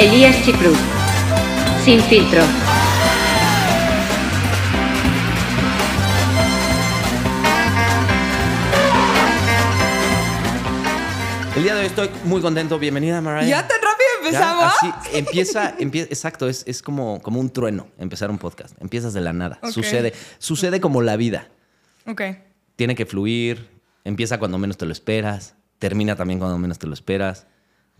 Elías Chicruz. Sin filtro. El día de hoy estoy muy contento. Bienvenida, Mariah. ¿Ya tan rápido Ya, empezamos? así, empieza, empieza, exacto, es, es como, como un trueno empezar un podcast. Empiezas de la nada. Sucede, sucede como la vida. Ok. Tiene que fluir, empieza cuando menos te lo esperas, termina también cuando menos te lo esperas.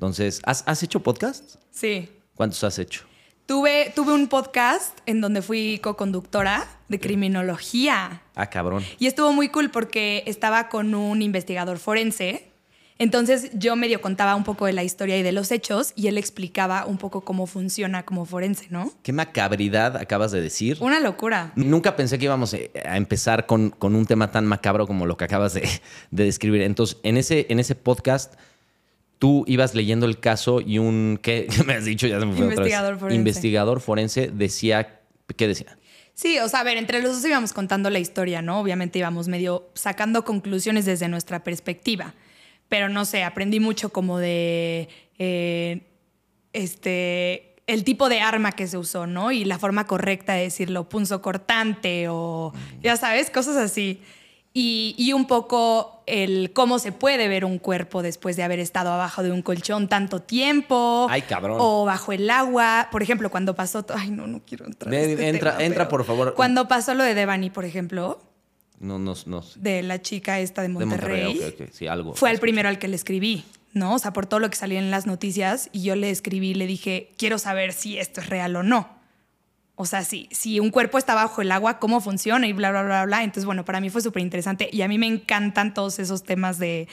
Entonces, ¿has, has hecho podcasts? Sí. ¿Cuántos has hecho? Tuve, tuve un podcast en donde fui co-conductora de criminología. Ah, cabrón. Y estuvo muy cool porque estaba con un investigador forense. Entonces yo medio contaba un poco de la historia y de los hechos y él explicaba un poco cómo funciona como forense, ¿no? Qué macabridad acabas de decir. Una locura. Nunca pensé que íbamos eh, a empezar con, con un tema tan macabro como lo que acabas de, de describir. Entonces, en ese, en ese podcast, tú ibas leyendo el caso y un. ¿Qué ¿Qué me has dicho? Ya se me fue otra vez. Investigador forense. Investigador forense decía. ¿Qué decía? Sí, o sea, a ver, entre los dos íbamos contando la historia, ¿no? Obviamente íbamos medio sacando conclusiones desde nuestra perspectiva. Pero no sé, aprendí mucho como de eh, este el tipo de arma que se usó, ¿no? Y la forma correcta de decirlo, punzo cortante o ya sabes, cosas así. Y, y un poco el cómo se puede ver un cuerpo después de haber estado abajo de un colchón tanto tiempo. Ay, cabrón. O bajo el agua. Por ejemplo, cuando pasó. Ay, no, no quiero entrar. este entra- tema, entra, por favor. Cuando pasó lo de Devani, por ejemplo, No, no, no. de la chica esta de De Monterrey, Sí, algo. fue el primero al que le escribí, ¿no? O sea, por todo lo que salía en las noticias y yo le escribí, le dije, quiero saber si esto es real o no. O sea, si, si un cuerpo está bajo el agua, ¿cómo funciona? Y bla, bla, bla, bla. Entonces, bueno, para mí fue súper interesante y a mí me encantan todos esos temas de,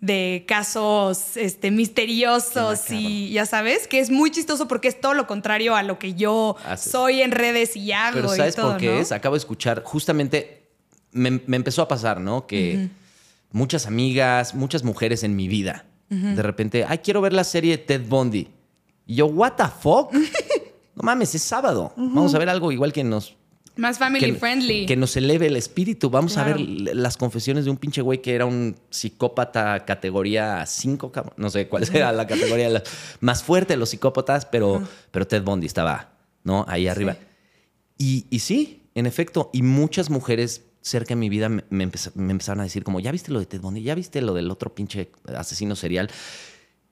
de casos este, misteriosos y ya sabes, que es muy chistoso porque es todo lo contrario a lo que yo Haces. soy en redes y hago Pero y ¿sabes todo, por qué ¿no? es? Acabo de escuchar, justamente me, me empezó a pasar, ¿no? Que muchas amigas, muchas mujeres en mi vida, de repente, ay, quiero ver la serie Ted Bundy. Y yo, what the fuck? no mames, es sábado. Vamos a ver algo igual que nos... Más family que, friendly. que nos eleve el espíritu. Vamos a ver las confesiones de un pinche güey que era un psicópata categoría 5, cabrón. No sé cuál era la categoría la- más fuerte de los psicópatas, pero, pero Ted Bundy estaba, ¿no? Ahí arriba. Y, y sí, en efecto, y muchas mujeres cerca de mi vida me, me me empezaron a decir como, ¿ya viste lo de Ted Bundy? ¿Ya viste lo del otro pinche asesino serial?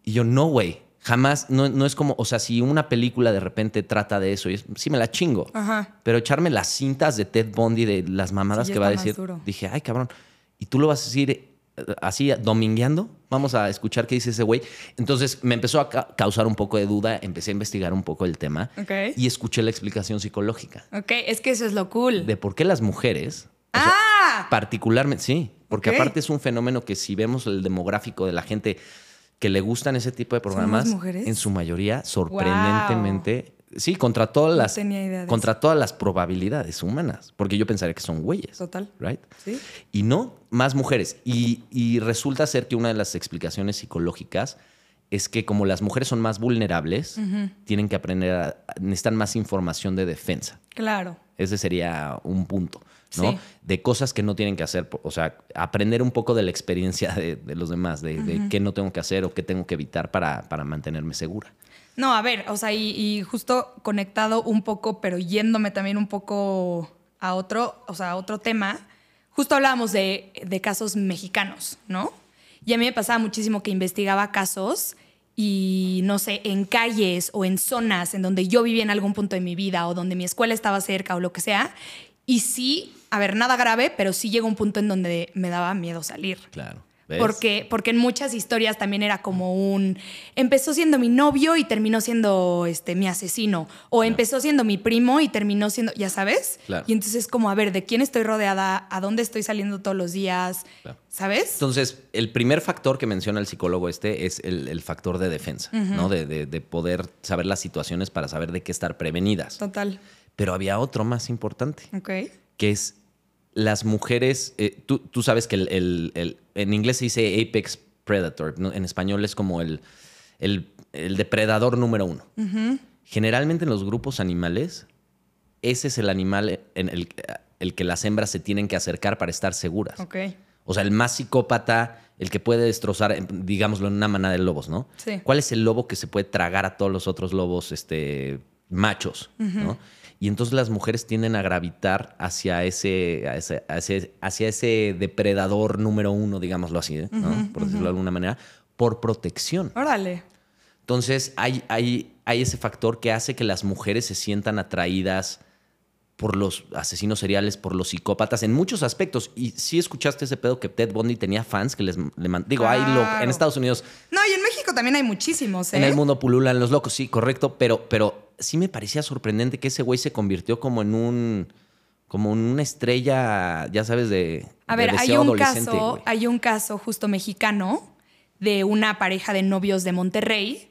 Y yo, no, güey. Jamás, no, no es como, o sea, si una película de repente trata de eso, y es- sí me la chingo. Ajá. Pero echarme las cintas de Ted Bundy, de las mamadas Sí, que va a decir, dije, ay, cabrón. Y tú lo vas a decir eh, así, domingueando. Vamos a escuchar qué dice ese güey. Entonces me empezó a ca- causar un poco de duda, empecé a investigar un poco el tema y escuché la explicación psicológica Ok, es que eso es lo cool. de por qué las mujeres, sea, ¡Ah! particularmente, sí, porque aparte es un fenómeno que si vemos el demográfico de la gente que le gustan ese tipo de programas, en su mayoría, sorprendentemente, sí, contra todas las, tenía idea de contra todas las probabilidades humanas, porque yo pensaría que son güeyes, Total. right? Sí. Y no, más mujeres. Y, y resulta ser que una de las explicaciones psicológicas es que como las mujeres son más vulnerables, tienen que aprender, a, necesitan más información de defensa. Claro. Ese sería un punto, ¿no? Sí. De cosas que no tienen que hacer. O sea, aprender un poco de la experiencia de, de los demás, de, de qué no tengo que hacer o qué tengo que evitar para, para mantenerme segura. No, a ver, o sea, y, y justo conectado un poco, pero yéndome también un poco a otro, o sea, a otro tema, justo hablábamos de, de casos mexicanos, ¿no? Y a mí me pasaba muchísimo que investigaba casos y, no sé, en calles o en zonas en donde yo vivía en algún punto de mi vida o donde mi escuela estaba cerca o lo que sea. Y sí, a ver, nada grave, pero sí llegó un punto en donde me daba miedo salir. Claro. ¿Ves? Porque, porque en muchas historias también era como un. Empezó siendo mi novio y terminó siendo este, mi asesino. O empezó siendo mi primo y terminó siendo. ¿Ya sabes? Claro. Y entonces es como, a ver, ¿de quién estoy rodeada? ¿A dónde estoy saliendo todos los días? Claro. ¿Sabes? Entonces, el primer factor que menciona el psicólogo este es el, el factor de defensa, ¿no? De, de- de poder saber las situaciones para saber de qué estar prevenidas. Total. Pero había otro más importante, Ok. que es las mujeres. eh, tú, tú sabes que el, el- el- en inglés se dice apex predator, ¿no? en español es como el, el- el depredador número uno. Generalmente en los grupos animales, ese es el animal en el, el que las hembras se tienen que acercar para estar seguras. O sea, el más psicópata, el que puede destrozar, em, digámoslo, en una manada de lobos, ¿no? Sí. ¿Cuál es el lobo que se puede tragar a todos los otros lobos este, machos, ¿no? Y entonces las mujeres tienden a gravitar hacia ese, a ese- hacia ese depredador número uno, digámoslo así, ¿eh? ¿no? por decirlo de alguna manera, por protección. Órale. Entonces hay, hay, hay ese factor que hace que las mujeres se sientan atraídas por los asesinos seriales, por los psicópatas, en muchos aspectos. Y sí escuchaste ese pedo que Ted Bundy tenía fans que les le man- Digo, hay lo- en Estados Unidos, No, y en México también hay muchísimos, ¿eh? en el mundo pululan los locos, sí, correcto, pero, pero sí me parecía sorprendente que ese güey se convirtió como en un. como en una estrella, ya sabes, de. A de ver, hay un caso, hay un caso justo mexicano de una pareja de novios de Monterrey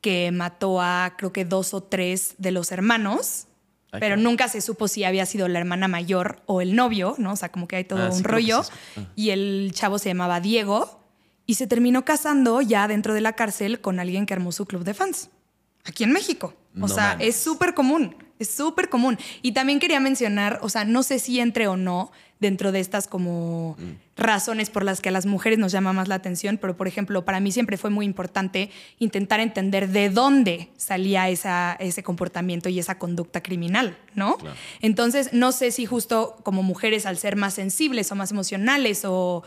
que mató a creo que dos o tres de los hermanos, Pero nunca se supo si había sido la hermana mayor o el novio, ¿no? O sea, como que hay todo Ah, un rollo. Ah. Y el chavo se llamaba Diego y se terminó casando ya dentro de la cárcel con alguien que armó su club de fans. Aquí en México. O No sea, mames. es súper común. Es súper común. Y también quería mencionar, o sea, no sé si entre o no dentro de estas como Mm. razones por las que a las mujeres nos llama más la atención, pero por ejemplo, para mí siempre fue muy importante intentar entender de dónde salía esa, ese comportamiento y esa conducta criminal, ¿no? Claro. Entonces, no sé si justo como mujeres al ser más sensibles o más emocionales o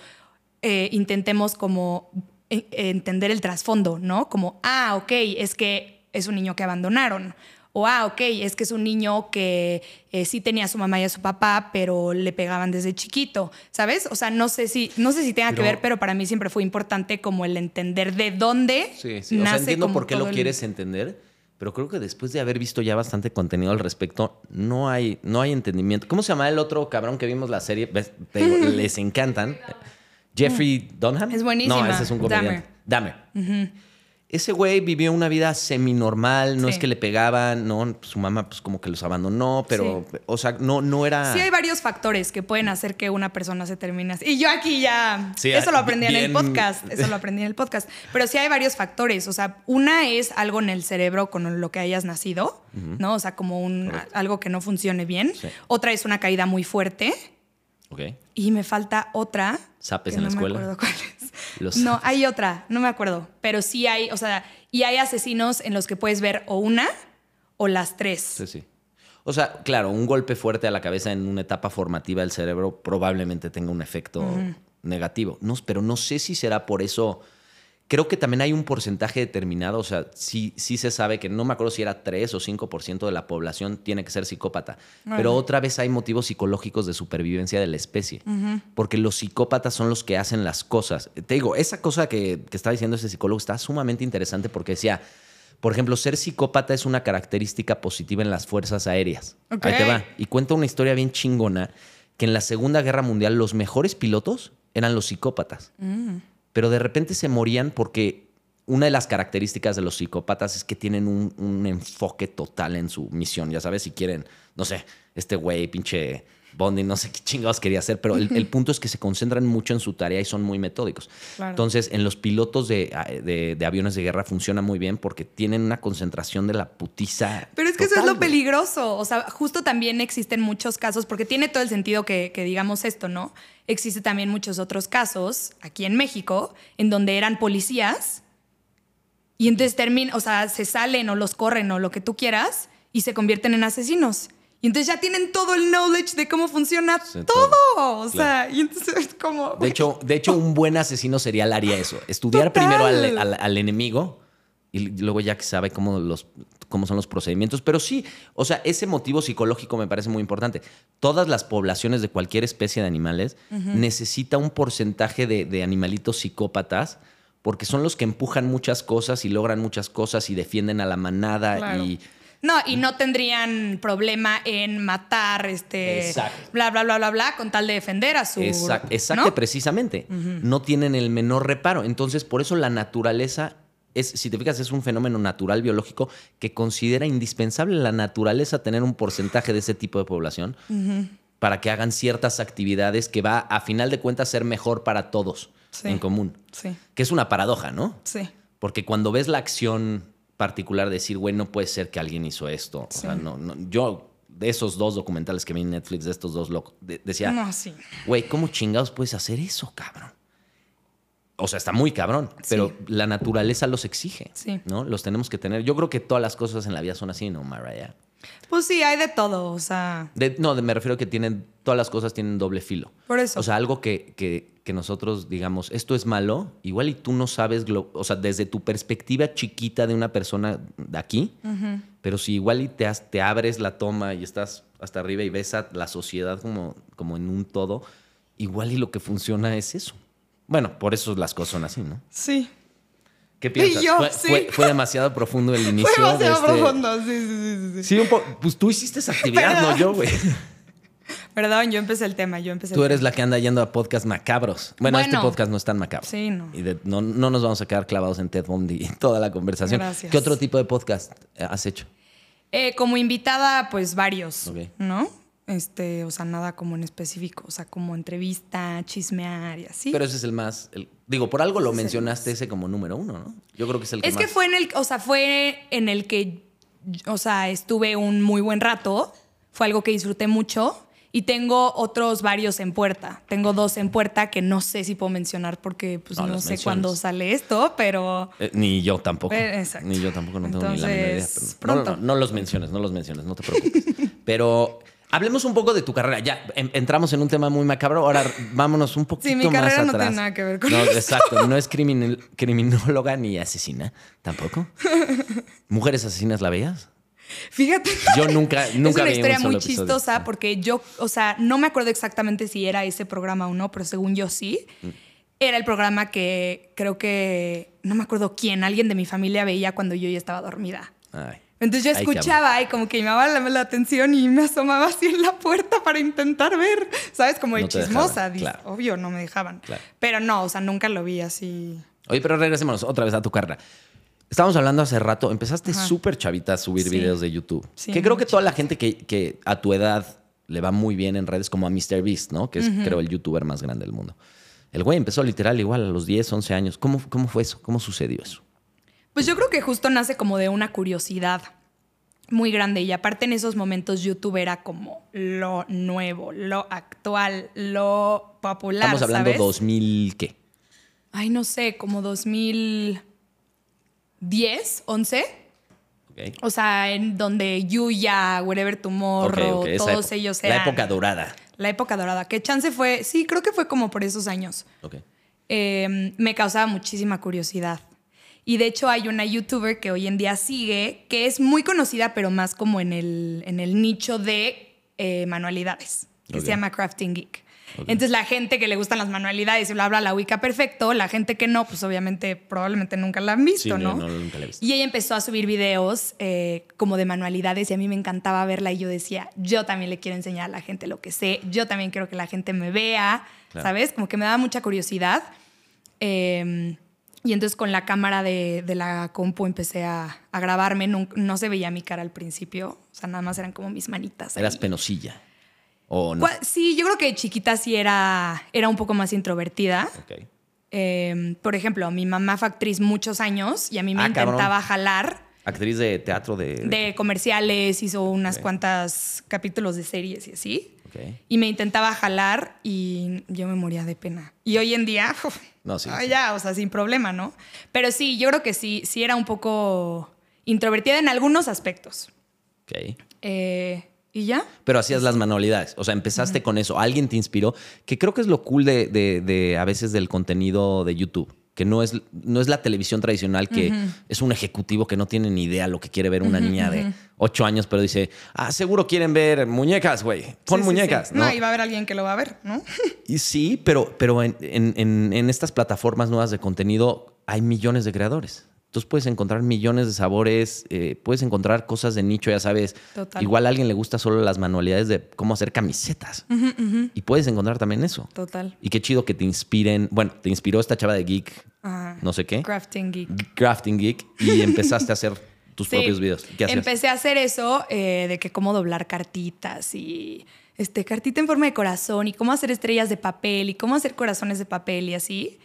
eh, intentemos como eh, entender el trasfondo, ¿no? Como, ah, ok, es que es un niño que abandonaron. O, ah, ok, es que es un niño que eh, sí tenía a su mamá y a su papá, pero le pegaban desde chiquito, ¿sabes? O sea, no sé si, no sé si tenga que ver, pero para mí siempre fue importante como el entender de dónde Sí, sí. O sea, nace entiendo por qué lo el- quieres entender, pero creo que después de haber visto ya bastante contenido al respecto, no hay, no hay entendimiento. ¿Cómo se llama el otro cabrón que vimos la serie? ¿Ves? Te les encantan. Jeffrey Dunham. Es buenísima. No, ese es un comediante. Dame. Ese güey vivió una vida semi-normal, no Sí. es que le pegaban, no, su mamá pues como que los abandonó, pero, o sea, no, no era... Sí hay varios factores que pueden hacer que una persona se termine así. Y yo aquí ya... Sí, eso lo aprendí en el podcast. Eso lo aprendí en el podcast. Pero sí hay varios factores. O sea, una es algo en el cerebro con lo que hayas nacido, ¿no? O sea, como un, algo que no funcione bien. Sí. Otra es una caída muy fuerte. Ok. Y me falta otra. ¿Zapes que en la no escuela? me acuerdo cuál es. Los no, hay otra. No me acuerdo. Pero sí hay, o sea, y hay asesinos en los que puedes ver o una o las tres. Sí, sí. O sea, claro, un golpe fuerte a la cabeza en una etapa formativa del cerebro probablemente tenga un efecto negativo. No, pero no sé si será por eso. Creo que también hay un porcentaje determinado, o sea, sí, sí se sabe que no me acuerdo si era 3 o 5% de la población tiene que ser psicópata. Pero otra vez hay motivos psicológicos de supervivencia de la especie. Porque los psicópatas son los que hacen las cosas. Te digo, esa cosa que, que estaba diciendo ese psicólogo está sumamente interesante porque decía, por ejemplo, ser psicópata es una característica positiva en las fuerzas aéreas. Ahí te va. Y cuenta una historia bien chingona que en la Segunda Guerra Mundial los mejores pilotos eran los psicópatas. Pero de repente se morían porque una de las características de los psicópatas es que tienen un, enfoque total en su misión. Ya sabes, si quieren, no sé, este güey, pinche Bondi, no sé qué chingados quería hacer, pero el, el punto es que se concentran mucho en su tarea y son muy metódicos. Claro. Entonces, en los pilotos de, de- de aviones de guerra funciona muy bien porque tienen una concentración de la putiza. Pero es que eso es lo peligroso. O sea, justo también existen muchos casos, porque tiene todo el sentido que, que digamos esto, ¿no? Existe también muchos otros casos aquí en México en donde eran policías y entonces terminan, o sea, se salen o los corren o lo que tú quieras y se convierten en asesinos. Y entonces ya tienen todo el knowledge de cómo funciona Sí, todo. todo. O sea, y entonces es como. De hecho, de hecho, un buen asesino serial haría eso. Estudiar Total. primero al, al- al enemigo y luego ya que sabe cómo, los, cómo son los procedimientos. Pero sí, o sea, ese motivo psicológico me parece muy importante. Todas las poblaciones de cualquier especie de animales necesita un porcentaje de, de animalitos psicópatas porque son los que empujan muchas cosas y logran muchas cosas y defienden a la manada Claro. y... No, y no tendrían problema en matar, este, Exacto. bla, bla, bla, bla, bla, con tal de defender a su. Exacto, exacto ¿no? precisamente. No tienen el menor reparo. Entonces, por eso la naturaleza es, si te fijas, es un fenómeno natural biológico que considera indispensable la naturaleza tener un porcentaje de ese tipo de población para que hagan ciertas actividades que va, a final de cuentas, ser mejor para todos Sí. en común. Sí, Que es una paradoja, ¿no? sí. Porque cuando ves la acción particular de decir, güey, no puede ser que alguien hizo esto. O sea, no, no- yo de esos dos documentales que vi en Netflix, de estos dos locos, de- decía, No, sí. güey, ¿cómo chingados puedes hacer eso, cabrón? O sea, está muy cabrón, pero la naturaleza los exige, Sí. ¿no? Los tenemos que tener. Yo creo que todas las cosas en la vida son así, ¿no, Mariah? Pues sí, hay de todo, o sea. De- no, de- me refiero a que tienen, todas las cosas tienen doble filo. Por eso. O sea, algo que, que- que nosotros digamos, esto es malo, igual y tú no sabes, o sea, desde tu perspectiva chiquita de una persona de aquí, pero si igual y te, has- te abres la toma y estás hasta arriba y ves a la sociedad como, como en un todo, igual y lo que funciona es eso. Bueno, por eso las cosas son así, ¿no? Sí. ¿Qué piensas? yo, fue, sí. fue- fue demasiado profundo el inicio. Fue demasiado de este- profundo, sí, sí, sí, sí, sí. Un poco. Pues tú hiciste esa actividad, no yo, güey. Perdón, yo empecé el tema, yo empecé Tú el eres tema. la que anda yendo a podcast macabros. Bueno, este Bueno. podcast no es tan macabro. Sí, no. Y de- no, no nos vamos a quedar clavados en Ted Bundy y toda la conversación. Gracias. ¿Qué otro tipo de podcast eh, has hecho? Eh, como invitada, pues varios, Ok. ¿no? Este, o sea, nada como en específico, o sea, como entrevista, chismear y así. Pero ese es el más. el- digo, por algo lo mencionaste ese como número uno, ¿no? Yo creo que es el que es que fue en el, o sea, fue en el que, o sea, estuve un muy buen rato, fue algo que disfruté mucho y tengo otros varios en puerta. Tengo dos en puerta que no sé si puedo mencionar porque pues No, sé cuándo sale esto, pero Eh, ni yo tampoco. Eh, exacto. Ni yo tampoco, no tengo ni la menor idea. Pero- no, pronto. No, no los menciones, no los menciones, no te preocupes. pero hablemos un poco de tu carrera. Ya em- entramos en un tema muy macabro. Ahora vámonos un poquito Sí, mi más carrera no atrás. tiene nada que ver con eso. Exacto, no es criminal- criminóloga ni asesina, tampoco. ¿Mujeres asesinas la veías? Fíjate. Yo nunca, nunca es una vi un historia solo muy episodio. chistosa porque yo, o sea, no me acuerdo exactamente si era ese programa o no, pero según yo sí. Mm. Era el programa que creo que, no me acuerdo quién, alguien de mi familia veía cuando yo ya estaba dormida. Ay. Entonces yo escuchaba y como que me llamaba la, la atención y me asomaba así en la puerta para intentar ver, ¿sabes? Como de No chismosa. dejaban, claro. Obvio, no me dejaban. Claro. Pero no, o sea, nunca lo vi así. Oye, pero regresémonos otra vez a tu carrera. Estábamos hablando hace rato, empezaste súper chavita a subir Sí. videos de YouTube. Sí, que creo que toda la gente que, que a tu edad le va muy bien en redes, como a MrBeast, ¿no? Que es, creo, el youtuber más grande del mundo. El güey empezó literal igual a los 10, 11 años. ¿Cómo, cómo fue eso? ¿Cómo sucedió eso? Pues yo creo que justo nace como de una curiosidad muy grande y aparte en esos momentos YouTube era como lo nuevo, lo actual, lo popular. Estamos hablando ¿sabes? 2000, ¿qué? Ay, no sé, como 2010, 11. Ok. O sea, en donde Yuya, Wherever Tomorrow, Ok, ok, esa todos época. ellos La eran. época dorada. La época dorada. Que chance fue, sí, creo que fue como por esos años. Eh, me causaba muchísima curiosidad. Y de hecho hay una youtuber que hoy en día sigue, que es muy conocida, pero más como en el, en el nicho de eh, manualidades, que se llama Crafting Geek. Entonces la gente que le gustan las manualidades y bla, bla, la ubica perfecto. La gente que no, pues obviamente probablemente nunca la han visto, Sí, ¿no? no, no, nunca la he visto. Y ella empezó a subir videos eh, como de manualidades y a mí me encantaba verla y yo decía, yo también le quiero enseñar a la gente lo que sé, yo también quiero que la gente me vea, Claro. ¿sabes? Como que me daba mucha curiosidad. Eh, y entonces con la cámara de, de la compu empecé a, a grabarme, no, no se veía mi cara al principio, o sea, nada más eran como mis manitas. Eras ahí. penosilla. ¿O no? Cua- Sí, yo creo que chiquita sí era, era un poco más introvertida. Eh, por ejemplo, mi mamá fue actriz muchos años y a mí me Ah, cabrón. intentaba jalar Actriz de teatro de... de comerciales, hizo unas Ok. cuantas capítulos de series y así. Y me intentaba jalar y yo me moría de pena. Y hoy en día, uf, No, sí, sí. ya, o sea, sin problema, ¿no? Pero sí, yo creo que sí, sí era un poco introvertida en algunos aspectos. Ok. Eh, ¿Y ya? Pero hacías las manualidades. O sea, empezaste con eso. Alguien te inspiró. Que creo que es lo cool de, de- de a veces del contenido de YouTube. Que no es, no es la televisión tradicional que es un ejecutivo que no tiene ni idea lo que quiere ver una niña de ocho años, pero dice, ah, seguro quieren ver muñecas, güey. Pon Sí, sí, muñecas. sí. ¿no? No, y va a haber alguien que lo va a ver, ¿no? Y sí, pero, pero en, en- en- en estas plataformas nuevas de contenido hay millones de creadores. Entonces puedes encontrar millones de sabores, eh, puedes encontrar cosas de nicho, ya sabes. Total. Igual a alguien le gusta solo las manualidades de cómo hacer camisetas. Y puedes encontrar también eso. Total. Y qué chido que te inspiren. Bueno, te inspiró esta chava de Geek, no sé qué, Crafting Geek. Crafting Geek, y empezaste a hacer tus Sí. propios videos. ¿Qué? Empecé a hacer eso eh, de que cómo doblar cartitas y este, cartita en forma de corazón y cómo hacer estrellas de papel y cómo hacer corazones de papel y así.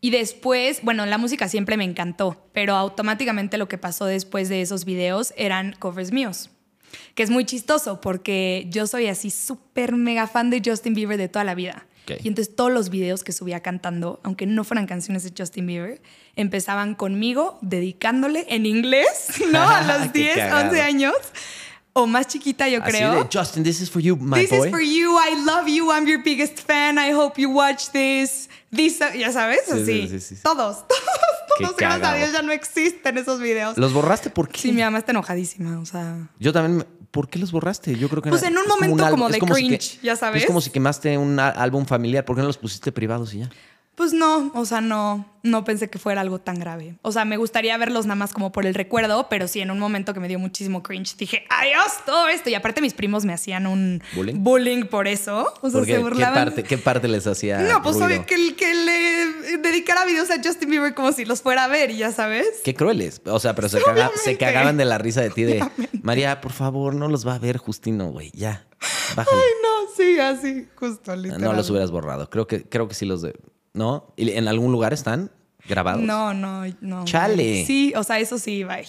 Y después, bueno, la música siempre me encantó, pero automáticamente lo que pasó después de esos videos eran covers míos. Que es muy chistoso porque yo soy así súper mega fan de Justin Bieber de toda la vida. Ok. Y entonces todos los videos que subía cantando, aunque no fueran canciones de Justin Bieber, empezaban conmigo dedicándole en inglés, ¿no? A los Qué 10, cagado. 11 años. O más chiquita, yo Así creo. de, Justin, this is for you, my This boy. is for you. I love you. I'm your biggest fan. I hope you watch this. This, ya sabes, Sí, así. sí, sí, sí. Todos, todos, Qué todos. Gracias a. Dios ya no existen esos videos. ¿Los borraste por qué? Sí, mi mamá está enojadísima, o sea. Yo también. ¿Por qué los borraste? Yo creo que Pues en un como momento como de si que- cringe, ya sabes. Es como si quemaste un álbum familiar. ¿Por qué no los pusiste privados y ya? Pues no, o sea, no, no pensé que fuera algo tan grave. O sea, me gustaría verlos nada más como por el recuerdo, pero sí, en un momento que me dio muchísimo cringe, dije, adiós, todo esto. Y aparte mis primos me hacían un ¿Bullying? por eso. O sea, se ¿qué, burlaban. parte, ¿Qué parte les hacía No, pues obvio que, que le dedicara videos a Justin Bieber como si los fuera a ver, y ya sabes. Qué crueles. O sea, pero se, caga- se cagaban de la risa de ti de... María, por favor, no los va a ver Justino, güey. Ya, bájale. Ay, no, sí, así, justo, literal. no los hubieras borrado. Creo que, creo que sí los de... ¿No? ¿Y ¿En algún lugar están grabados? No, no, no. Chale. Sí, o sea, eso sí, bye.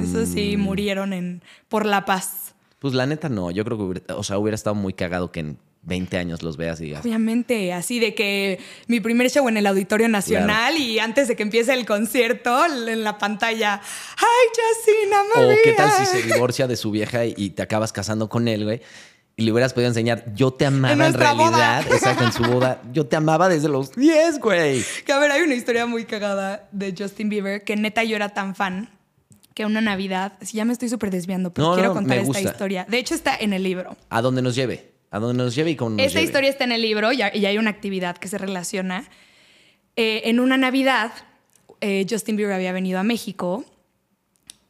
Eso sí, Mm. murieron en, por la paz. Pues la neta no. Yo creo que hubiera, o sea, hubiera estado muy cagado que en 20 años los veas y digas... Obviamente, así de que mi primer show en el Auditorio Nacional y antes de que empiece el concierto, en la pantalla, ¡Ay, Justina O María! qué tal si se divorcia de su vieja y te acabas casando con él, güey. Y le hubieras podido enseñar, yo te amaba En en, nuestra boda. realidad. Exacto, en su boda. Yo te amaba desde los 10, güey. Que a ver, hay una historia muy cagada de Justin Bieber que neta yo era tan fan que una Navidad, si ya me estoy súper desviando, pero No, quiero no, contar esta gusta. historia. De hecho, está en el libro. A donde nos lleve. A donde nos lleve y Esta lleve. historia está en el libro y y hay una actividad que se relaciona. Eh, en una Navidad, eh, Justin Bieber había venido a México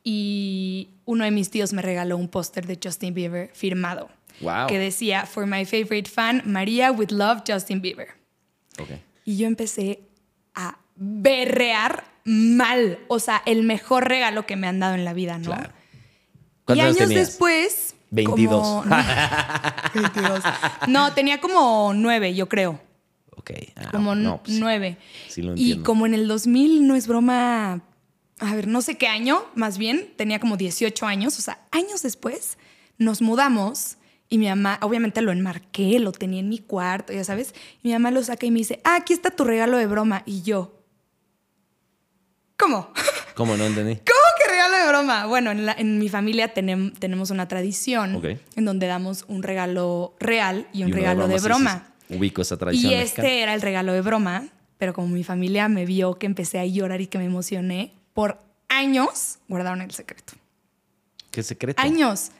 y uno de mis tíos me regaló un póster de Justin Bieber firmado. Wow. Que decía, For my favorite fan, María with love, Justin Bieber. Ok. Y yo empecé a berrear mal. O sea, el mejor regalo que me han dado en la vida, ¿no? Claro. Y ¿Cuántos años tenías? después. 22. como- no, 22. No, tenía como nueve, yo creo. Ok. Ah, Como no, pues, nueve. sí lo y como en el 2000, no es broma. A ver, no sé qué año, más bien, tenía como 18 años. O sea, años después, nos mudamos y mi mamá, obviamente lo enmarqué, lo tenía en mi cuarto, ya sabes. Y mi mamá lo saca y me dice, ah, aquí está tu regalo de broma. Y yo, ¿cómo? ¿Cómo no entendí? ¿Cómo que regalo de broma? Bueno, en, la- en mi familia tenem- tenemos una tradición Ok. en donde damos un regalo real y un Y regalo de broma. sí, sí. Ubico esa tradición Y mexicana. este era el regalo de broma, pero como mi familia me vio que empecé a llorar y que me emocioné, por años guardaron el secreto. ¿Qué secreto? Años.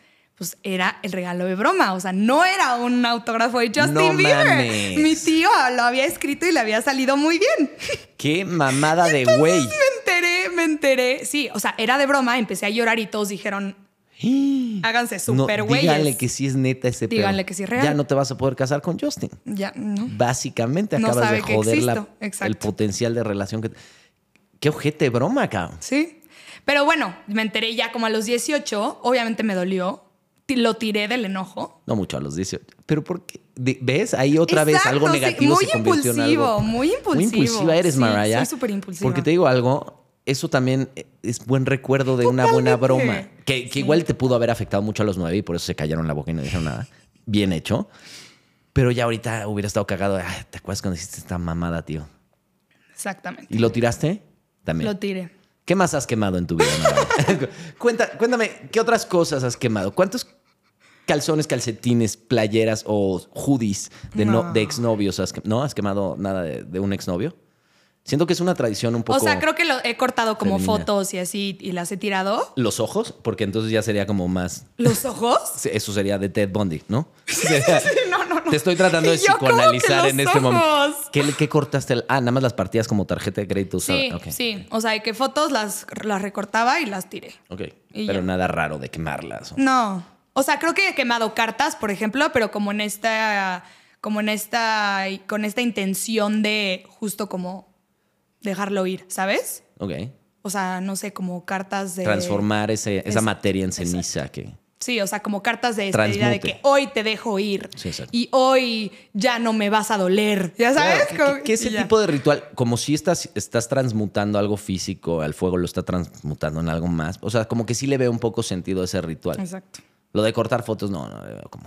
Pues era el regalo de broma, o sea, no era un autógrafo de Justin No Bieber. mames. Mi tío lo había escrito y le había salido muy bien. Qué mamada de güey. Me enteré, me enteré. Sí, o sea, era de broma, empecé a llorar y todos dijeron, háganse súper güeyes. díganle que sí es neta ese pedo. Díganle que sí es real. Ya no te vas a poder casar con Justin. Ya, no. Básicamente No acabas de que joder la- existo. Exacto. el potencial de relación que... Qué ojete de broma, cabrón. Sí. Pero bueno, me enteré ya como a los 18, obviamente me dolió, lo tiré del enojo. No mucho a los 18. Pero ¿por qué? De- ¿Ves? Ahí otra vez algo sí, negativo muy se convirtió en algo. impulsivo, muy impulsivo. Muy impulsiva eres, Sí, Mariah. soy súper impulsiva. Porque te digo algo, eso también es buen recuerdo de una buena broma. Que, que igual te pudo haber afectado mucho a los nueve y por eso se callaron la boca y no dijeron nada. Bien hecho. Pero ya ahorita hubiera estado cagado. "Ay, ¿Te acuerdas cuando hiciste esta mamada, tío? Exactamente. ¿Y lo tiraste? También. Lo tiré. ¿Qué más has quemado en tu vida? Cuenta, cuéntame, ¿qué otras cosas has quemado? ¿Cuántos calzones, calcetines, playeras o hoodies de, no. No. de exnovios ¿no? ¿Has quemado nada de, de un exnovio? Siento que es una tradición un poco... O sea, creo que lo he cortado como femenina. fotos y así y las he tirado. Los ojos, porque entonces ya sería como más... ¿Los ojos? Eso sería de Ted Bundy, ¿no? No, no, no. Te estoy tratando de yo, ¿cómo que psicoanalizar en este momento. ¿Qué, qué cortaste? el- ah, nada más las partidas como tarjeta de crédito. Sí, sí. O sea, que fotos las, las recortaba y las tiré. Ok. Y Pero ya. nada raro de quemarlas. o- No. O sea, creo que he quemado cartas, por ejemplo, pero como en esta. Como en esta. Con esta intención de justo como dejarlo ir, ¿sabes? Ok. O sea, no sé, como cartas de. Transformar ese, esa Es- materia en ceniza que... Sí, o sea, como cartas de despedida de que hoy te dejo ir. Sí, exacto. y hoy ya no me vas a doler. ¿Ya sabes? Claro, que- ese ya. tipo de ritual, como si estás, estás transmutando algo físico al fuego, lo está transmutando en algo más. O sea, como que sí le veo un poco sentido a ese ritual. Exacto. Lo de cortar fotos, no, no, eh, como,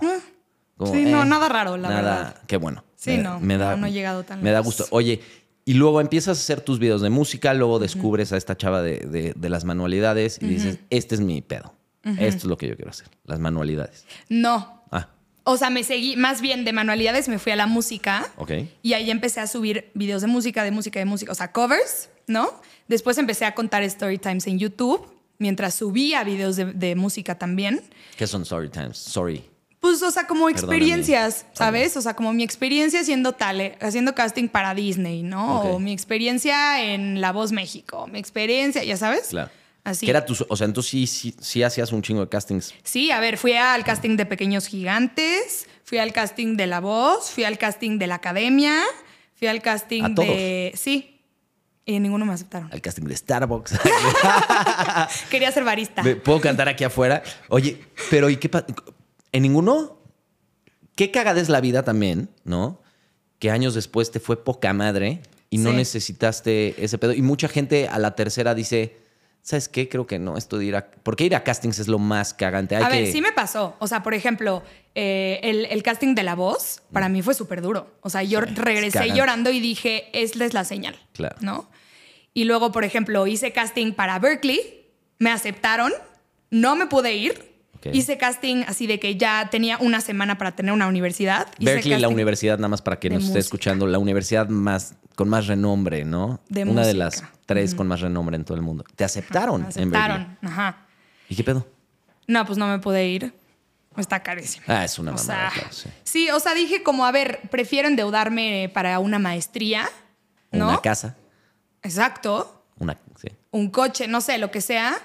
como, sí, no, eh, nada raro, la nada, verdad. Qué bueno. Sí, Me- no, me da, no, no he llegado tan Me da gusto. Oye, y luego empiezas a hacer tus videos de música, luego descubres a esta chava de, de- de las manualidades y dices, este es mi pedo. Esto es lo que yo quiero hacer, las manualidades. No. Ah, O sea, me seguí, más bien de manualidades me fui a la música. ok. Y ahí empecé a subir videos de música, de música, de música, o sea, covers, ¿no? Después empecé a contar story times en YouTube, mientras subía videos de, de música también. ¿Qué son story times? Sorry. Pues, o sea, como Perdóname. experiencias, ¿sabes? O sea, como mi experiencia haciendo tal, eh, haciendo casting para Disney, ¿no? O mi experiencia en La Voz México, mi experiencia, ya sabes. Claro. Así. Que era tu, o sea, entonces sí, sí, sí hacías un chingo de castings. Sí, a ver, fui al casting de Pequeños Gigantes, fui al casting de La Voz, fui al casting de la Academia, fui al casting ¿A todos? de... Sí, y ninguno me aceptaron. Al casting de Starbucks. Quería ser barista. Puedo cantar aquí afuera. Oye, pero ¿y qué pa- ¿En ninguno? Qué cagada es la vida también, ¿no? Que años después te fue poca madre y no Sí. necesitaste ese pedo. Y mucha gente a la tercera dice, ¿sabes qué? Creo que no, esto de ir a... Porque ir a castings es lo más cagante. Hay a que... ver, sí me pasó. O sea, por ejemplo, eh, el, el casting de La Voz para mí fue súper duro. O sea, yo Sí, regresé llorando y dije, esta es la señal. Claro. ¿No? Y luego, por ejemplo, hice casting para Berkeley, me aceptaron, no me pude ir. Ok. Hice casting así de que ya tenía una semana para tener una universidad. Berkeley, la universidad, nada más para que de nos esté escuchando, la universidad más con más renombre, ¿no? De Una de música. las tres con más renombre en todo el mundo. Te aceptaron, Me en Berkeley. aceptaron. Ajá. ¿Y qué pedo? No, pues no me pude ir. Está carísimo. Ah, es una O mamada, sea, claro, sí. sí, o sea, dije como, a ver, prefiero endeudarme para una maestría, ¿no? Una casa, Exacto. una... Sí. Un coche, no sé, lo que sea.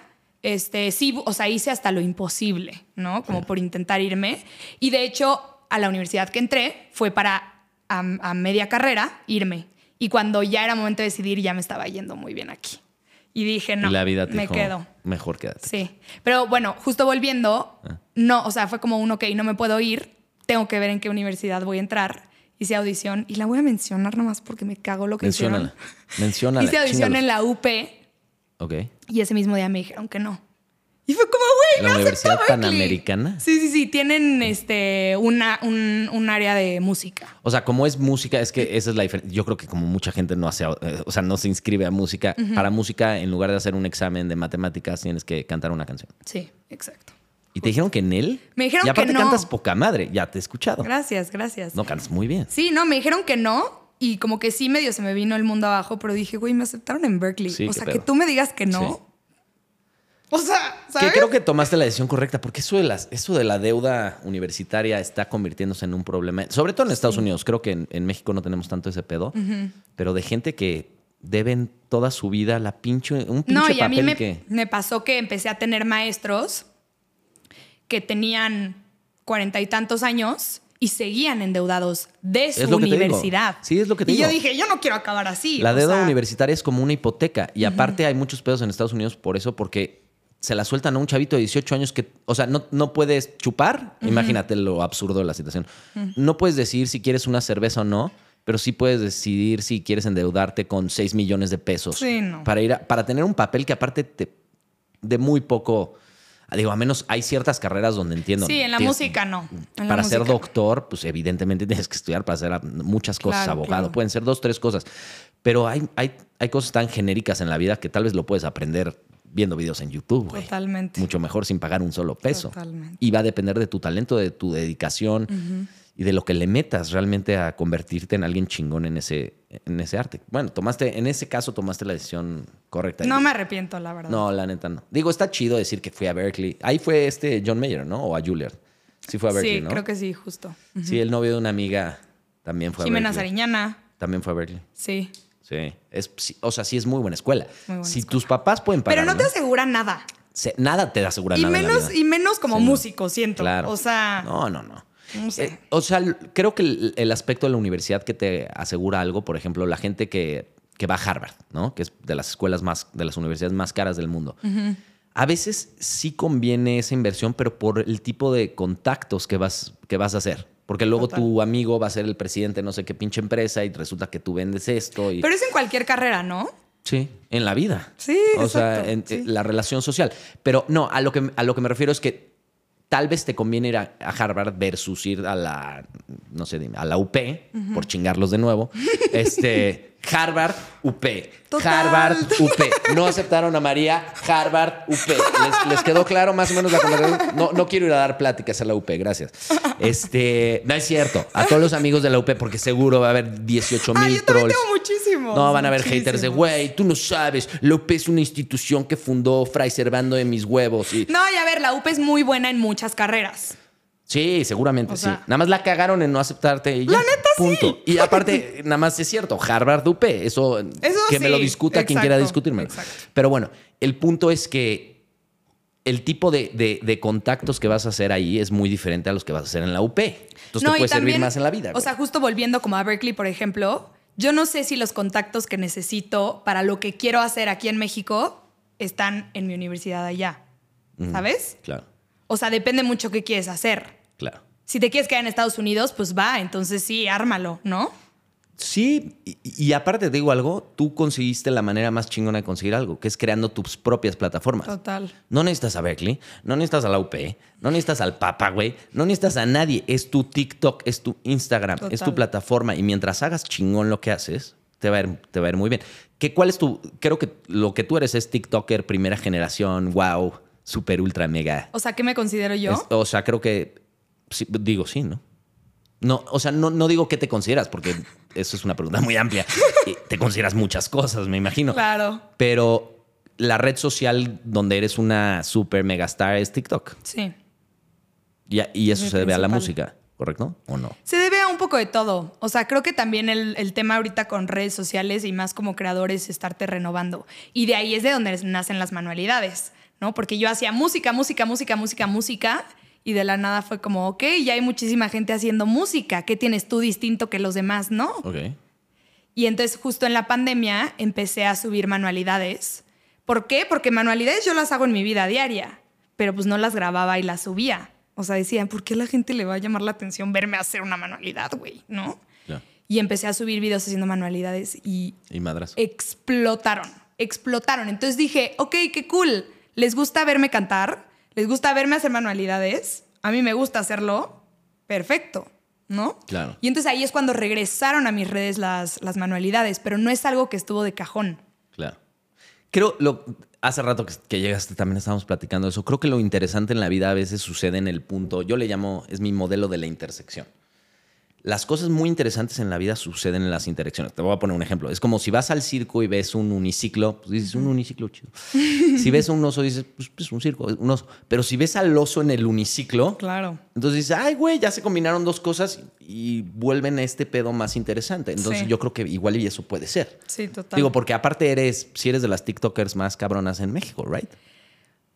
Este, sí, o sea, hice hasta lo imposible, ¿no? Como por intentar irme. Y de hecho, a la universidad que entré fue para a, a media carrera irme. Y cuando ya era momento de decidir, ya me estaba yendo muy bien aquí. Y dije, no, la vida te me dijo, quedo. mejor quédate. Sí. Pero bueno, justo volviendo, Ah. no, o sea, fue como un, ok, no me puedo ir, tengo que ver en qué universidad voy a entrar. Hice audición y la voy a mencionar nomás porque me cago lo que Menciónala. hicieron. Menciónala. Hice audición en la UP Ok. y ese mismo día me dijeron que no. Y fue como, güey, ¿La Universidad. Panamericana? Sí, sí, sí. Tienen este, una, un, un área de música. O sea, como es música, es que esa es la diferencia. Yo creo que como mucha gente no hace, eh, o sea, no se inscribe a música, para música, en lugar de hacer un examen de matemáticas, tienes que cantar una canción. Sí, exacto. ¿Y te dijeron que en él? Me dijeron y aparte que no. cantas poca madre, ya te he escuchado. Gracias, gracias. No, cantas muy bien. Sí, no, me dijeron que no. Y como que sí, medio se me vino el mundo abajo, pero dije, güey, me aceptaron en Berkeley. Sí, o sea, pedo. que tú me digas que no. Sí. O sea, Que creo que tomaste la decisión correcta, porque eso de, las, eso de la deuda universitaria está convirtiéndose en un problema, sobre todo en Estados Unidos. Creo que en, en México no tenemos tanto ese pedo, pero de gente que deben toda su vida la pinche, un pinche No, y a mí me, que... me pasó que empecé a tener maestros que tenían cuarenta y tantos años y seguían endeudados de su universidad. Sí, es lo que te y yo dije, yo no quiero acabar así. La deuda sea, universitaria es como una hipoteca. Y aparte hay muchos pedos en Estados Unidos por eso, porque se la sueltan a un chavito de 18 años que, o sea, no, no puedes chupar. Imagínate lo absurdo de la situación. No puedes decidir si quieres una cerveza o no, pero sí puedes decidir si quieres endeudarte con 6 millones de pesos. Sí, no. Para, ir a- para tener un papel que aparte te, de muy poco... Digo, a menos hay ciertas carreras donde entiendo. Sí, en la tienes- música no. En para ser música. doctor, pues evidentemente tienes que estudiar para hacer muchas cosas, Claro, abogado. claro. Pueden ser dos, tres cosas. Pero hay, hay, hay cosas tan genéricas en la vida que tal vez lo puedes aprender viendo videos en YouTube, güey. Totalmente. Mucho mejor sin pagar un solo peso. Totalmente. Y va a depender de tu talento, de tu dedicación y de lo que le metas realmente a convertirte en alguien chingón en ese, en ese arte. Bueno, tomaste, en ese caso tomaste la decisión correcta. No me arrepiento, la verdad. No, la neta no. Digo, está chido decir que fui a Berkeley. Ahí fue este John Mayer, ¿no? O a Juilliard. Sí fue a Berkeley, sí, ¿no? creo que sí, justo. Sí, el novio de una amiga también fue Jimena a Berkeley. Sariñana, También fue a Berkeley. sí. Sí. Es, O sea, sí es muy buena escuela. Muy buena si escuela. tus papás pueden pagar. Pero no te asegura nada. Nada te asegura Y nada. menos, y menos como Sí, no. músico, siento. Claro. O sea, No, no, no. No sé. Eh, o sea, creo que el, el aspecto de la universidad que te asegura algo, por ejemplo, la gente que, que va a Harvard, ¿no? Que es de las escuelas más, de las universidades más caras del mundo. A veces sí conviene esa inversión, pero por el tipo de contactos que vas, que vas a hacer. Porque luego Total. tu amigo va a ser el presidente de no sé qué pinche empresa y resulta que tú vendes esto. Y... Pero es en cualquier carrera, ¿no? Sí, en la vida. Sí, O sea, en sí. eh, la relación social. Pero no, a lo, que, a lo que me refiero es que tal vez te conviene ir a, a Harvard versus ir a la, no sé, dime, a la UP, por chingarlos de nuevo. Este, Harvard, UP. Total. Harvard, UP. No aceptaron a María, Harvard, UP. ¿Les, les quedó claro más o menos la conversación? No, no quiero ir a dar pláticas a la UP, gracias. Este, no es cierto. A todos los amigos de la UP, porque seguro va a haber 18 Ah, mil yo trolls. tengo muchísimos. No, van a haber haters de, muchísimos. güey, tú no sabes, la UP es una institución que fundó Fray Servando de mis huevos. Y, No, y a ver, la UP es muy buena en muchas carreras. Sí, seguramente O sí. sea- Nada más la cagaron en no aceptarte y ya. La neta, sí. punto. Y aparte, nada más es cierto, Harvard UP, eso, Eso que me lo sí, discuta quien quiera discutírmelo. exacto. Pero bueno, el punto es que el tipo de, de- de contactos que vas a hacer ahí es muy diferente a los que vas a hacer en la UP. Entonces no, te puede servir más en la vida. O güey. sea, justo volviendo como a Berkeley, por ejemplo, yo no sé si los contactos que necesito para lo que quiero hacer aquí en México están en mi universidad allá. ¿Sabes? Claro, O sea, depende mucho qué quieres hacer. Claro. Si te quieres quedar en Estados Unidos, pues va, entonces sí, ármalo, ¿no? Sí, y, y aparte te digo algo, tú conseguiste la manera más chingona de conseguir algo, que es creando tus propias plataformas. Total. No necesitas a Berkeley, no necesitas a la UP, no necesitas al Papa, güey, no necesitas a nadie. Es tu TikTok, es tu Instagram, es tu plataforma. Y mientras hagas chingón lo que haces, te va a ir, te va a ir muy bien. ¿Qué, ¿Cuál es tu...? Creo que lo que tú eres es TikToker, primera generación, wow, super, ultra, mega. O sea, ¿qué me considero yo? Es- o sea, creo que... sí, digo sí, ¿no? No, o sea, no, no digo qué te consideras, porque eso es una pregunta muy amplia. Y te consideras muchas cosas, me imagino. Claro. Pero la red social donde eres una super megastar es TikTok. Sí. Y, y eso Es se debe a la música, ¿correcto? ¿O no? Se debe a un poco de todo. O sea, creo que también el, el tema ahorita con redes sociales y más como creadores es estarte renovando. Y de ahí es de donde nacen las manualidades, ¿no? Porque yo hacía música, música, música, música, música. Y de la nada fue como, ok, ya hay muchísima gente haciendo música. ¿Qué tienes tú distinto que los demás, no? Ok. Y entonces justo en la pandemia empecé a subir manualidades. ¿Por qué? Porque manualidades yo las hago en mi vida diaria, pero pues no las grababa y las subía. O sea, decían, ¿por qué a la gente le va a llamar la atención verme hacer una manualidad, güey? ¿No? Y empecé a subir videos haciendo manualidades y Y madras. explotaron, explotaron. Entonces dije, ok, qué cool. ¿Les gusta verme cantar? ¿Les gusta verme hacer manualidades? A mí me gusta hacerlo. Perfecto, ¿no? Claro. Y entonces ahí es cuando regresaron a mis redes las, las manualidades, pero no es algo que estuvo de cajón. Claro. Creo, lo, hace rato que, que llegaste también estábamos platicando eso. Creo que lo interesante en la vida a veces sucede en el punto, yo le llamo, es mi modelo de la intersección. Las cosas muy interesantes en la vida suceden en las intersecciones. Te voy a poner un ejemplo. Es como si vas al circo y ves un uniciclo, pues dices un uniciclo chido. Si ves un oso, dices, pues, pues un circo, un oso. Pero si ves al oso en el uniciclo, Claro. entonces dices, ay, güey, ya se combinaron dos cosas y vuelven a este pedo más interesante. Entonces Sí. yo creo que igual y eso puede ser. Sí, total. Digo, porque aparte eres, si eres de las TikTokers más cabronas en México, ¿right?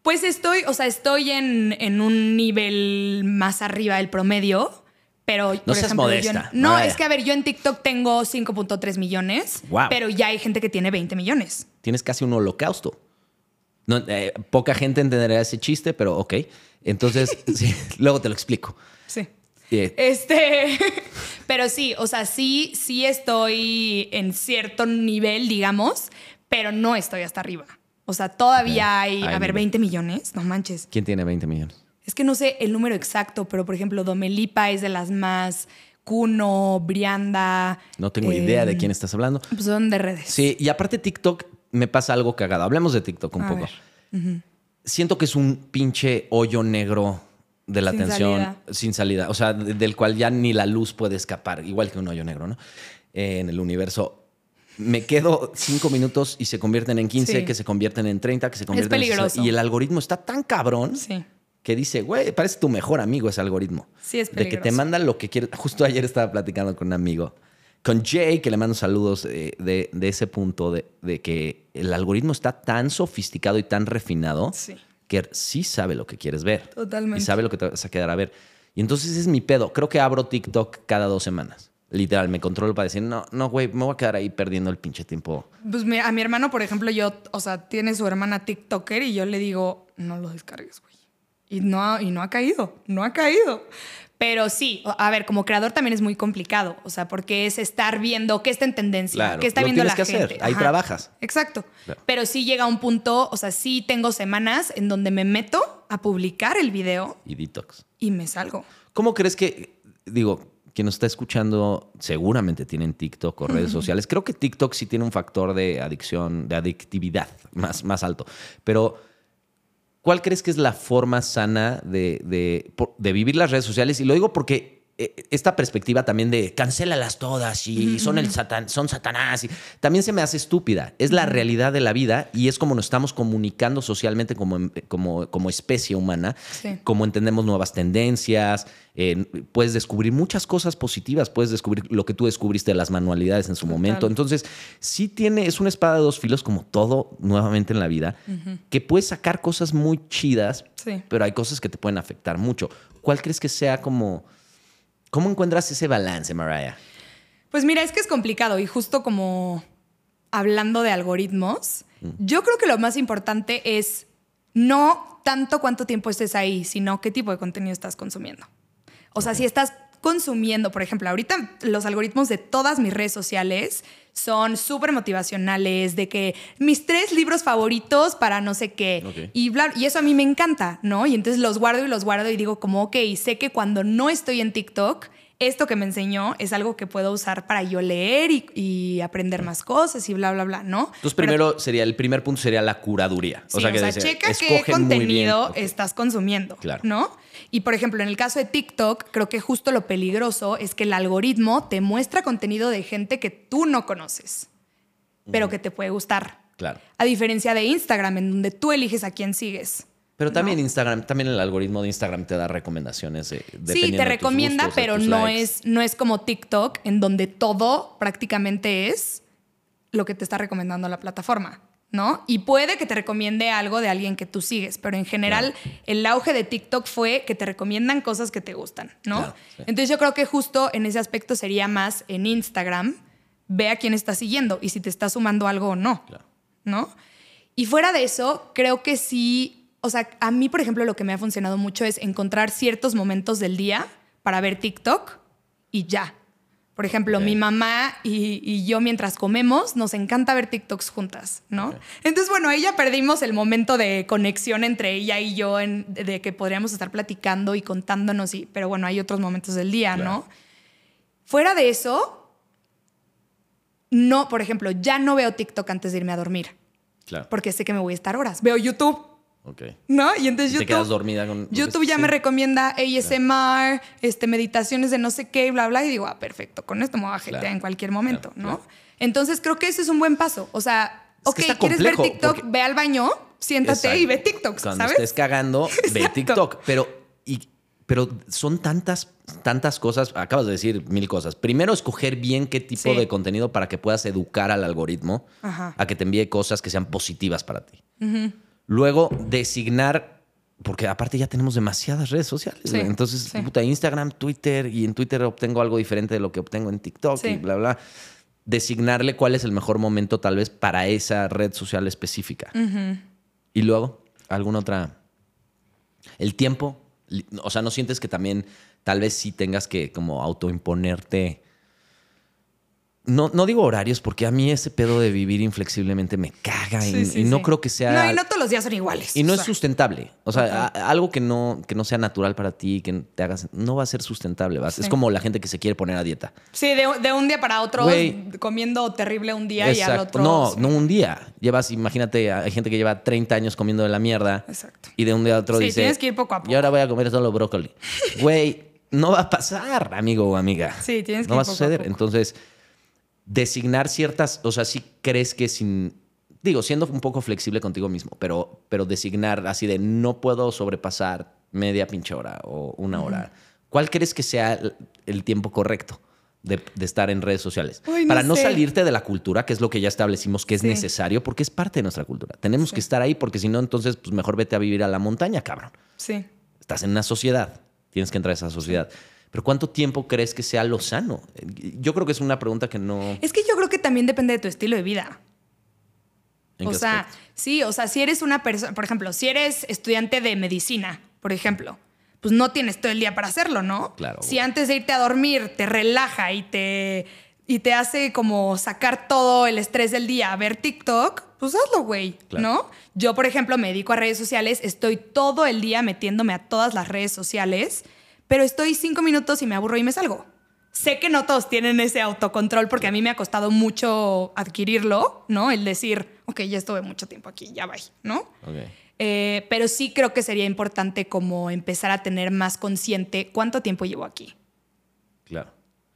Pues estoy, o sea, estoy en, en un nivel más arriba del promedio, pero por seas ejemplo, yo modesta, en- no, vaya. es que a ver, yo en TikTok tengo 5.3 millones, Wow. pero ya hay gente que tiene 20 millones. Tienes casi un holocausto. No, eh, poca gente entenderá ese chiste, pero ok. Entonces, sí, luego te lo explico. Sí. Eh, Este, pero sí, o sea, sí, sí estoy en cierto nivel, digamos, pero no estoy hasta arriba. O sea, todavía hay, Hay a ver, nivel. 20 millones, no manches. ¿Quién tiene 20 millones? Es que no sé el número exacto, pero por ejemplo, Domelipa es de las más, Cuno, Brianda. No tengo eh, idea de quién estás hablando. Pues son de redes. Sí, y aparte TikTok me pasa algo cagado. Hablemos de TikTok un A poco. Siento que es un pinche hoyo negro de la Sin atención salida. sin salida. O sea, de- del cual ya ni la luz puede escapar. Igual que un hoyo negro, ¿no? Eh, en el universo. Me quedo cinco minutos y se convierten en 15, Sí. que se convierten en 30, que se convierten en peligroso. 60. Y el algoritmo está tan cabrón Sí. Que dice, güey, parece tu mejor amigo ese algoritmo. Sí, es De que te manda lo que quieres. Justo ayer estaba platicando con un amigo, con Jay, que le mando saludos eh, de, de ese punto de, de que el algoritmo está tan sofisticado y tan refinado Sí. que sí sabe lo que quieres ver. Totalmente. Y sabe lo que te vas a quedar a ver. Y entonces es mi pedo. Creo que abro TikTok cada dos semanas. Literal, me controlo para decir, no, no, güey, me voy a quedar ahí perdiendo el pinche tiempo. Pues a mi hermano, por ejemplo, yo, o sea, tiene su hermana TikToker y yo le digo, no lo descargues, güey. Y no, ha- y no ha caído, no ha caído. Pero sí, a ver, como creador también es muy complicado, o sea, porque es estar viendo qué está en tendencia, Claro, qué está lo viendo la que hacer, gente. ahí trabajas. Exacto. Claro. Pero sí llega un punto, o sea, sí tengo semanas en donde me meto a publicar el video Y detox. y me salgo. ¿Cómo crees que, digo, quien nos está escuchando seguramente tienen TikTok o redes sociales? Creo que TikTok sí tiene un factor de adicción, de adictividad más, más alto. Pero, ¿cuál crees que es la forma sana de, de, de vivir las redes sociales? Y lo digo porque esta perspectiva también de cancélalas todas y son el satan, son satanás y también se me hace estúpida. Es la realidad de la vida y es como nos estamos comunicando socialmente como, em- como, como especie humana, Sí. como entendemos nuevas tendencias, eh, puedes descubrir muchas cosas positivas, puedes descubrir lo que tú descubriste de las manualidades en su momento. Entonces, sí tiene, es una espada de dos filos como todo nuevamente en la vida, que puedes sacar cosas muy chidas, Sí. pero hay cosas que te pueden afectar mucho. ¿Cuál crees que sea como... ¿Cómo encuentras ese balance, Mariah? Pues mira, es que es complicado y justo como hablando de algoritmos, yo creo que lo más importante es no tanto cuánto tiempo estés ahí, sino qué tipo de contenido estás consumiendo. O sea, si estás consumiendo, por ejemplo, ahorita los algoritmos de todas mis redes sociales son súper motivacionales, de que mis tres libros favoritos para no sé qué. Y, bla, y eso a mí me encanta, ¿no? Y entonces los guardo y los guardo y digo como, ok, sé que cuando no estoy en TikTok, esto que me enseñó es algo que puedo usar para yo leer y, y aprender más cosas y bla, bla, bla, ¿no? Entonces, Pero- primero sería, el primer punto sería la curaduría. Sí, o sea, dice, checa qué escoge muy bien. contenido estás consumiendo, Claro. ¿no? Y por ejemplo, en el caso de TikTok, creo que justo lo peligroso es que el algoritmo te muestra contenido de gente que tú no conoces, pero que te puede gustar. Claro. A diferencia de Instagram, en donde tú eliges a quién sigues. Pero también Instagram, también el algoritmo de Instagram te da recomendaciones. de- Sí, te de recomienda, gustos, pero no likes. es, no es como TikTok, en donde todo prácticamente es lo que te está recomendando la plataforma, ¿no? Y puede que te recomiende algo de alguien que tú sigues, pero en general el auge de TikTok fue que te recomiendan cosas que te gustan, ¿no? Claro, sí. Entonces yo creo que justo en ese aspecto sería más en Instagram, ve a quién estás siguiendo y si te está sumando algo o no. Claro. ¿no? Y fuera de eso, creo que sí, o sea, a mí, por ejemplo, lo que me ha funcionado mucho es encontrar ciertos momentos del día para ver TikTok y ya. Por ejemplo, mi mamá y, y yo mientras comemos nos encanta ver TikToks juntas, ¿no? Entonces, bueno, ahí ya perdimos el momento de conexión entre ella y yo, en- de que podríamos estar platicando y contándonos, y, pero bueno, hay otros momentos del día, Claro. ¿no? Fuera de eso, no, por ejemplo, ya no veo TikTok antes de irme a dormir Claro. porque sé que me voy a estar horas. Veo YouTube, Ok. ¿no? Y entonces Y te YouTube. quedas dormida con- YouTube ya sí. me recomienda ASMR, este, meditaciones de no sé qué, bla, bla. Y digo, ah, perfecto, con esto me voy a jetear Claro. en cualquier momento, Claro, ¿no? Entonces creo que ese es un buen paso. O sea, Es ok, ¿quieres ver TikTok? porque- Ve al baño, siéntate Exacto. y ve TikToks, Cuando ¿sabes? estés cagando, ve. TikTok. Pero, y, pero son tantas, tantas cosas. Acabas de decir mil cosas. Primero, escoger bien qué tipo Sí. de contenido para que puedas educar al algoritmo Ajá. a que te envíe cosas que sean positivas para ti. Luego, designar. Porque aparte ya tenemos demasiadas redes sociales. Sí. Entonces, sí. puta, Instagram, Twitter, y en Twitter obtengo algo diferente de lo que obtengo en TikTok Sí. y bla, bla. Designarle cuál es el mejor momento tal vez para esa red social específica. Y luego, alguna otra. El tiempo. O sea, ¿no sientes que también tal vez sí tengas que como autoimponerte? No, no digo horarios, porque a mí ese pedo de vivir inflexiblemente me caga y, Sí, sí, y no sí. creo que sea. No, y no todos los días son iguales. Y no o es sustentable. O sea, a- algo que no, que no sea natural para ti, que te hagas, no va a ser sustentable. va a- Es como la gente que se quiere poner a dieta. Sí, de, de un día para otro, comiendo terrible un día y al otro. No, no un día. Llevas, imagínate, hay gente que lleva 30 años comiendo de la mierda. Exacto. Y de un día a otro Sí, dice. tienes que ir poco a poco. Y ahora voy a comer solo brócoli. Güey, no va a pasar, amigo o amiga. Sí, tienes que No ir va a poco a suceder. poco. Entonces, designar ciertas. O sea, sí crees que sin. Digo, siendo un poco flexible contigo mismo, pero, pero designar así de no puedo sobrepasar media pinche hora o una hora. ¿Cuál crees que sea el, tiempo correcto de, de estar en redes sociales? Uy, no Para no sé. salirte de la cultura, que es lo que ya establecimos que es Sí. necesario, porque es parte de nuestra cultura. Tenemos que estar ahí, porque si no, entonces, pues mejor vete a vivir a la montaña, cabrón. Sí. Estás en una sociedad, tienes que entrar a esa sociedad. Pero ¿cuánto tiempo crees que sea lo sano? Yo creo que es una pregunta que no... Es que yo creo que también depende de tu estilo de vida. ¿en O sea, aspecto? sí, o sea, si eres una persona, por ejemplo, si eres estudiante de medicina, por ejemplo, pues no tienes todo el día para hacerlo, ¿no? Claro. Si antes de irte a dormir te relaja y te, y te hace como sacar todo el estrés del día a ver TikTok, pues hazlo, güey, Claro. ¿no? Yo, por ejemplo, me dedico a redes sociales, estoy todo el día metiéndome a todas las redes sociales, pero estoy cinco minutos y me aburro y me salgo. Sé que no todos tienen ese autocontrol porque a mí me ha costado mucho adquirirlo, ¿no? El decir, ok, ya estuve mucho tiempo aquí, ya bye, ¿no? Eh, pero sí creo que sería importante como empezar a tener más consciente cuánto tiempo llevo aquí. Claro.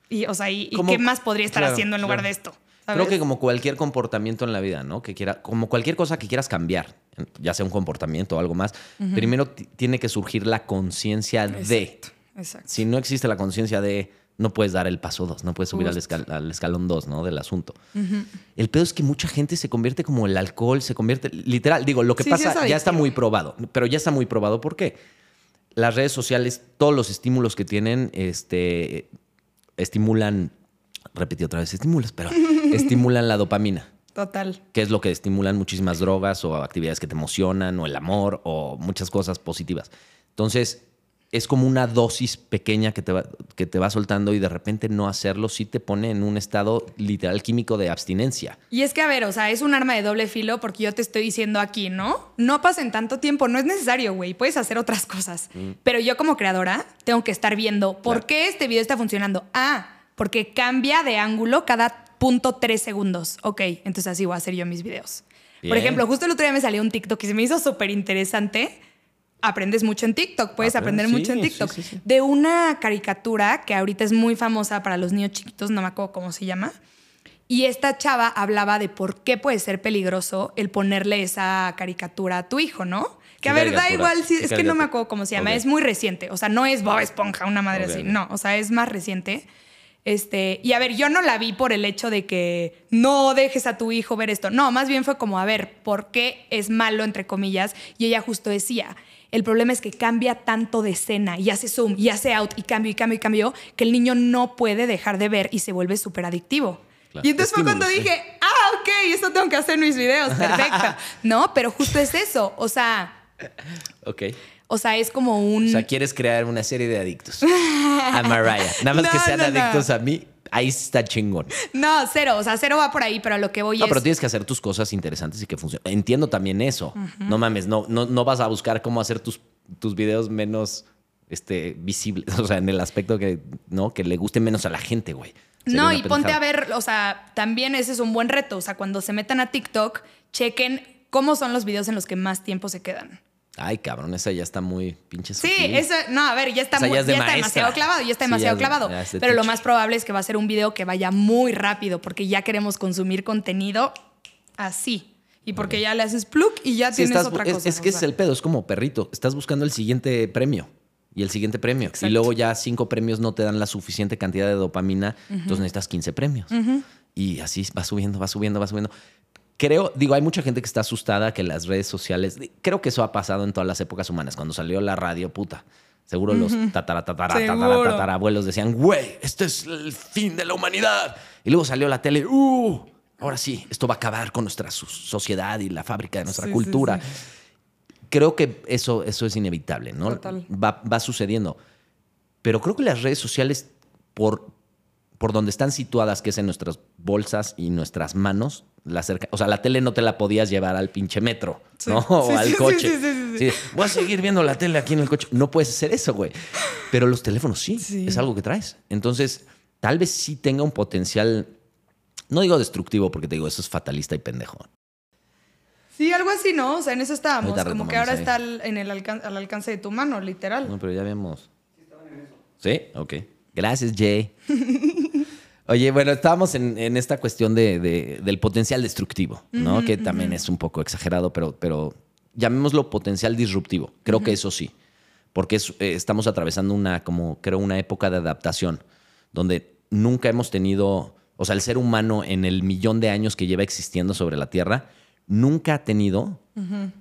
Y, o sea, y, qué más podría estar claro, haciendo en lugar claro. de esto. ¿sabes? Creo que como cualquier comportamiento en la vida, ¿no? Que quiera, como cualquier cosa que quieras cambiar, ya sea un comportamiento o algo más, primero ti- tiene que surgir la conciencia de. Exacto. Si no existe la conciencia de, no puedes dar el paso dos, no puedes subir al, Justo. escal- al escalón dos, ¿no? Del asunto. El pedo es que mucha gente se convierte como el alcohol, se convierte, literal, digo, lo que Sí, sí, pasa es ya está muy probado, pero ya está muy probado. ¿Por qué? Las redes sociales, todos los estímulos que tienen, este, estimulan, repetí otra vez, estimulas, pero estimulan la dopamina Total. que es lo que estimulan muchísimas drogas o actividades que te emocionan o el amor o muchas cosas positivas. Entonces, es como una dosis pequeña que te va, que te va soltando y de repente no hacerlo sí te pone en un estado literal químico de abstinencia. Y es que, a ver, o sea, es un arma de doble filo porque yo te estoy diciendo aquí, ¿no? No pasen tanto tiempo, no es necesario, güey. Puedes hacer otras cosas. Pero yo como creadora tengo que estar viendo por Mm. Claro. qué este video está funcionando. Ah, porque cambia de ángulo cada punto tres segundos. Ok, entonces así voy a hacer yo mis videos. Por ejemplo, justo el otro día me salió un TikTok y se me hizo súper interesante. Aprendes mucho en TikTok, puedes aprender mucho en TikTok. sí, sí, sí. De una caricatura que ahorita es muy famosa para los niños chiquitos, no me acuerdo cómo se llama. Y esta chava hablaba de por qué puede ser peligroso el ponerle esa caricatura a tu hijo, ¿no? Que ¿Qué a ver, da igual, si, ¿Qué es que no me acuerdo cómo se llama, es muy reciente, o sea, no es Bob Esponja, una madre así, no, o sea, es más reciente. Este, y a ver, yo no la vi por el hecho de que no dejes a tu hijo ver esto. No, más bien fue como, a ver, ¿por qué es malo, entre comillas? Y ella justo decía, el problema es que cambia tanto de escena y hace zoom y hace out y cambio y cambio y cambio que el niño no puede dejar de ver y se vuelve súper adictivo. Claro. Y entonces fue cuando dije, ah, ok, eso tengo que hacer en mis videos, perfecto. no, pero justo es eso, o sea, Ok. o sea, es como un... O sea, quieres crear una serie de adictos a Mariah. Nada más No, que sean no, no. adictos a mí, ahí está chingón. No, cero, o sea, cero va por ahí, pero a lo que voy No, es... pero tienes que hacer tus cosas interesantes y que funcionen. Entiendo también eso. No mames, no, no, no vas a buscar cómo hacer tus, tus videos menos este, visibles. O sea, en el aspecto que, ¿no? que le guste menos a la gente, güey. Sería No, y ponte a ver, o sea, también ese es un buen reto. O sea, cuando se metan a TikTok, chequen cómo son los videos en los que más tiempo se quedan. Ay, cabrón, esa ya está muy pinche Sí, eso, no, a ver, ya está, O sea, muy- ya es de ya está demasiado clavado, ya está Sí, demasiado ya clavado. ya es de Pero lo más probable es que va a ser un video que vaya muy rápido porque ya queremos consumir contenido así. Y porque ya le haces plug y ya Sí, tienes estás- otra es, cosa. es que o es el pedo, es como perrito. Estás buscando el siguiente premio y el siguiente premio. Exacto. Y luego ya cinco premios no te dan la suficiente cantidad de dopamina, entonces necesitas 15 premios. Y así va subiendo, va subiendo, va subiendo. Creo, digo, hay mucha gente que está asustada que las redes sociales, creo que eso ha pasado en todas las épocas humanas. Cuando salió la radio, puta. Seguro los tatara, decían, güey, este es el fin de la humanidad. Y luego salió la tele, uh, ahora sí, esto va a acabar con nuestra so- sociedad y la fábrica de nuestra Sí, sí, cultura. sí. Creo que eso, eso es inevitable, ¿no? Total. Va, va sucediendo. Pero creo que las redes sociales, por, por donde están situadas, que es en nuestras bolsas y nuestras manos, la cerca, o sea, la tele no te la podías llevar al pinche metro, Sí. ¿no? O al sí, coche. sí, sí, sí. Sí, voy a seguir viendo la tele aquí en el coche. No puedes hacer eso, güey. Pero los teléfonos sí, es algo que traes. Entonces, tal vez sí tenga un potencial, no digo destructivo, porque te digo, eso es fatalista y pendejo. Sí, algo así, ¿no? O sea, en eso estábamos. Como que ahora ahí. está al, en el alcan- al alcance de tu mano, literal. No, pero ya vemos. Sí, ok. Gracias, Jay. Oye, bueno, estábamos en, en esta cuestión de, de- del potencial destructivo, ¿no? que también es un poco exagerado, pero, pero llamémoslo potencial disruptivo. Creo que eso sí, porque es- eh, estamos atravesando una, como creo, una época de adaptación, donde nunca hemos tenido, o sea, el ser humano en el millón de años que lleva existiendo sobre la Tierra, nunca ha tenido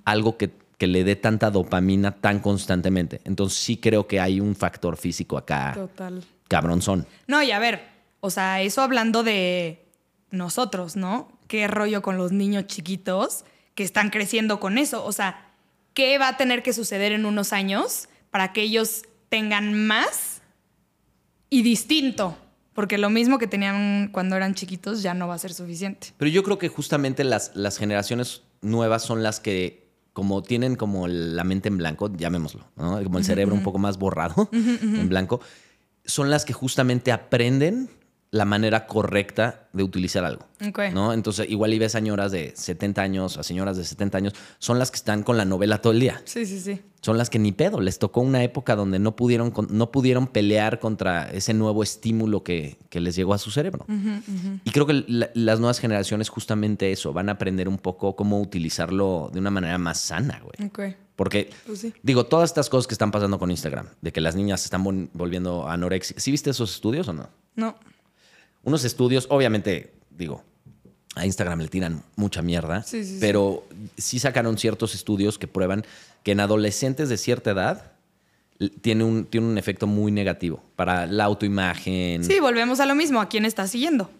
algo que, que le dé tanta dopamina tan constantemente. Entonces sí creo que hay un factor físico acá, Total. cabronzón. No, y a ver, o sea, eso hablando de nosotros, ¿no? ¿Qué rollo con los niños chiquitos que están creciendo con eso? O sea, ¿qué va a tener que suceder en unos años para que ellos tengan más y distinto? Porque lo mismo que tenían cuando eran chiquitos ya no va a ser suficiente. Pero yo creo que justamente las, las generaciones nuevas son las que como tienen como la mente en blanco, llamémoslo, ¿no? como el cerebro un poco más borrado en blanco, son las que justamente aprenden la manera correcta de utilizar algo. ¿no? Entonces, igual y ves señoras de 70 años, a señoras de 70 años, son las que están con la novela todo el día. Sí, sí, sí. Son las que ni pedo. Les tocó una época donde no pudieron, no pudieron pelear contra ese nuevo estímulo que, que les llegó a su cerebro. Y creo que la- las nuevas generaciones justamente eso, van a aprender un poco cómo utilizarlo de una manera más sana, güey. Porque, Pues sí. digo, todas estas cosas que están pasando con Instagram, de que las niñas se están vol- volviendo anoréxicas. ¿Sí viste esos estudios o no? No. Unos estudios, obviamente, digo, a Instagram le tiran mucha mierda, Sí, sí, pero sí sacaron ciertos estudios que prueban que en adolescentes de cierta edad tiene un, tiene un efecto muy negativo para la autoimagen. Sí, volvemos a lo mismo. ¿A quién estás siguiendo?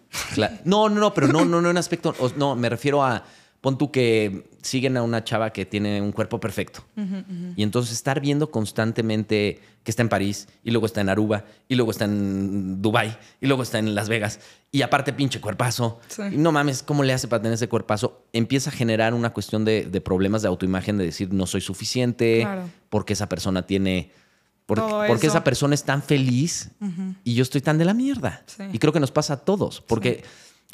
No, no, no, pero no, no, no en aspecto. No, me refiero a. Pon tú que siguen a una chava que tiene un cuerpo perfecto. Y entonces estar viendo constantemente que está en París, y luego está en Aruba, y luego está en Dubai, y luego está en Las Vegas, y aparte pinche cuerpazo. Sí. Y no mames, ¿cómo le hace para tener ese cuerpazo? Empieza a generar una cuestión de, de problemas de autoimagen, de decir no soy suficiente, Claro. porque esa persona tiene. Porque, esa persona es tan feliz y yo estoy tan de la mierda. Sí. Y creo que nos pasa a todos, porque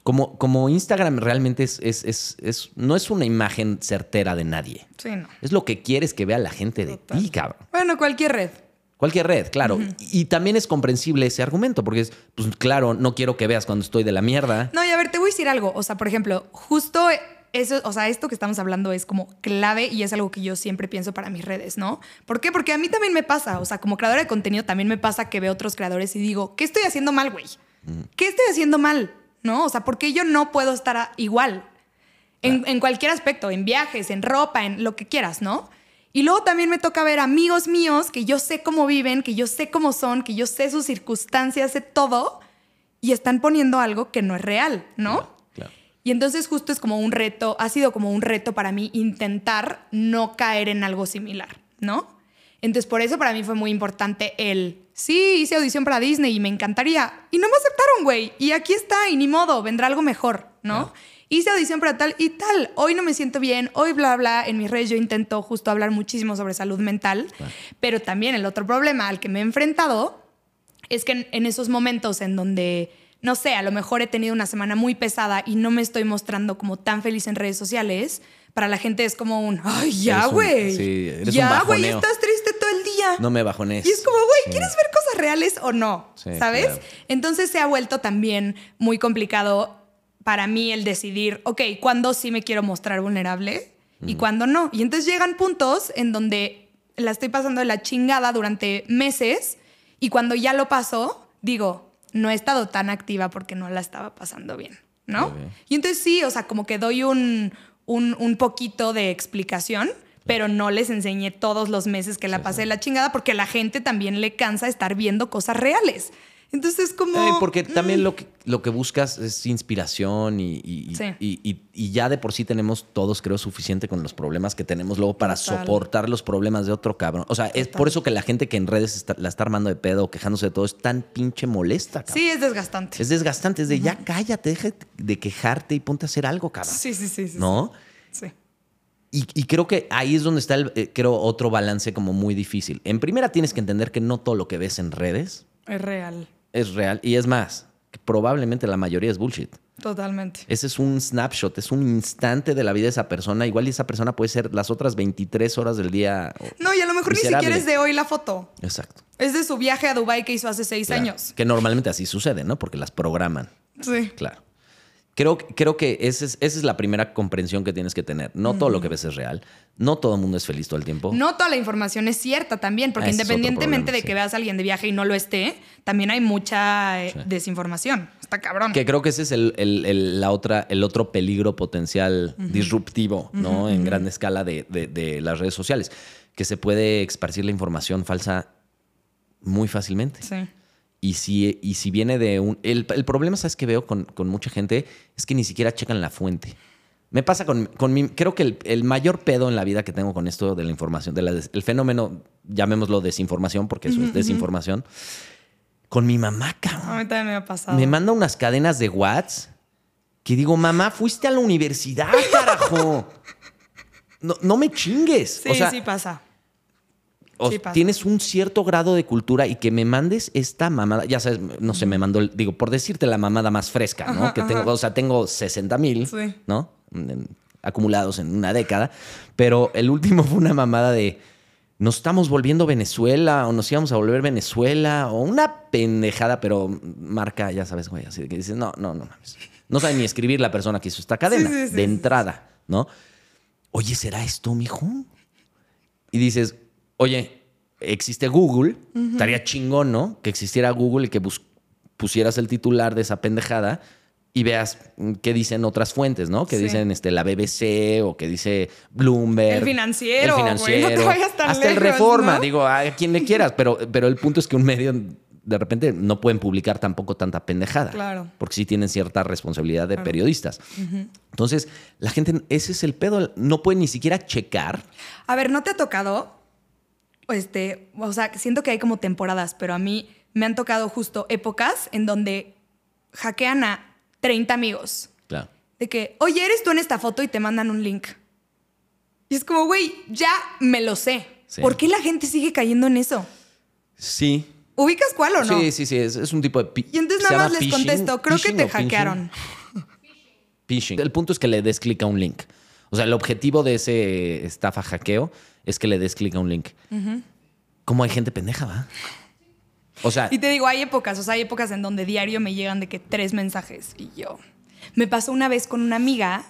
como, como Instagram realmente es, es, es- es- no es una imagen certera de nadie. Sí, no. Es lo que quieres que vea la gente de Total. ti, cabrón. Bueno, cualquier red. Cualquier red, claro. y, y también es comprensible ese argumento, porque es, pues claro, no quiero que veas cuando estoy de la mierda. No, y a ver, te voy a decir algo. O sea, por ejemplo, justo eso, o sea, esto que estamos hablando es como clave y es algo que yo siempre pienso para mis redes, ¿no? ¿Por qué? Porque a mí también me pasa, o sea, como creadora de contenido también me pasa que veo otros creadores y digo, ¿qué estoy haciendo mal, güey? ¿Qué estoy haciendo mal? ¿No? O sea, ¿por qué yo no puedo estar igual? En, en cualquier aspecto, en viajes, en ropa, en lo que quieras, ¿no? Y luego también me toca ver amigos míos que yo sé cómo viven, que yo sé cómo son, que yo sé sus circunstancias, sé todo, y están poniendo algo que no es real, ¿no? Claro. Y entonces justo es como un reto, ha sido como un reto para mí intentar no caer en algo similar, ¿no? Entonces por eso para mí fue muy importante el, sí, hice audición para Disney y me encantaría. Y no me aceptaron, güey. Y aquí está, y ni modo, vendrá algo mejor, ¿no? Hice audición para tal y tal. Hoy no me siento bien, hoy bla, bla. En mis redes yo intento justo hablar muchísimo sobre salud mental. Pero también el otro problema al que me he enfrentado es que en, en esos momentos en donde, no sé, a lo mejor he tenido una semana muy pesada y no me estoy mostrando como tan feliz en redes sociales, para la gente es como un, ay, ya, güey. sí, ya, güey, estás triste No me bajones. Y es como, güey, Sí. ¿quieres ver cosas reales o no? Sí, ¿Sabes? claro. Entonces se ha vuelto también muy complicado para mí el decidir, ok, ¿cuándo sí me quiero mostrar vulnerable y cuándo no? Y entonces llegan puntos en donde la estoy pasando de la chingada durante meses y cuando ya lo paso, digo, no he estado tan activa porque no la estaba pasando bien, ¿no? Y entonces sí, o sea, como que doy un, un, un poquito de explicación, pero no les enseñé todos los meses que la pasé de la chingada porque a la gente también le cansa estar viendo cosas reales. Entonces, como... Eh, porque también lo que, lo que buscas es inspiración y, y- y- Sí. y- y- y ya de por sí tenemos todos, creo, suficiente con los problemas que tenemos luego para Total. soportar los problemas de otro cabrón. O sea, es por eso que la gente que en redes está- la está armando de pedo, quejándose de todo, es tan pinche molesta, cabrón. Sí, es desgastante. Es desgastante, es de ya cállate, deja de quejarte y ponte a hacer algo, cabrón. Sí, sí, sí. sí ¿No? Sí. Y, y creo que ahí es donde está, el, eh, creo, otro balance como muy difícil. En primera tienes que entender que no todo lo que ves en redes Es real. es real. Y es más, que probablemente la mayoría es bullshit. Totalmente. Ese es un snapshot, es un instante de la vida de esa persona. Igual y esa persona puede ser las otras 23 horas del día. No, y a lo mejor Miserable. ni siquiera es de hoy la foto. Exacto. Es de su viaje a Dubai que hizo hace seis Claro. años. Que normalmente así sucede, ¿no? Porque las programan. Sí. Claro. Creo, creo que esa es, esa es la primera comprensión que tienes que tener. No todo lo que ves es real. No todo el mundo es feliz todo el tiempo. No toda la información es cierta también, porque Ah, ese independientemente problema, de sí. que veas a alguien de viaje y no lo esté, también hay mucha eh, Sí. desinformación. Está cabrón. Que creo que ese es el, el- el- la otra, el otro peligro potencial disruptivo, ¿no? En gran escala de, de- de las redes sociales. Que se puede esparcir la información falsa muy fácilmente. Sí. Y si, y si viene de un. El, el problema, ¿sabes que veo con, con mucha gente? Es que ni siquiera checan la fuente. Me pasa con, con mi. Creo que el, el mayor pedo en la vida que tengo con esto de la información, del el fenómeno, llamémoslo desinformación, porque eso es desinformación. con mi mamá, cabrón. A mí también me ha pasado. Me manda unas cadenas de Whats que digo, mamá, fuiste a la universidad, carajo. No, no me chingues. Sí, o sea, sí pasa. O sí tienes un cierto grado de cultura y que me mandes esta mamada, ya sabes, no sé, me mandó, digo, por decirte la mamada más fresca, ¿no? Ajá, que tengo, ajá. o sea, tengo 60 mil, Sí. ¿no? Acumulados en una década, pero el último fue una mamada de nos estamos volviendo Venezuela o nos íbamos a volver Venezuela o una pendejada, pero marca, ya sabes, güey, así de que dices, no, no, no mames. No sabe ni escribir la persona que hizo esta cadena Sí, sí, sí, de entrada, ¿no? Oye, ¿será esto, mijo? y dices, oye, existe Google, estaría chingón, ¿no? Que existiera Google y que pusieras el titular de esa pendejada y veas mm, qué dicen otras fuentes, ¿no? Que Sí. dicen este, la BBC o que dice Bloomberg. El financiero, El güey, no te financiero. vayas tan hasta el Reforma, ¿no? digo, a quien le quieras, pero, pero el punto es que un medio de repente no pueden publicar tampoco tanta pendejada. Claro. Porque sí tienen cierta responsabilidad de periodistas. Entonces, la gente, ese es el pedo, no pueden ni siquiera checar. A ver, ¿no te ha tocado? Este, o sea, siento que hay como temporadas, pero a mí me han tocado justo épocas en donde hackean a 30 amigos. Claro. De que, oye, eres tú en esta foto y te mandan un link. Y es como, güey, ya me lo sé. Sí. ¿Por qué la gente sigue cayendo en eso? Sí, ¿Ubicas cuál o no? Sí, sí, sí, es, es un tipo de... Y entonces nada más les phishing, contesto, creo que te hackearon. Phishing. El punto es que le des clic a un link. O sea, el objetivo de ese estafa hackeo es que le des clic a un link. ¿Cómo hay gente pendeja, va? O sea, Y te digo, hay épocas, o sea, hay épocas en donde diario me llegan de que tres mensajes y yo. Me pasó una vez con una amiga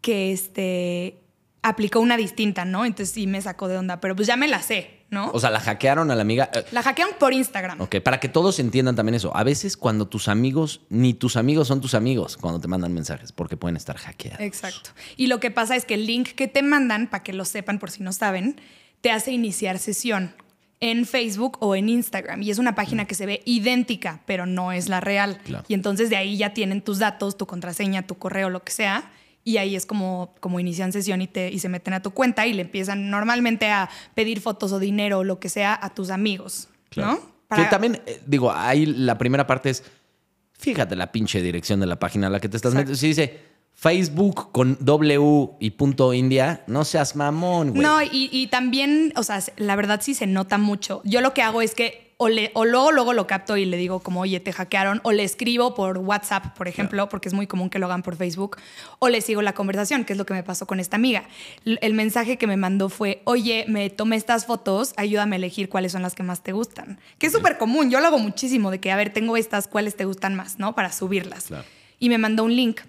que este aplicó una distinta, ¿no? Entonces sí me sacó de onda, pero pues ya me la sé, ¿no? o sea, la hackearon a la amiga. Eh, la hackearon por Instagram. Ok, para que todos entiendan también eso. A veces cuando tus amigos, ni tus amigos son tus amigos cuando te mandan mensajes, porque pueden estar hackeados. Exacto. Y lo que pasa es que el link que te mandan, para que lo sepan por si no saben, te hace iniciar sesión en Facebook o en Instagram. Y es una página que se ve idéntica, pero no es la real. Claro. Y entonces de ahí ya tienen tus datos, tu contraseña, tu correo, lo que sea. Y ahí es como, como inician sesión y, te, y se meten a tu cuenta y le empiezan normalmente a pedir fotos o dinero o lo que sea a tus amigos. Claro. ¿No? Para- Que también, eh, digo, ahí la primera parte es, fíjate la pinche dirección de la página a la que te estás metiendo. Si dice Facebook con W y punto India, no seas mamón, güey. No, y, y también, o sea, la verdad sí se nota mucho. Yo lo que hago es que o, le, o luego, luego lo capto y le digo como, oye, te hackearon, o le escribo por WhatsApp, por ejemplo, porque es muy común que lo hagan por Facebook, o le sigo la conversación, que es lo que me pasó con esta amiga. El mensaje que me mandó fue, oye, me tomé estas fotos, ayúdame a elegir cuáles son las que más te gustan. Que es súper común, yo lo hago muchísimo, de que, a ver, tengo estas, ¿cuáles te gustan más, no? Para subirlas. Claro. Y me mandó un link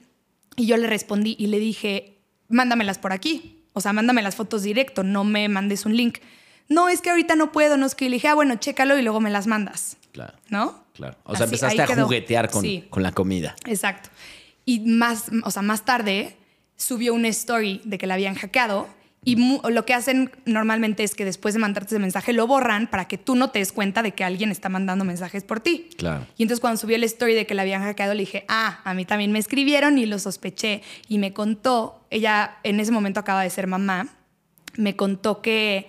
y yo le respondí y le dije, mándamelas por aquí. O sea, mándame las fotos directo, no me mandes un link. No, es que ahorita no puedo, no es que y le dije, ah, bueno, chécalo y luego me las mandas. Claro. ¿No? Claro. O sea, Así, empezaste a quedó. juguetear con, Sí. con la comida. Exacto. Y más, o sea, más tarde subió una story de que la habían hackeado y lo que hacen normalmente es que después de mandarte ese mensaje lo borran para que tú no te des cuenta de que alguien está mandando mensajes por ti. Claro. Y entonces cuando subió el story de que la habían hackeado, le dije, ah, a mí también me escribieron y lo sospeché. Y me contó, ella en ese momento acaba de ser mamá, me contó que,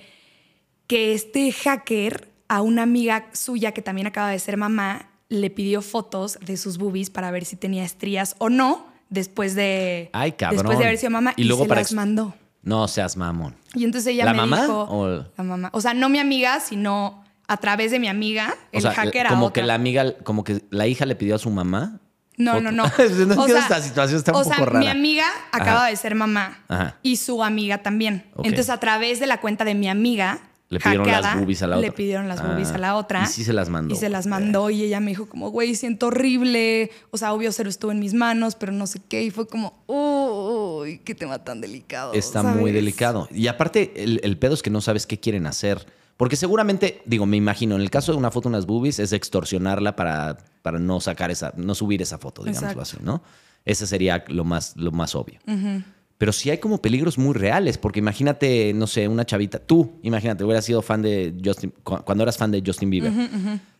que este hacker a una amiga suya que también acaba de ser mamá le pidió fotos de sus boobies para ver si tenía estrías o no después de, Ay, cabrón. después de haber sido mamá Y y, luego se para las mandó. No seas mamón. Y entonces ella ¿La me mamá dijo, o- la mamá, o sea, no mi amiga, sino a través de mi amiga, O el sea, hacker a como otra. que la amiga, como que la hija le pidió a su mamá. No, foto. no, no. no esta situación, está un o poco sea, rara. mi amiga acaba Ajá. de ser mamá Ajá. y su amiga también. Entonces, a través de la cuenta de mi amiga, Le pidieron las boobies a la Le otra. pidieron las Ah, boobies a la otra. y sí se las mandó. Y se las mandó y ella me dijo como, güey, siento horrible. O sea, obvio cero estuvo en mis manos, pero no sé qué. Y fue como, uy, qué tema tan delicado. Está ¿sabes? muy delicado. Y aparte, el, el pedo es que no sabes qué quieren hacer. Porque seguramente, digo, me imagino, en el caso de una foto de unas boobies, es extorsionarla para, para no sacar esa, no subir esa foto, digámoslo así, ¿no? Ese sería lo más, lo más obvio. Pero sí hay como peligros muy reales, porque imagínate, no sé, una chavita, tú, imagínate, hubieras sido fan de Justin, cu- cuando eras fan de Justin Bieber.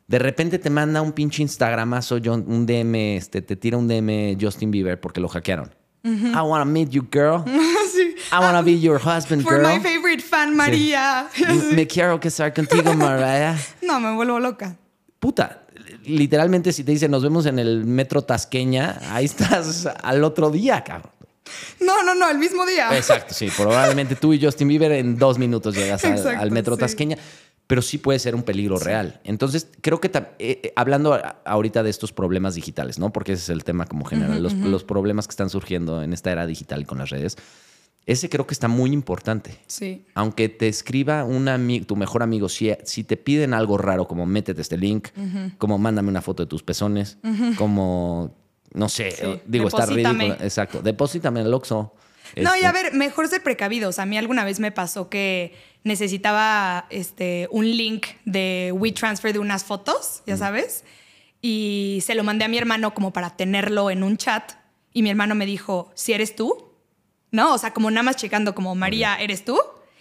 De repente te manda un pinche Instagramazo, un DM, este, te tira un DM Justin Bieber porque lo hackearon. I wanna meet you, girl. Sí. I wanna be your husband, For girl. my favorite fan, María. Me quiero casar contigo, Mariah. No, me vuelvo loca. Puta, literalmente si te dicen nos vemos en el metro Tasqueña, ahí estás al otro día, cabrón. No, no, no, el mismo día. Exacto, sí. Probablemente tú y Justin Bieber en dos minutos llegas al, Exacto, al metro sí. Tasqueña, pero sí puede ser un peligro real. Entonces, creo que eh, eh, hablando ahorita de estos problemas digitales, ¿no? Porque ese es el tema como general, los, los problemas que están surgiendo en esta era digital con las redes, ese creo que está muy importante. Sí. Aunque te escriba un ami- tu mejor amigo, si, si te piden algo raro, como métete este link, como mándame una foto de tus pezones, como, no sé, Sí, digo, está ridículo. Exacto, deposítame el Oxxo. No, y Este, a ver, mejor ser precavidos. A mí alguna vez me pasó que necesitaba este, un link de WeTransfer de unas fotos, ya sabes, y se lo mandé a mi hermano como para tenerlo en un chat, y mi hermano me dijo, si eres tú, ¿no? O sea, como nada más checando como, María, ¿eres tú?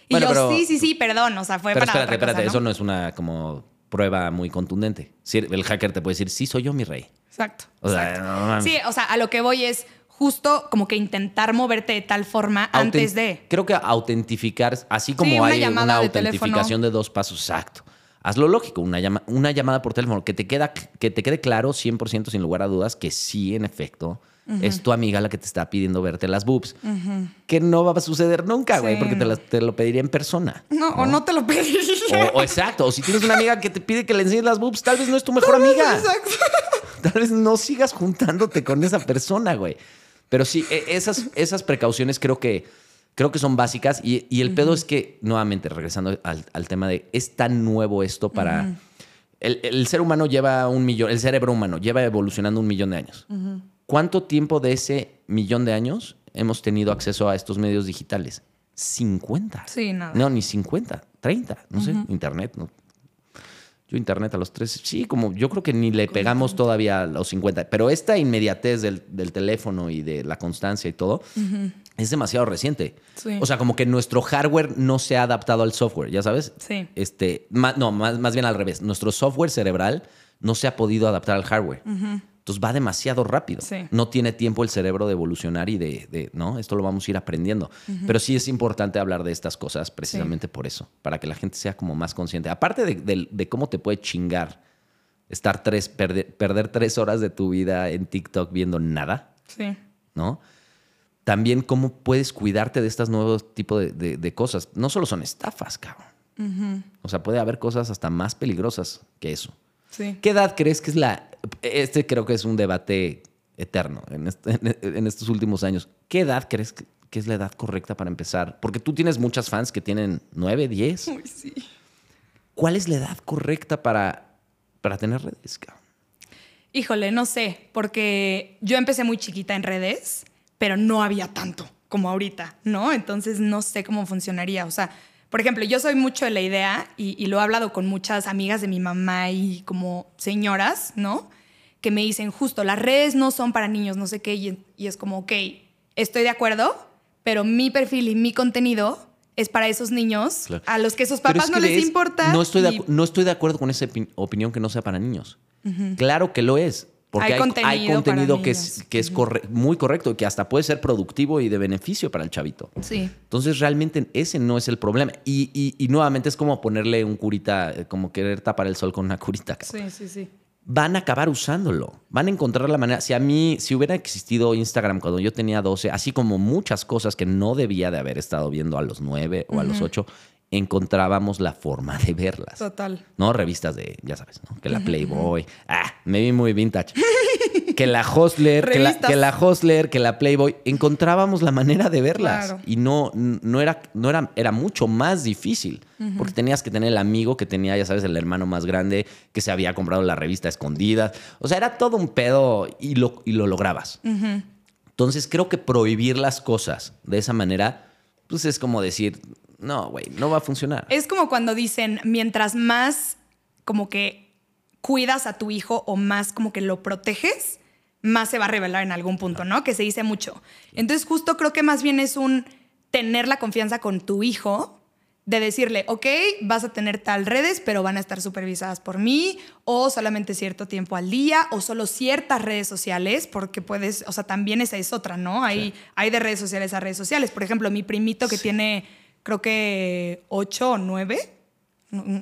Y Bueno, yo, pero- sí, sí, sí, perdón, o sea, fue Pero para espérate, otra cosa, espérate, ¿no? eso no es una como prueba muy contundente. El hacker te puede decir, sí, soy yo mi rey. Exacto. O sea, exacto. no mames. sí, o sea, a lo que voy es justo como que intentar moverte de tal forma Autent- antes de... Creo que autentificar, así como una hay una de autentificación teléfono. de dos pasos, exacto. Hazlo lógico, una, llama- una llamada por teléfono, que te, queda, que te quede claro 100% sin lugar a dudas que sí, en efecto, es tu amiga la que te está pidiendo verte las boobs. Que no va a suceder nunca, güey, Sí, porque te, las- te lo pediría en persona. No, o no te lo pediría. O, o exacto, o si tienes una amiga que te pide que le enseñes las boobs, tal vez no es tu mejor amiga. Exacto. Tal vez no sigas juntándote con esa persona, güey. Pero sí, e- esas, esas precauciones creo que, creo que son básicas. Y, y el pedo es que, nuevamente, regresando al, al tema de es tan nuevo esto para. el, el ser humano lleva un millón, el cerebro humano lleva evolucionando un millón de años. ¿Cuánto tiempo de ese millón de años hemos tenido acceso a estos medios digitales? 50. Sí, nada. No, ni 50, 30, no sé, internet, no. Yo internet a los tres, sí, como yo creo que ni le pegamos todavía a los 50, pero esta inmediatez del, del teléfono y de la constancia y todo es demasiado reciente. Sí. O sea, como que nuestro hardware no se ha adaptado al software, ¿ya sabes? Sí. Este, ma- no, más, más bien al revés. Nuestro software cerebral no se ha podido adaptar al hardware. Entonces va demasiado rápido. Sí. No tiene tiempo el cerebro de evolucionar y de, de, no, esto lo vamos a ir aprendiendo. Pero sí es importante hablar de estas cosas precisamente por eso, para que la gente sea como más consciente. Aparte de, de- de cómo te puede chingar estar tres, perder, perder tres horas de tu vida en TikTok viendo nada, Sí. ¿no? También cómo puedes cuidarte de estos nuevos tipos de, de- de cosas. No solo son estafas, cabrón. O sea, puede haber cosas hasta más peligrosas que eso. Sí. ¿Qué edad crees que es la... Este creo que es un debate eterno en, este- en estos últimos años. ¿Qué edad crees que, que es la edad correcta para empezar? Porque tú tienes muchas fans que tienen 9, 10. Uy, sí. ¿Cuál es la edad correcta para, para tener redes? Híjole, no sé, porque yo empecé muy chiquita en redes, pero no había tanto como ahorita, ¿no? Entonces no sé cómo funcionaría. O sea, por ejemplo, yo soy mucho de la idea, y, y lo he hablado con muchas amigas de mi mamá y como señoras, ¿no? Que me dicen, justo, las redes no son para niños, no sé qué, y, y es como, ok, estoy de acuerdo, pero mi perfil y mi contenido es para esos niños Claro. a los que sus Pero papás es no les es- importa. No estoy, de, y- no estoy de acuerdo con esa opin- opinión que no sea para niños. Claro que lo es. Porque Hay hay, contenido hay contenido para que es, niños. que es corre- muy correcto y que hasta puede ser productivo y de beneficio para el chavito. Sí. Entonces, realmente ese no es el problema. Y, y- y nuevamente es como ponerle un curita, como querer tapar el sol con una curita. cabrón. Sí, sí, sí. Van a acabar usándolo. Van a encontrar la manera. Si a mí, si hubiera existido Instagram cuando yo tenía 12, así como muchas cosas que no debía de haber estado viendo a los 9 o a los 8, encontrábamos la forma de verlas. Total. ¿no? Revistas de, ya sabes, ¿no? Que la Playboy. Ah, me vi muy vintage. que la Hostler, que la, que la Hostler, que la Playboy. Encontrábamos la manera de verlas. Claro. Y no, no, era, no era, era mucho más difícil. Porque tenías que tener el amigo que tenía, ya sabes, el hermano más grande, que se había comprado la revista escondida. O sea, era todo un pedo y lo, y lo lograbas. Entonces creo que prohibir las cosas de esa manera, pues es como decir, no, güey, no va a funcionar. Es como cuando dicen, mientras más como que cuidas a tu hijo o más como que lo proteges, más se va a revelar en algún punto, ¿no? Que se dice mucho. Entonces justo creo que más bien es un tener la confianza con tu hijo de decirle, ok, vas a tener tal redes, pero van a estar supervisadas por mí, o solamente cierto tiempo al día, o solo ciertas redes sociales, porque puedes, o sea, también esa es otra, ¿no? Hay, hay de redes sociales a redes sociales. Por ejemplo, mi primito que tiene, creo que ocho o nueve,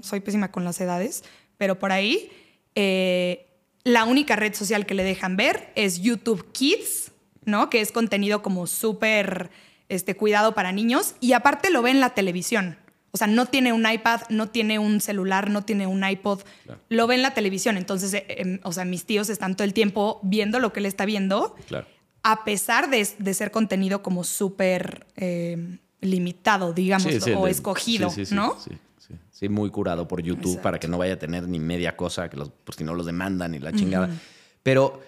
soy pésima con las edades, pero por ahí, eh, la única red social que le dejan ver es YouTube Kids, ¿no? Que es contenido como súper este, cuidado para niños. Y aparte lo ve en la televisión. O sea, no tiene un iPad, no tiene un celular, no tiene un iPod. Lo ve en la televisión. Entonces, eh, em, o sea, mis tíos están todo el tiempo viendo lo que él está viendo. Claro. A pesar de, de ser contenido como súper eh, limitado, digamos, Sí, sí, o de- escogido, sí, ¿no? Sí, sí. Sí, muy curado por YouTube Exacto. para que no vaya a tener ni media cosa, que los, por si no los demandan y la chingada. Pero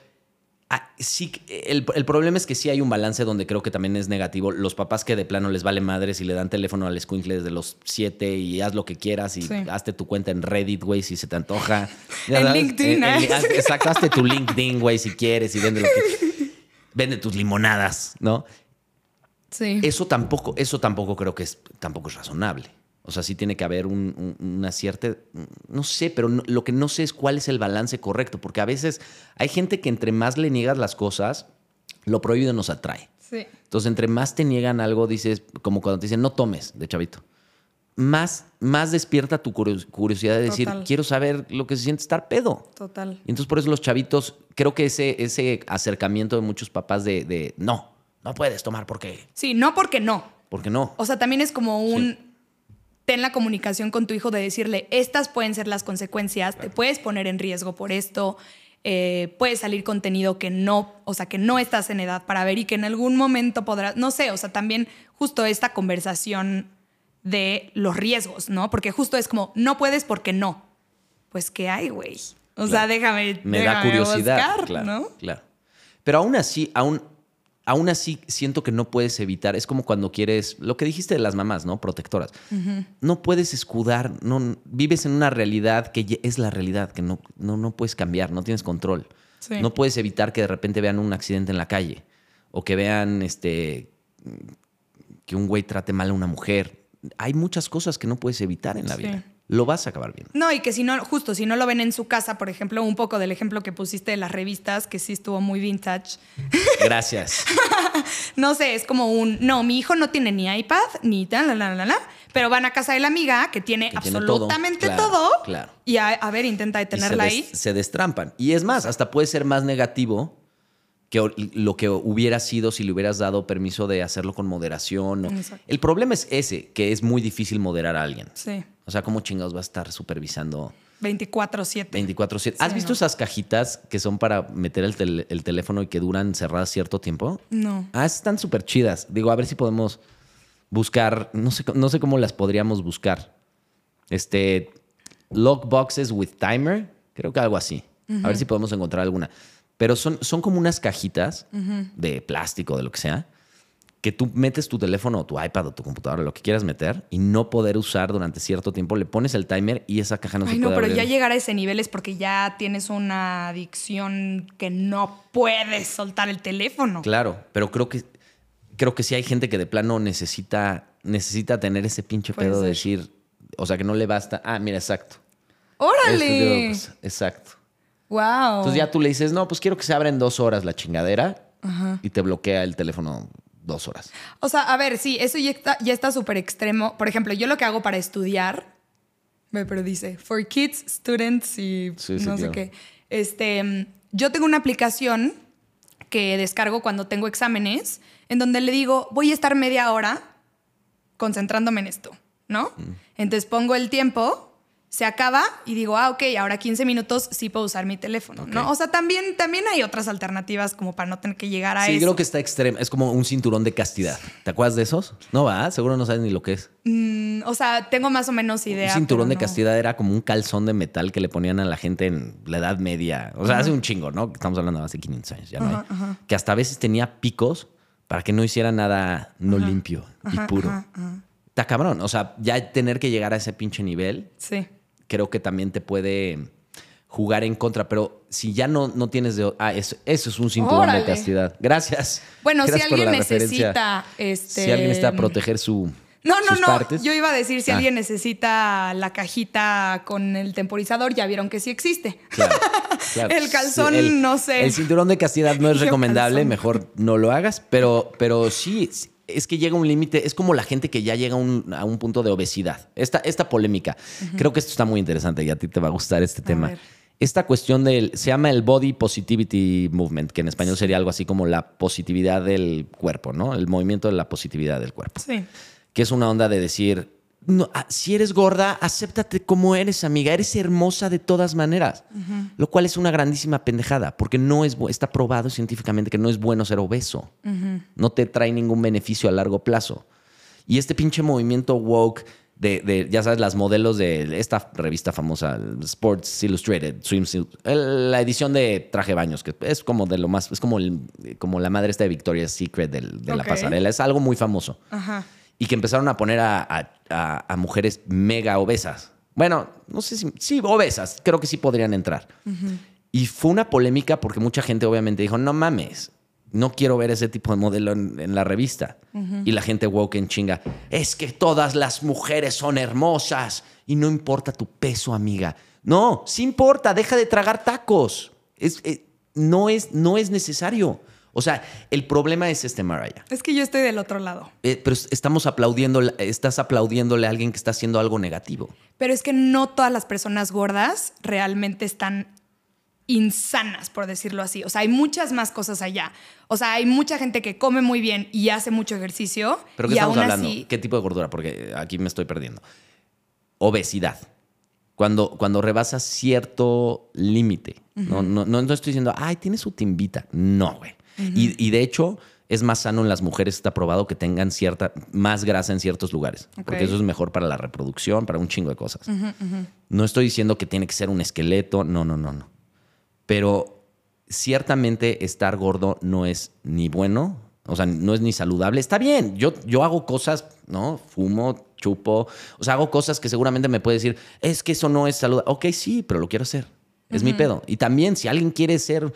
ah, sí, el, el problema es que sí hay un balance donde creo que también es negativo. Los papás que de plano les vale madres y le dan teléfono al escuincle desde los siete y haz lo que quieras y hazte tu cuenta en Reddit, güey, si se te antoja. En LinkedIn, ¿eh? haz- Exacto, hazte tu LinkedIn, güey, si quieres y vende lo que... Vende tus limonadas, ¿no? Sí. Eso tampoco, eso tampoco creo que es, tampoco es razonable. O sea, sí tiene que haber un- un- una cierta, no sé, pero no- lo que no sé es cuál es el balance correcto, porque a veces hay gente que entre más le niegas las cosas, lo prohibido nos atrae. sí. Entonces, entre más te niegan algo, dices, como cuando te dicen, no tomes, de chavito, más, más despierta tu curios- curiosidad de decir, Total. quiero saber lo que se siente estar pedo. Total. Y entonces por eso los chavitos, creo que ese, ese acercamiento de muchos papás de, de, no, no puedes tomar porque, Sí, no porque no. porque no. O sea, también es como un ten la comunicación con tu hijo de decirle, estas pueden ser las consecuencias, te puedes poner en riesgo por esto, eh, puede salir contenido que no, o sea, que no estás en edad para ver y que en algún momento podrás, no sé, o sea, también justo esta conversación de los riesgos, ¿no? Porque justo es como, no puedes porque no. Pues, ¿qué hay, güey? O sea, déjame. Me da curiosidad. buscar, claro, ¿no? claro. Pero aún así, aún, aún así siento que no puedes evitar. Es como cuando quieres, lo que dijiste de las mamás, ¿no? Protectoras. No puedes escudar, no, vives en una realidad que es la realidad, que no, no, no puedes cambiar, no tienes control. Sí. No puedes evitar que de repente vean un accidente en la calle o que vean este, que un güey trate mal a una mujer. Hay muchas cosas que no puedes evitar en la Sí. vida. Lo vas a acabar viendo. No, y que si no, justo si no lo ven en su casa, por ejemplo, un poco del ejemplo que pusiste de las revistas, que sí estuvo muy vintage. Gracias. No sé, es como un, no, mi hijo no tiene ni iPad, ni tal, la, la, la, la, pero van a casa de la amiga que tiene Que tiene todo, absolutamente claro, todo. claro. Y a, a ver, intenta detenerla des- ahí. se destrampan. Y es más, hasta puede ser más negativo que lo que hubiera sido si le hubieras dado permiso de hacerlo con moderación. Exacto. El problema es ese, que es muy difícil moderar a alguien. Sí, O sea, ¿cómo chingados va a estar supervisando 24-7. 24/7? ¿Has Sí, visto no. esas cajitas que son para meter el, tel- el teléfono y que duran cerradas cierto tiempo? No. Ah, están súper chidas. Digo, a ver si podemos buscar, no sé, no sé cómo las podríamos buscar. Este, lock boxes with timer, creo que algo así. A ver si podemos encontrar alguna. Pero son, son como unas cajitas de plástico, de lo que sea, que tú metes tu teléfono o tu iPad o tu computadora, lo que quieras meter, y no poder usar durante cierto tiempo. Le pones el timer y esa caja no Ay, se no, puede pero abrir. ya llegar a ese nivel es porque ya tienes una adicción que no puedes soltar el teléfono. Claro, pero creo que creo que sí hay gente que de plano necesita necesita tener ese pinche pedo de decir, o sea, que no le basta. Ah, mira, exacto. ¡Órale! Este, exacto. ¡Wow! Entonces ya tú le dices, no, pues quiero que se abra en dos horas la chingadera y te bloquea el teléfono dos horas. O sea, a ver, sí, eso ya está ya está súper extremo. Por ejemplo, yo lo que hago para estudiar, pero dice, for kids, students y Sí, sí, no sé qué. Este, yo tengo una aplicación que descargo cuando tengo exámenes, en donde le digo, voy a estar media hora concentrándome en esto, ¿no? Mm. Entonces pongo el tiempo, se acaba y digo, ah, ok, ahora 15 minutos sí puedo usar mi teléfono, ¿no? O sea, también, también hay otras alternativas como para no tener que llegar a Sí, eso. creo que está extremo. Es como un cinturón de castidad. ¿Te acuerdas de esos? No va, seguro no sabes ni lo que es. Mm, o sea, tengo más o menos idea. un cinturón de no. castidad era como un calzón de metal que le ponían a la gente en la Edad Media. O sea, hace un chingo, ¿no? Estamos hablando de hace 500 años, ya no hay. Que hasta a veces tenía picos para que no hiciera nada no limpio y puro. Está cabrón. O sea, ya tener que llegar a ese pinche nivel, Sí. Creo que también te puede jugar en contra. Pero si ya no, no tienes de. Ah, eso, eso es un cinturón Órale. de castidad. Gracias. Bueno, Gracias si alguien necesita. Este, Si alguien necesita proteger su. No, no, no. partes. Yo iba a decir, si Ah. alguien necesita la cajita con el temporizador, ya vieron que sí existe. Claro, claro. El calzón, el- no sé. El cinturón de castidad no es recomendable, mejor no lo hagas, pero, pero sí, es que llega un límite, es como la gente que ya llega a un, a un punto de obesidad. Esta, esta polémica, creo que esto está muy interesante y a ti te va a gustar este tema. ver. esta cuestión del, se llama el Body Positivity Movement, que en español sería algo así como la positividad del cuerpo, ¿no? El movimiento de la positividad del cuerpo. Sí. Que es una onda de decir, no, ah, si eres gorda, acéptate como eres, amiga. Eres hermosa de todas maneras. Lo cual es una grandísima pendejada, porque no es, está probado científicamente que no es bueno ser obeso. No te trae ningún beneficio a largo plazo. Y este pinche movimiento woke de, de, ya sabes, las modelos de esta revista famosa, Sports Illustrated, Swimsuit, el- la edición de traje baños, que es como de lo más, es como, el- como la madre esta de Victoria's Secret del- de la pasarela. Es algo muy famoso Ajá. Y que empezaron a poner a, a- a- a mujeres mega obesas. Bueno, no sé si, sí, obesas, creo que sí podrían entrar. Y fue una polémica porque mucha gente obviamente dijo, no mames, no quiero ver ese tipo de modelo en, en la revista. Y la gente woke en chinga, es que todas las mujeres son hermosas y no importa tu peso, amiga. No, sí importa, deja de tragar tacos. Es, eh, no, es, no es necesario. O sea, el problema es este, Mariah. Es que yo estoy del otro lado. Eh, pero estamos aplaudiendo, estás aplaudiéndole a alguien que está haciendo algo negativo. Pero es que no todas las personas gordas realmente están insanas, por decirlo así. O sea, hay muchas más cosas allá. O sea, hay mucha gente que come muy bien y hace mucho ejercicio. ¿Pero qué y estamos aún hablando? así. ¿Qué tipo de gordura? Porque aquí me estoy perdiendo. Obesidad. Cuando, cuando rebasas cierto límite. no, no, no, no estoy diciendo, ay, tiene su timbita. No, güey. Y, y de hecho, es más sano en las mujeres, está probado que tengan cierta, más grasa en ciertos lugares. Porque eso es mejor para la reproducción, para un chingo de cosas. No estoy diciendo que tiene que ser un esqueleto. No, no, no, no. Pero ciertamente estar gordo no es ni bueno, o sea, no es ni saludable. Está bien, yo, yo hago cosas, ¿no? Fumo, chupo, o sea, hago cosas que seguramente me puede decir, es que eso no es saludable. Ok, sí, pero lo quiero hacer. Es mi pedo. Y también, si alguien quiere ser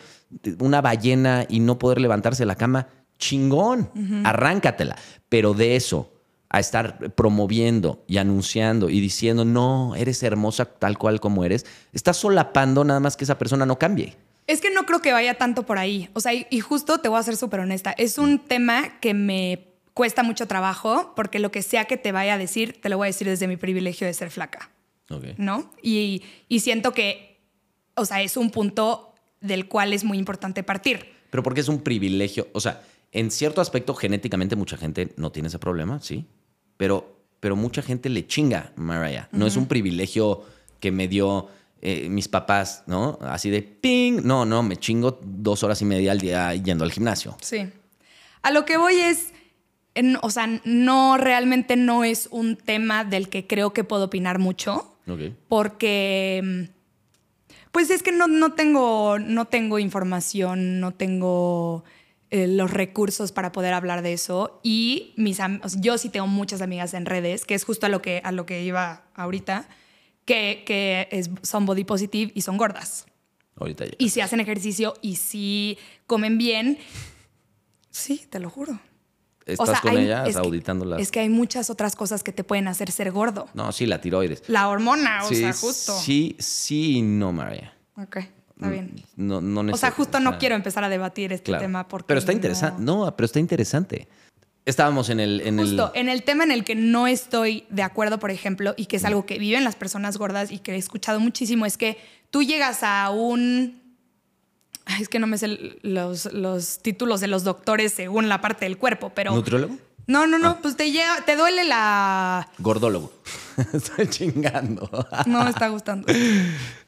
una ballena y no poder levantarse de la cama, chingón, arráncatela. Pero de eso a estar promoviendo y anunciando y diciendo, no, eres hermosa tal cual como eres, estás solapando nada más que esa persona no cambie. Es que no creo que vaya tanto por ahí. O sea, y, y justo te voy a ser súper honesta. Es un tema que me cuesta mucho trabajo porque lo que sea que te vaya a decir, te lo voy a decir desde mi privilegio de ser flaca. ¿no? Y, y siento que, o sea, es un punto del cual es muy importante partir. Pero porque es un privilegio, o sea, en cierto aspecto genéticamente mucha gente no tiene ese problema, sí, pero, pero mucha gente le chinga, Mariah. No es un privilegio que me dio eh, mis papás, ¿no? Así de ping. No, no, me chingo dos horas y media al día yendo al gimnasio. Sí. A lo que voy es, en- o sea, no, realmente no es un tema del que creo que puedo opinar mucho, Ok. porque, mm, pues es que no, no tengo, no tengo información, no tengo eh, los recursos para poder hablar de eso y mis am- o sea, yo sí tengo muchas amigas en redes, que es justo a lo que, a lo que iba ahorita, que, que es- son body positive y son gordas. Ahorita ya. Y si hacen ejercicio y si comen bien. Sí, te lo juro. ¿Estás con hay- ellas es que- auditándolas? Es que hay muchas otras cosas que te pueden hacer ser gordo. No, sí, la tiroides. La hormona, o sí, sea, justo. Sí, sí y no, María. Ok, está bien. No, no O sea, justo no quiero empezar a debatir este Claro. tema porque. Pero está no- interesante. No, pero está interesante. Estábamos en el. En Justo, el... en el tema en el que no estoy de acuerdo, por ejemplo, y que es algo que viven las personas gordas y que he escuchado muchísimo, es que tú llegas a un. Es que no me sé los, los títulos de los doctores según la parte del cuerpo, pero. ¿Nutriólogo? No, no, no, Ah. pues te llega, te duele la. Gordólogo. Estoy chingando. No me está gustando.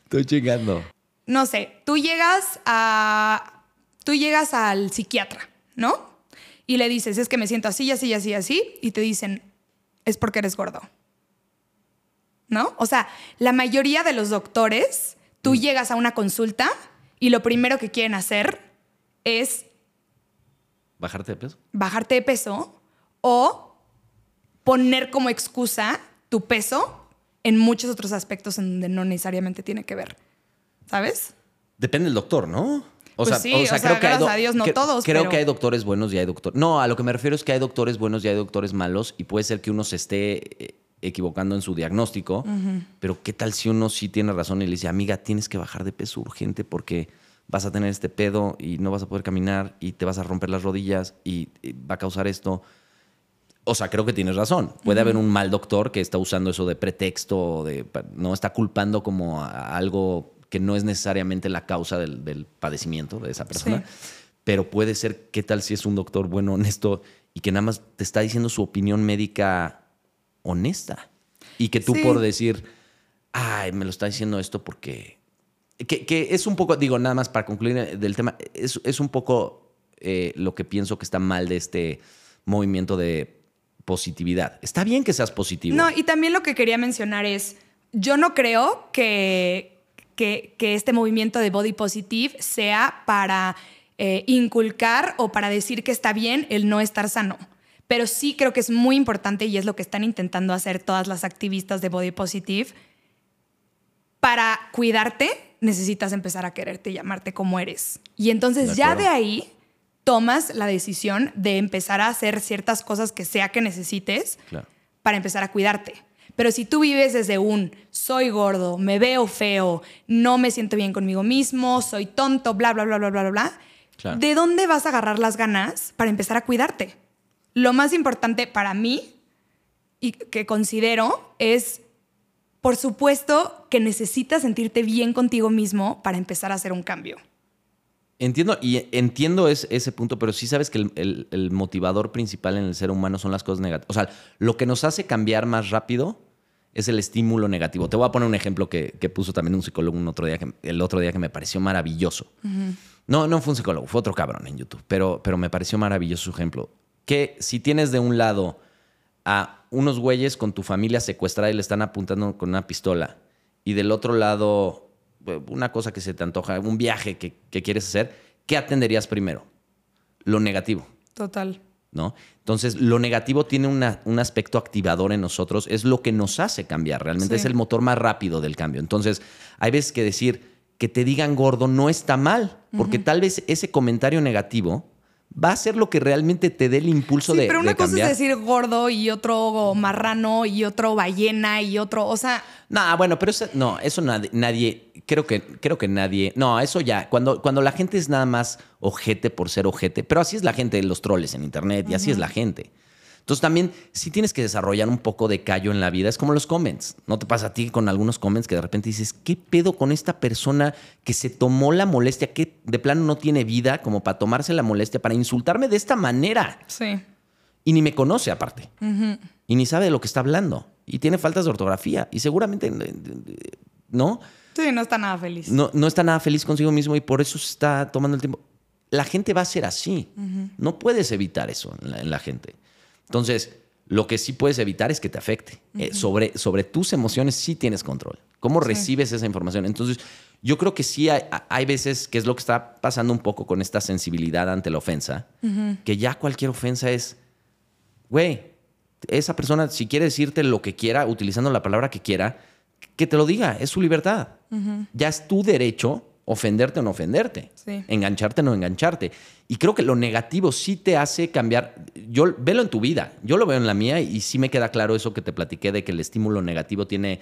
Estoy chingando. No sé, tú llegas a. Tú llegas al psiquiatra, ¿no? Y le dices, es que me siento así, así, así, así, y te dicen, es porque eres gordo. ¿No? O sea, la mayoría de los doctores, tú llegas a una consulta y lo primero que quieren hacer es ¿Bajarte de peso? bajarte de peso o poner como excusa tu peso en muchos otros aspectos en donde no necesariamente tiene que ver. ¿Sabes? Depende del doctor, ¿no? O Pues sí, o sea, gracias do- a Dios no que- todos, Creo pero- que hay doctores buenos y hay doctores. No, a lo que me refiero es que hay doctores buenos y hay doctores malos y puede ser que uno se esté eh, equivocando en su diagnóstico, pero ¿qué tal si uno sí tiene razón y le dice, amiga, tienes que bajar de peso urgente porque vas a tener este pedo y no vas a poder caminar y te vas a romper las rodillas y, y va a causar esto? O sea, creo que tienes razón. Puede haber un mal doctor que está usando eso de pretexto, de, no está culpando como a algo que no es necesariamente la causa del, del padecimiento de esa persona. Sí. Pero puede ser, ¿qué tal si es un doctor bueno, honesto y que nada más te está diciendo su opinión médica honesta? Y que tú Sí. por decir, ay, me lo está diciendo esto porque... Que, que es un poco, digo, nada más para concluir del tema, es, es un poco eh, lo que pienso que está mal de este movimiento de positividad. Está bien que seas positivo. No, y también lo que quería mencionar es, yo no creo que, que, que este movimiento de body positive sea para eh, inculcar o para decir que está bien el no estar sano. Pero sí creo que es muy importante y es lo que están intentando hacer todas las activistas de body positive. Para cuidarte necesitas empezar a quererte y amarte como eres. Y entonces De ya de ahí tomas la decisión de empezar a hacer ciertas cosas que sea que necesites Claro. para empezar a cuidarte. Pero si tú vives desde un soy gordo, me veo feo, no me siento bien conmigo mismo, soy tonto, bla, bla, bla, bla, bla, bla, bla, Claro. ¿de dónde vas a agarrar las ganas para empezar a cuidarte? Lo más importante para mí y que considero es, por supuesto, que necesitas sentirte bien contigo mismo para empezar a hacer un cambio. Entiendo, y entiendo es- ese punto, pero sí sabes que el, el- el motivador principal en el ser humano son las cosas negativas. O sea, lo que nos hace cambiar más rápido es el estímulo negativo. Te voy a poner un ejemplo que, que puso también un psicólogo un otro día que, el otro día que me pareció maravilloso. No, no fue un psicólogo, fue otro cabrón en YouTube, pero, pero me pareció maravilloso su ejemplo. Que si tienes de un lado a unos güeyes con tu familia secuestrada y le están apuntando con una pistola, y del otro lado eh, una cosa que se te antoja, un viaje que, que quieres hacer, ¿qué atenderías primero? Lo negativo. Total. ¿no? Entonces, lo negativo tiene una- un aspecto activador en nosotros, es lo que nos hace cambiar, realmente Sí. es el motor más rápido del cambio. Entonces, hay veces que decir que te digan gordo no está mal, porque tal vez ese comentario negativo va a ser lo que realmente te dé el impulso Sí, de, pero una de cosa cambiar. es decir gordo y otro marrano y otro ballena y otro, o sea, No, bueno, pero eso, no, eso nadie, nadie, creo que, creo que nadie, no, eso ya, cuando, cuando la gente es nada más ojete por ser ojete, pero así es la gente, los troles en internet, y así es la gente. Entonces también sí tienes que desarrollar un poco de callo en la vida, es como los comments, ¿no te pasa a ti con algunos comments que de repente dices, ¿qué pedo con esta persona que se tomó la molestia, que de plano no tiene vida como para tomarse la molestia, para insultarme de esta manera? sí. Y ni me conoce aparte. Y ni sabe de lo que está hablando. Y tiene faltas de ortografía. Y seguramente, ¿no? Sí, no está nada feliz. No, no está nada feliz consigo mismo y por eso se está tomando el tiempo. La gente va a ser así. No puedes evitar eso en la, en la gente. Entonces, lo que sí puedes evitar es que te afecte. Eh, sobre, sobre tus emociones sí tienes control. ¿Cómo recibes esa información? Entonces, yo creo que sí hay, hay veces que es lo que está pasando un poco con esta sensibilidad ante la ofensa, que ya cualquier ofensa es, güey, esa persona si quiere decirte lo que quiera, utilizando la palabra que quiera, que te lo diga, es su libertad. Ya es tu derecho ofenderte o no ofenderte, Sí. engancharte o no engancharte. Y creo que lo negativo sí te hace cambiar. Yo velo en tu vida, yo lo veo en la mía y sí me queda claro eso que te platiqué de que el estímulo negativo tiene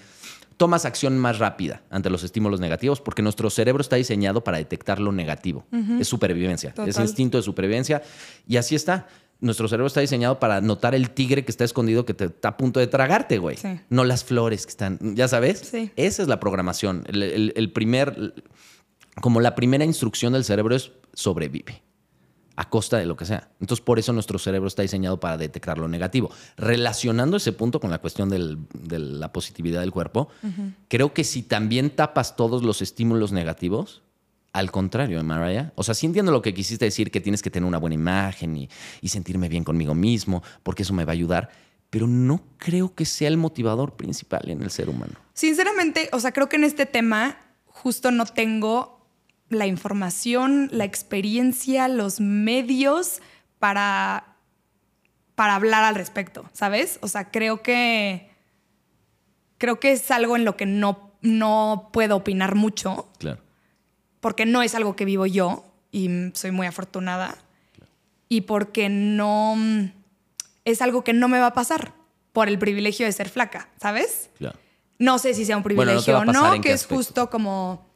tomas acción más rápida ante los estímulos negativos porque nuestro cerebro está diseñado para detectar lo negativo. Es supervivencia, es instinto de supervivencia y así está. Nuestro cerebro está diseñado para notar el tigre que está escondido que te está a punto de tragarte, güey. Sí. No las flores que están, ya sabes. Sí. Esa es la programación. El, el- el primer, como la primera instrucción del cerebro es sobrevive a costa de lo que sea. Entonces, por eso nuestro cerebro está diseñado para detectar lo negativo. Relacionando ese punto con la cuestión del- de la positividad del cuerpo, creo que si también tapas todos los estímulos negativos, al contrario, Mariah. O sea, sí entiendo lo que quisiste decir, que tienes que tener una buena imagen y, y sentirme bien conmigo mismo, porque eso me va a ayudar, pero no creo que sea el motivador principal en el ser humano. Sinceramente, o sea, creo que en este tema justo no tengo la información, la experiencia, los medios para, para hablar al respecto, ¿sabes? O sea, creo que creo que es algo en lo que no, no puedo opinar mucho, Claro. porque no es algo que vivo yo y soy muy afortunada, y porque no es algo que no me va a pasar por el privilegio de ser flaca, ¿sabes? Claro. No sé si sea un Bueno, no te privilegio o no, que es aspecto. justo como...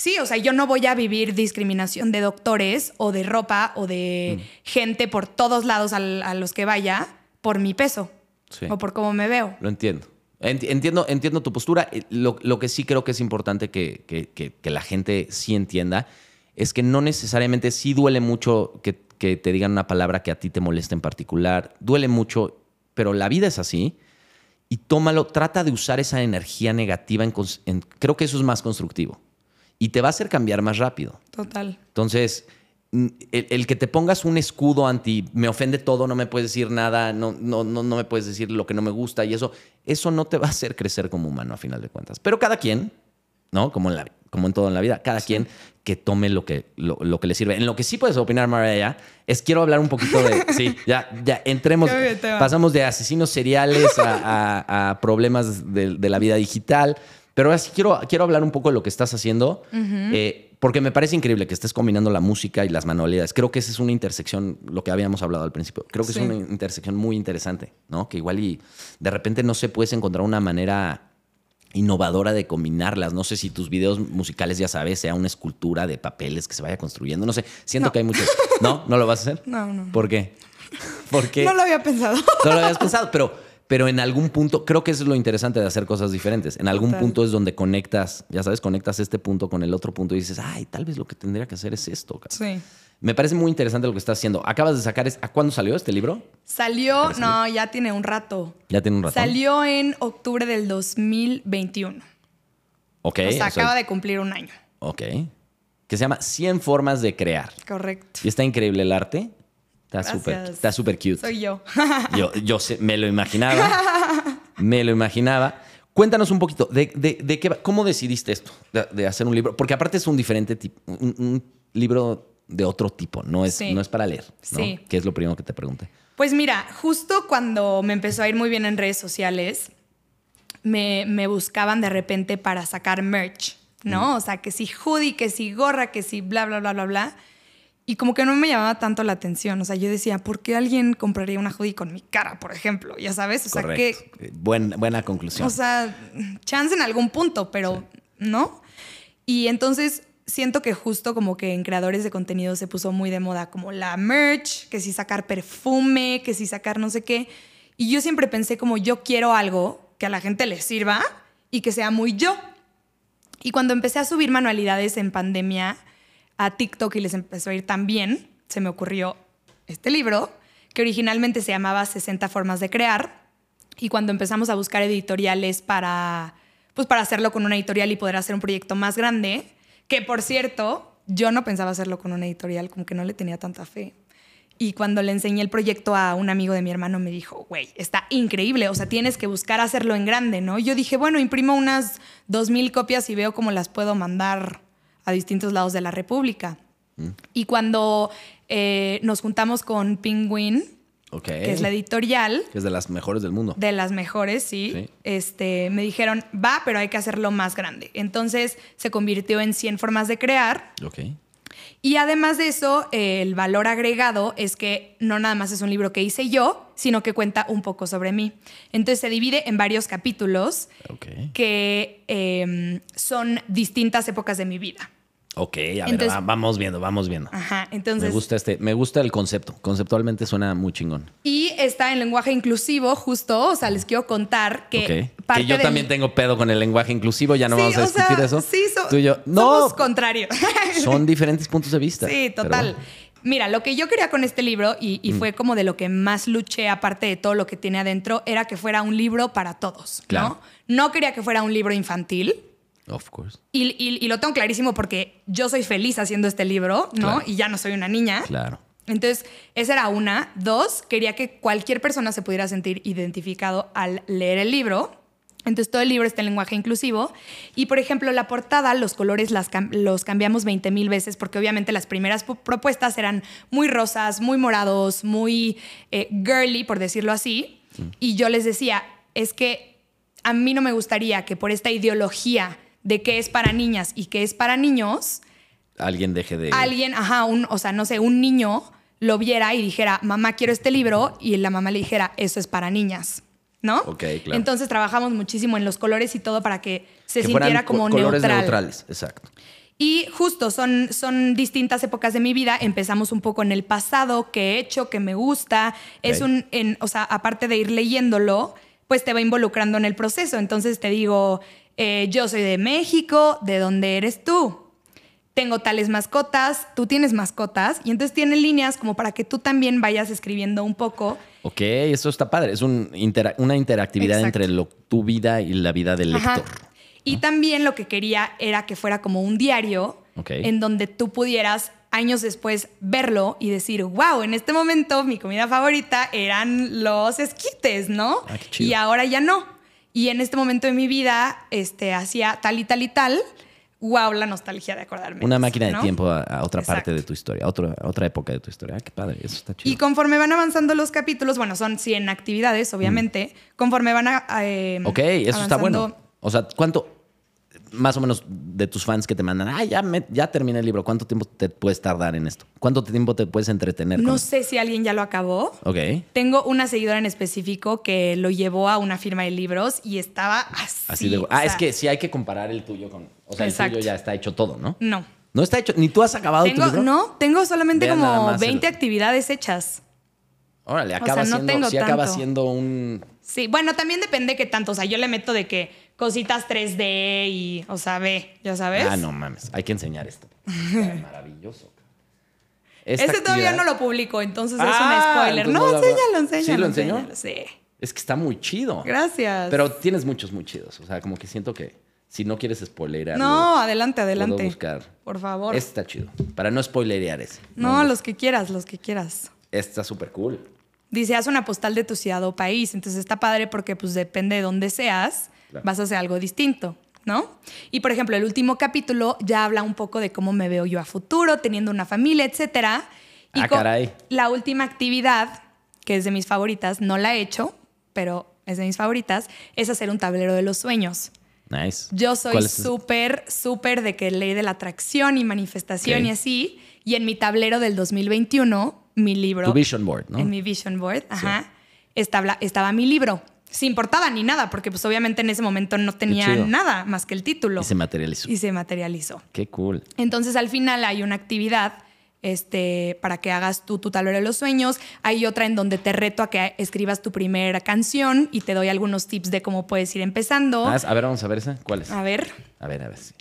Sí, o sea, yo no voy a vivir discriminación de doctores o de ropa o de Mm. gente por todos lados al- a los que vaya por mi peso Sí. o por cómo me veo. Lo entiendo. Ent- Entiendo, entiendo tu postura. Eh, Lo, lo que sí creo que es importante que, que- que- que la gente sí entienda es que no necesariamente sí duele mucho que, te digan una palabra que a ti te molesta en particular. Duele mucho, pero la vida es así. Y tómalo, trata de usar esa energía negativa. En- creo que eso es más constructivo. Y te va a hacer cambiar más rápido. Total. Entonces, el, el que te pongas un escudo anti, me ofende todo, no me puedes decir nada, no, no, no, no me puedes decir lo que no me gusta y eso, eso no te va a hacer crecer como humano a final de cuentas. Pero cada quien, ¿no? Como en, la, como en todo en la vida, cada quien que tome lo que, lo, lo que le sirve. En lo que sí puedes opinar, Mariah, es quiero hablar un poquito de... sí, ya, ya entremos, pasamos de asesinos seriales a, a- a problemas de, de la vida digital. Pero ahora sí quiero, quiero hablar un poco de lo que estás haciendo, eh, porque me parece increíble que estés combinando la música y las manualidades. Creo que esa es una intersección, lo que habíamos hablado al principio. Creo que Sí. es una intersección muy interesante, ¿no? Que igual y de repente no sé, puedes encontrar una manera innovadora de combinarlas. No sé si tus videos musicales, ya sabes, sea una escultura de papeles que se vaya construyendo. No sé, siento No. que hay muchos. ¿No? ¿No lo vas a hacer? No, no. ¿Por qué? Porque No lo había pensado. no lo habías pensado, pero, pero en algún punto, creo que eso es lo interesante de hacer cosas diferentes. En algún Total. punto es donde conectas, ya sabes, conectas este punto con el otro punto y dices, ay, tal vez lo que tendría que hacer es esto. cabrón". Sí. Me parece muy interesante lo que estás haciendo. Acabas de sacar, ¿a cuándo salió este libro? Salió, no, ya tiene un rato. Ya tiene un rato. Salió en octubre del 2021. Ok. o sea, o sea, acaba de cumplir un año. Ok. Que se llama 100 formas de crear. Correcto. Y está increíble el arte. Está súper está súper cute. Soy yo. Yo, yo sé- me lo imaginaba. me lo imaginaba. Cuéntanos un poquito, de, de- de qué, ¿cómo decidiste esto? De, de hacer un libro. Porque aparte es un diferente tipo, un, un libro de otro tipo, no es, Sí. no es para leer. ¿no? Sí. Que es lo primero que te pregunté. Pues mira, justo cuando me empezó a ir muy bien en redes sociales, me, me buscaban de repente para sacar merch, ¿no? O sea, que si hoodie, que si gorra, que si bla, bla, bla, bla, bla. Y como que no me llamaba tanto la atención. O sea, yo decía, ¿por qué alguien compraría una hoodie con mi cara, por ejemplo? Ya sabes, o sea, que Correcto. Eh, Buen- buena conclusión. o sea, chance en algún punto, pero no. Y entonces siento que justo como que en creadores de contenido se puso muy de moda como la merch, que si sacar perfume, que si sacar no sé qué. Y yo siempre pensé como yo quiero algo que a la gente le sirva y que sea muy yo. Y cuando empecé a subir manualidades en pandemia a TikTok y les empezó a ir tan bien, se me ocurrió este libro, que originalmente se llamaba 60 formas de crear. Y cuando empezamos a buscar editoriales para, pues para hacerlo con una editorial y poder hacer un proyecto más grande, que por cierto, yo no pensaba hacerlo con una editorial, como que no le tenía tanta fe. Y cuando le enseñé el proyecto a un amigo de mi hermano, me dijo, güey, está increíble, o sea, tienes que buscar hacerlo en grande, ¿no? Yo dije, bueno, imprimo unas 2.000 copias y veo cómo las puedo mandar a distintos lados de la República. Y cuando eh, nos juntamos con Penguin, que es la editorial, Que es de las mejores del mundo. de las mejores, sí. Sí. Este, me dijeron, va, pero hay que hacerlo más grande. Entonces se convirtió en 100 formas de crear. Ok. Y además de eso, el valor agregado es que no nada más es un libro que hice yo, sino que cuenta un poco sobre mí. Entonces se divide en varios capítulos que eh, son distintas épocas de mi vida. Ok, a ver, Entonces- vamos viendo, vamos viendo. Ajá, Me entonces... gusta este, me gusta el concepto. Conceptualmente suena muy chingón. Y está en lenguaje inclusivo, justo, o sea, les quiero contar que... Ok. parte Que yo también tengo pedo con el lenguaje inclusivo, ya no Sí, vamos a sea, discutir eso. Sí, so- Tú y yo. No, somos contrarios. son diferentes puntos de vista. Sí, total. Mira, lo que yo quería con este libro, y, y fue como de lo que más luché, aparte de todo lo que tiene adentro, era que fuera un libro para todos, Claro. ¿no? No quería que fuera un libro infantil. Of course. Y, y- y lo tengo clarísimo porque yo soy feliz haciendo este libro, ¿no? Claro. Y ya no soy una niña. Claro. Entonces, esa era una. Dos, quería que cualquier persona se pudiera sentir identificado al leer el libro. Entonces, todo el libro está en lenguaje inclusivo. Y, por ejemplo, la portada, los colores las cam- los cambiamos 20 mil veces porque obviamente las primeras pu- propuestas eran muy rosas, muy morados, muy eh, girly, por decirlo así. Y yo les decía, es que a mí no me gustaría que por esta ideología de qué es para niñas y qué es para niños, Alguien deje de. alguien, ajá, un, o sea, no sé, un niño lo viera y dijera, mamá, quiero este libro, y la mamá le dijera, eso es para niñas, ¿no? Ok, claro. Entonces trabajamos muchísimo en los colores y todo para que se que sintiera co- como colores neutral. neutrales. Exacto. Y justo son, son distintas épocas de mi vida. Empezamos un poco en el pasado, qué he hecho, qué me gusta. Es un, en, o sea, aparte de ir leyéndolo, pues te va involucrando en el proceso. Entonces te digo, eh, yo soy de México, ¿de dónde eres tú? Tengo tales mascotas, tú tienes mascotas, y entonces tiene líneas como para que tú también vayas escribiendo un poco. Ok, eso está padre. Es un intera- una interactividad Exacto. entre lo- tu vida y la vida del Ajá. lector. Y también lo que quería era que fuera como un diario en donde tú pudieras años después verlo y decir, wow, en este momento mi comida favorita eran los esquites, ¿no? Ah, qué chido. y ahora ya no. Y en este momento de mi vida este, hacía tal y tal y tal. Wow, la nostalgia de acordarme. Una máquina de ¿no? tiempo a, a otra parte de tu historia, a, otro- a otra época de tu historia. Ah, qué padre, eso está chido. Y conforme van avanzando los capítulos, bueno, son 100 actividades, obviamente, conforme van a... eh, Mm. ok, eso está bueno. O sea, ¿cuánto, más o menos, de tus fans que te mandan, ah, ya, me- ya terminé el libro, ¿cuánto tiempo te puedes tardar en esto? ¿Cuánto tiempo te puedes entretener? No con- sé si alguien ya lo acabó. Ok. Tengo una seguidora en específico que lo llevó a una firma de libros y estaba así. Así de. o Ah, sea, es que sí hay que comparar el tuyo con. O sea, Exacto. el tuyo ya está hecho todo, ¿no? No. No está hecho. Ni tú has acabado tu Tengo, libro. no, tengo solamente Vean como más 20 el- actividades hechas. Órale, sea, acaba no siendo. tengo sí acaba siendo un. Sí, bueno, también depende qué tanto. O sea, yo le meto de que cositas 3D y, o sea, ve, ya sabes. Ah, no mames. Hay que enseñar esto. Maravilloso. Esta Este todavía no lo publico, entonces Ah, es un spoiler. entonces No, no lo- enséñalo, enséñalo. ¿Sí lo enseñó? enséñalo, Sí. Es que está muy chido. Gracias. Pero tienes muchos muy chidos. O sea, como que siento que si no quieres spoilear. no, adelante, adelante. Puedo buscar. Por favor. Este está chido. Para no spoilerear ese. No, los que quieras, los que quieras. Este está súper cool. Dice, haz una postal de tu ciudad o país. Entonces está padre porque pues depende de dónde seas, Claro. vas a hacer algo distinto, ¿no? Y por ejemplo, el último capítulo ya habla un poco de cómo me veo yo a futuro, teniendo una familia, etcétera. Y Ah, caray. La última actividad, que es de mis favoritas, no la he hecho, pero es de mis favoritas, es hacer un tablero de los sueños. Nice. Yo soy súper, súper de que ley de la atracción y manifestación Ok. y así. Y en mi tablero del 2021, mi libro. Tu vision board, ¿no? En mi vision board, ajá. Estaba, estaba mi libro. Sin portada ni nada, porque pues obviamente en ese momento no tenía nada más que el título. Y se materializó. Y se materializó. Qué cool. Entonces al final hay una actividad este, para que hagas tú tu tablero de los sueños. Hay otra en donde te reto a que escribas tu primera canción y te doy algunos tips de cómo puedes ir empezando. Ah, a ver, vamos a ver esa. ¿Cuál es? A ver. A ver, a ver. sí.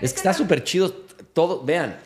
Es que está súper chido todo. Vean.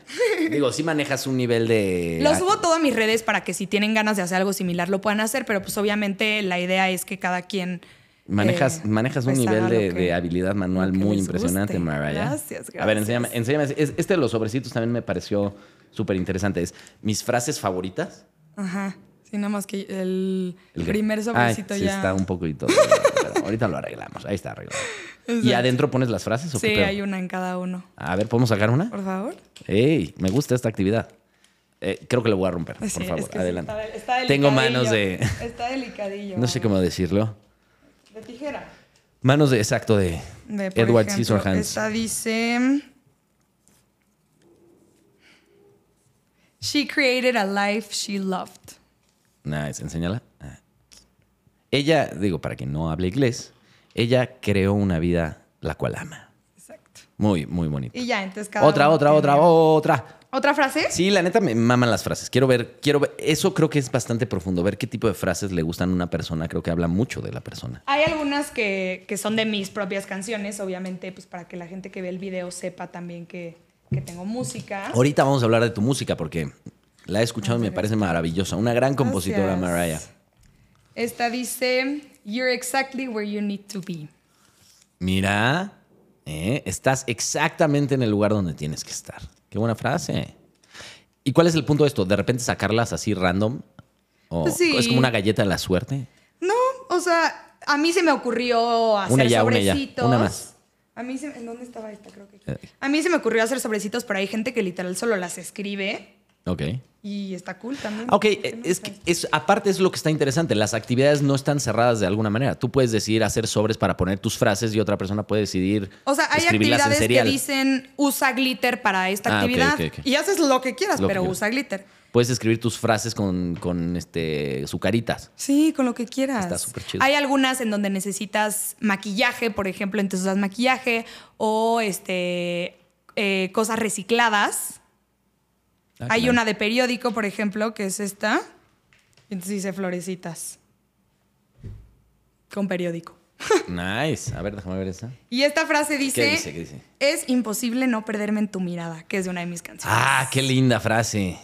Digo, sí manejas un nivel de. Lo subo todo a mis redes para que si tienen ganas de hacer algo similar lo puedan hacer, pero pues obviamente la idea es que cada quien... Manejas, eh, manejas un pues, nivel de, lo que- de habilidad manual muy impresionante, guste. Mariah. Gracias, A ver, gracias. enséñame. enséñame. Es- Este de los sobrecitos también me pareció súper interesante. Es mis frases favoritas. Ajá. Sí, nada más que el, primer sobrecito Ay, sí, ya... está un poquito. pero ahorita lo arreglamos. Ahí está arreglado. ¿Y adentro pones las frases o Sí, qué hay una en cada uno. A ver, ¿podemos sacar una? Por favor. ¡Ey! Me gusta esta actividad. Eh, creo que lo voy a romper, por es favor. sí, Adelante. está- está Tengo manos de. Está delicadillo. No sé cómo decirlo. De tijera. Manos de, exacto, de De, Edward Scissorhands. Esta dice... She created a life she loved. Nice, enséñala. Ah. Ella, digo, para quien no hable inglés, ella creó una vida la cual ama. Exacto. Muy, muy bonito. Y ya, entonces cada Otra, otra, tiene- otra, otra. ¿Otra frase? Sí, la neta me maman las frases. Quiero ver, quiero ver. Eso creo que es bastante profundo. Ver qué tipo de frases le gustan a una persona. Creo que habla mucho de la persona. Hay algunas que, que son de mis propias canciones, obviamente, pues para que la gente que ve el video sepa también que, que tengo música. Ahorita vamos a hablar de tu música porque la he escuchado y me parece maravillosa. Una gran compositora, Gracias. Mariah. Esta dice, You're exactly where you need to be. Mira, ¿eh? estás exactamente en el lugar donde tienes que estar. Qué buena frase. ¿Y cuál es el punto de esto? ¿De repente sacarlas así random? ¿O Pues sí. es como una galleta de la suerte? No, o sea, a mí se me ocurrió hacer Una ya, una ya. sobrecitos. Una más. A mí se, ¿En dónde estaba esta? Creo que. Eh. A mí se me ocurrió hacer sobrecitos, pero hay gente que literal solo las escribe Ok. y está cool también. Ok, ¿Por qué no? es que es, aparte es lo que está interesante. Las actividades no están cerradas de alguna manera. Tú puedes decidir hacer sobres para poner tus frases y otra persona puede decidir O sea, hay actividades que dicen usa glitter para esta Ah, actividad y haces lo que quieras, Lo que pero quieras. usa glitter. Puedes escribir tus frases con, con este, sucaritas. Sí, con lo que quieras. Está súper chido. Hay algunas en donde necesitas maquillaje, por ejemplo, entonces usas maquillaje o este eh, cosas recicladas. Ah, Hay claro. una de periódico, por ejemplo, que es esta. y Entonces dice florecitas. con periódico. Nice. A ver, déjame ver esa. Y esta frase dice, dice? ¿Qué dice? es imposible no perderme en tu mirada, que es de una de mis canciones. Ah, qué linda frase.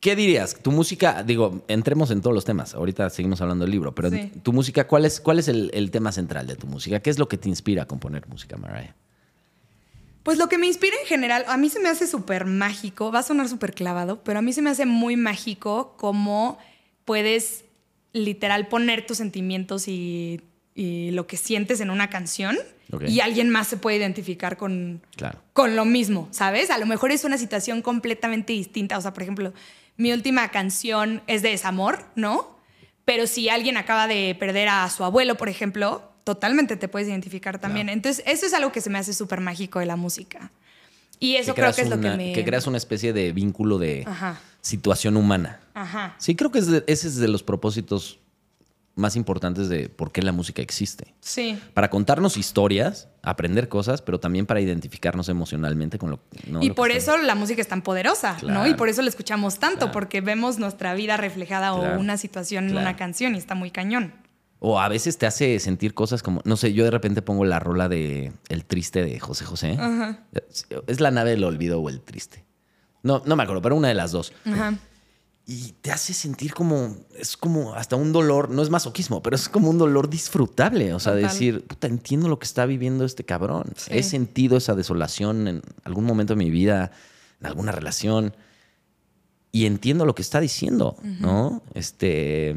¿Qué dirías? Tu música, digo, entremos en todos los temas. Ahorita seguimos hablando del libro, pero Sí. tu música, ¿cuál es, cuál es el, el tema central de tu música? ¿Qué es lo que te inspira a componer música, Mariah? Pues lo que me inspira en general, a mí se me hace súper mágico, va a sonar súper clavado, pero a mí se me hace muy mágico cómo puedes literal poner tus sentimientos y, y lo que sientes en una canción y alguien más se puede identificar con, Claro. con lo mismo, ¿sabes? A lo mejor es una situación completamente distinta. O sea, por ejemplo, mi última canción es de desamor, ¿no? Pero si alguien acaba de perder a su abuelo, por ejemplo, totalmente te puedes identificar también. Entonces, eso es algo que se me hace súper mágico de la música. Y eso creo que es lo una- que me... Que creas una especie de vínculo de Ajá. situación humana. Ajá. Sí, creo que es de- ese es de los propósitos más importantes de por qué la música existe. Sí. Para contarnos historias, aprender cosas, pero también para identificarnos emocionalmente con lo, ¿no? y lo que por estamos- eso la música es tan poderosa, ¿no? Y por eso la escuchamos tanto, Claro. porque vemos nuestra vida reflejada Claro. o una situación en una canción y está muy cañón. O a veces te hace sentir cosas como, no sé, yo de repente pongo la rola de El Triste de José José. Es la nave del olvido o El Triste. No, no me acuerdo, pero una de las dos. Ajá. Y te hace sentir como, es como hasta un dolor, no es masoquismo, pero es como un dolor disfrutable. O sea, Total. decir, puta, entiendo lo que está viviendo este cabrón. Sí. He sentido esa desolación en algún momento de mi vida, en alguna relación. Y entiendo lo que está diciendo, ¿no? Este.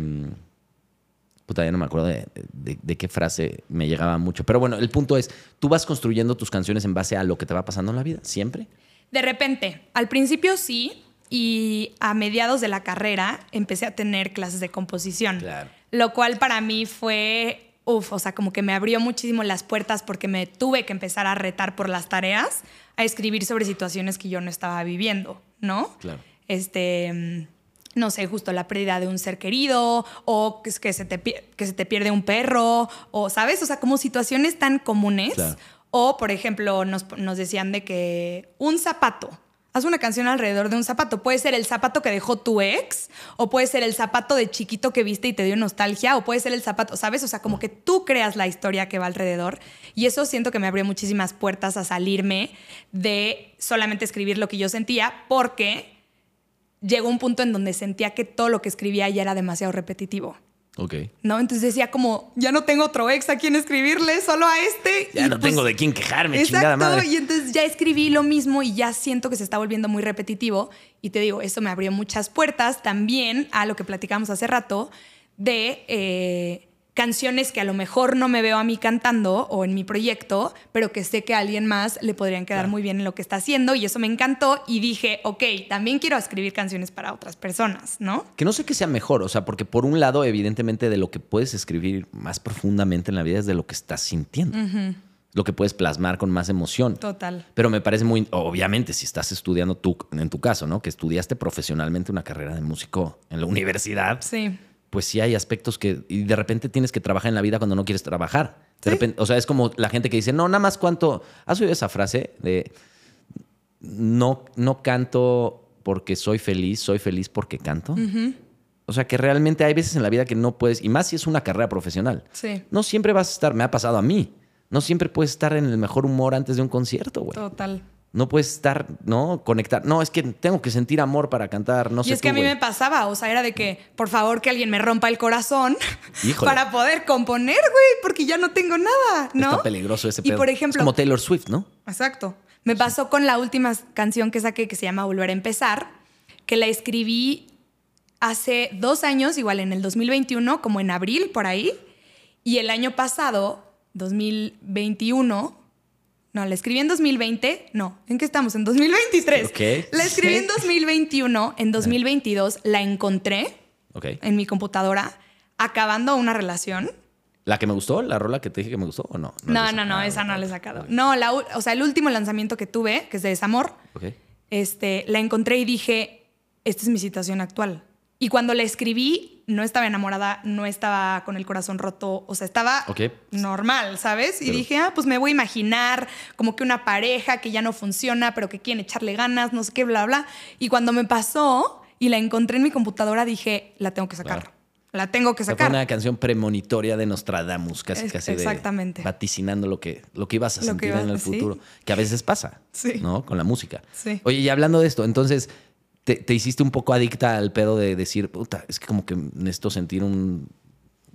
Puta, ya no me acuerdo de, de- de qué frase me llegaba mucho. Pero bueno, el punto es, tú vas construyendo tus canciones en base a lo que te va pasando en la vida, siempre. De repente, al principio sí, y a mediados de la carrera empecé a tener clases de composición. Claro. Lo cual para mí fue, uff, o sea, como que me abrió muchísimo las puertas porque me tuve que empezar a retar por las tareas, a escribir sobre situaciones que yo no estaba viviendo, ¿no? Claro. Este, mm, no sé, justo la pérdida de un ser querido, o que, que, se te, que se te pierde un perro, o, ¿sabes? O sea, como situaciones tan comunes. Claro. O, por ejemplo, nos, nos decían de que un zapato. Haz una canción alrededor de un zapato. Puede ser el zapato que dejó tu ex, o puede ser el zapato de chiquito que viste y te dio nostalgia, o puede ser el zapato, ¿sabes? O sea, como que tú creas la historia que va alrededor. Y eso siento que me abrió muchísimas puertas a salirme de solamente escribir lo que yo sentía, porque llegó un punto en donde sentía que todo lo que escribía ya era demasiado repetitivo. Ok. ¿No? Entonces decía como, ya no tengo otro ex a quien escribirle, solo a este. Ya Y no pues, tengo de quién quejarme, chingada Exacto, madre. y entonces ya escribí lo mismo y ya siento que se está volviendo muy repetitivo. Y te digo, eso me abrió muchas puertas también a lo que platicamos hace rato de eh, canciones que a lo mejor no me veo a mí cantando o en mi proyecto, pero que sé que a alguien más le podrían quedar Claro. muy bien en lo que está haciendo. Y eso me encantó y dije, ok, también quiero escribir canciones para otras personas, ¿no? Que no sé qué sea mejor, o sea, porque por un lado, evidentemente, de lo que puedes escribir más profundamente en la vida es de lo que estás sintiendo. Lo que puedes plasmar con más emoción. Total. Pero me parece muy, obviamente, si estás estudiando tú, en tu caso, ¿no? Que estudiaste profesionalmente una carrera de músico en la universidad, Sí. Pues sí hay aspectos que, y de repente tienes que trabajar en la vida cuando no quieres trabajar. De Sí. repente, o sea, es como la gente que dice, no, nada más cuánto, ¿has oído esa frase de, no, no canto porque soy feliz, soy feliz porque canto? O sea, que realmente hay veces en la vida que no puedes, y más si es una carrera profesional. Sí. No siempre vas a estar, me ha pasado a mí, no siempre puedes estar en el mejor humor antes de un concierto, güey. Total. No puedes estar, ¿no? Conectar. No, es que tengo que sentir amor para cantar, no y sé es que tú, a mí me pasaba, o sea, era de que, por favor, que alguien me rompa el corazón Híjole. para poder componer, güey, porque ya no tengo nada, ¿no? Está peligroso ese Y pedo. por Es ejemplo, como Taylor Swift, ¿no? exacto. Me pasó con la última canción que saqué que se llama Volver a empezar, que la escribí hace dos años, igual en el 2021, como en abril, por ahí. Y el año pasado, 2021, no, la escribí en 2020, no, ¿en qué estamos? En 2023. Ok. La escribí en 2021, en 2022 la encontré Ok. en mi computadora acabando una relación. ¿La que me gustó? ¿La rola que te dije que me gustó o no? No, no, no, Ah, esa no la he sacado. No, la, o sea, el último lanzamiento que tuve, que es de Desamor, Ok. este, la encontré y dije, esta es mi situación actual. Y cuando la escribí, no estaba enamorada, no estaba con el corazón roto, o sea, estaba normal, ¿sabes? Y Pero- dije, ah, pues me voy a imaginar como que una pareja que ya no funciona, pero que quieren echarle ganas, no sé qué, bla, bla. Y cuando me pasó y la encontré en mi computadora, dije, la tengo que sacar. Claro. La tengo que sea, fue sacar. una canción premonitoria de Nostradamus, casi, Es- casi de exactamente. vaticinando lo que, lo que ibas a Lo sentir iba- en el sí. futuro, que a veces pasa, Sí. ¿no? Con la música. Sí. Oye, y hablando de esto, entonces, te, te hiciste un poco adicta al pedo de decir, puta, es que como que necesito sentir un...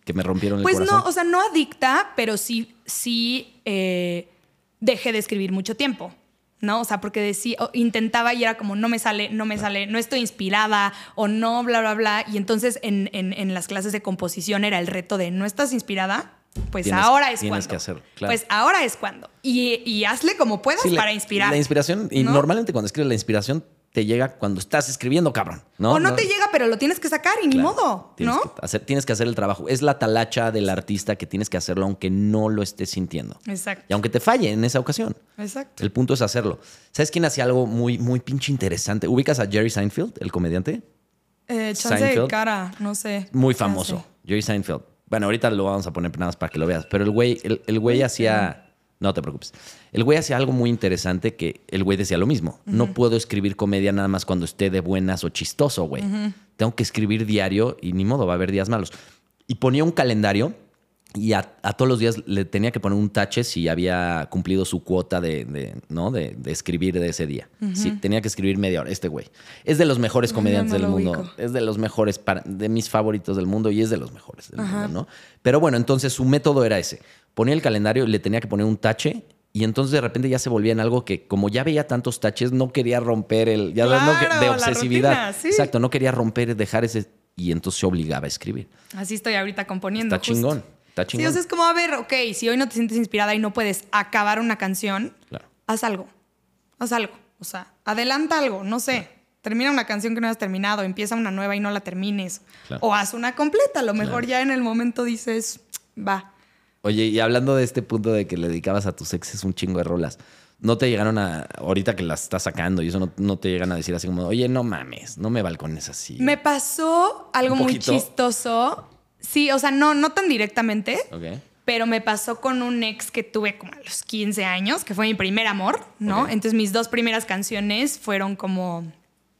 que me rompieron el Pues corazón. no, o sea, no adicta, pero sí, sí eh, dejé de escribir mucho tiempo. ¿No? O sea, porque decía, o intentaba y era como, no me sale, no me sale, no estoy inspirada o no, bla, bla, bla. Y entonces en, en- en las clases de composición era el reto de, ¿no estás inspirada? Pues Tienes- ahora es tienes cuando. que hacerlo, claro. Pues ahora es cuando. Y, y hazle como puedas Sí, la- para inspirar. La inspiración, y ¿no? normalmente cuando escribes la inspiración te llega cuando estás escribiendo, cabrón. ¿no? o no, te llega, pero lo tienes que sacar y ni modo, Tienes ¿no? Que hacer, tienes que hacer el trabajo. Es la talacha del artista que tienes que hacerlo aunque no lo estés sintiendo. Exacto. Y aunque te falle en esa ocasión. Exacto. El punto es hacerlo. ¿Sabes quién hacía algo muy, muy pinche interesante? ¿Ubicas a Jerry Seinfeld, el comediante? Eh, chance de Seinfeld. cara, no sé. Muy famoso. Jerry Seinfeld. Bueno, ahorita lo vamos a poner nada más para que lo veas. Pero el güey, el, el güey hacía. No te preocupes. El güey hacía algo muy interesante que el güey decía lo mismo. No puedo escribir comedia nada más cuando esté de buenas o chistoso, güey. Tengo que escribir diario y ni modo, va a haber días malos. Y ponía un calendario y a, a todos los días le tenía que poner un tache si había cumplido su cuota de, de, ¿no? de, de escribir de ese día. Sí, tenía que escribir media hora. Este güey. Es de los mejores comediantes no del mundo. ubico. Es de los mejores, para- de mis favoritos del mundo y es de los mejores del mundo, ¿no? Pero bueno, entonces su método era ese. Ponía el calendario y le tenía que poner un tache y entonces de repente ya se volvía en algo que como ya veía tantos taches, no quería romper el... Ya Claro, de la obsesividad. rutina, sí. Exacto, no quería romper, dejar ese... Y entonces se obligaba a escribir. Así estoy ahorita componiendo. Está justo. chingón, está Sí, chingón. o sea, es como, a ver, ok, si hoy no te sientes inspirada y no puedes acabar una canción, Claro. haz algo. Haz algo. O sea, adelanta algo, no sé. Termina una canción que no has terminado, empieza una nueva y no la termines. O haz una completa. A lo mejor ya en el momento dices, va. Oye, y hablando de este punto de que le dedicabas a tus exes un chingo de rolas, ¿no te llegaron a, ahorita que las estás sacando y eso no, no te llegan a decir así como, oye, no mames, no me balcones así? Me pasó algo muy chistoso. Sí, o sea, no, no tan directamente. Pero me pasó con un ex que tuve como a los 15 años, que fue mi primer amor, ¿no? Entonces mis dos primeras canciones fueron como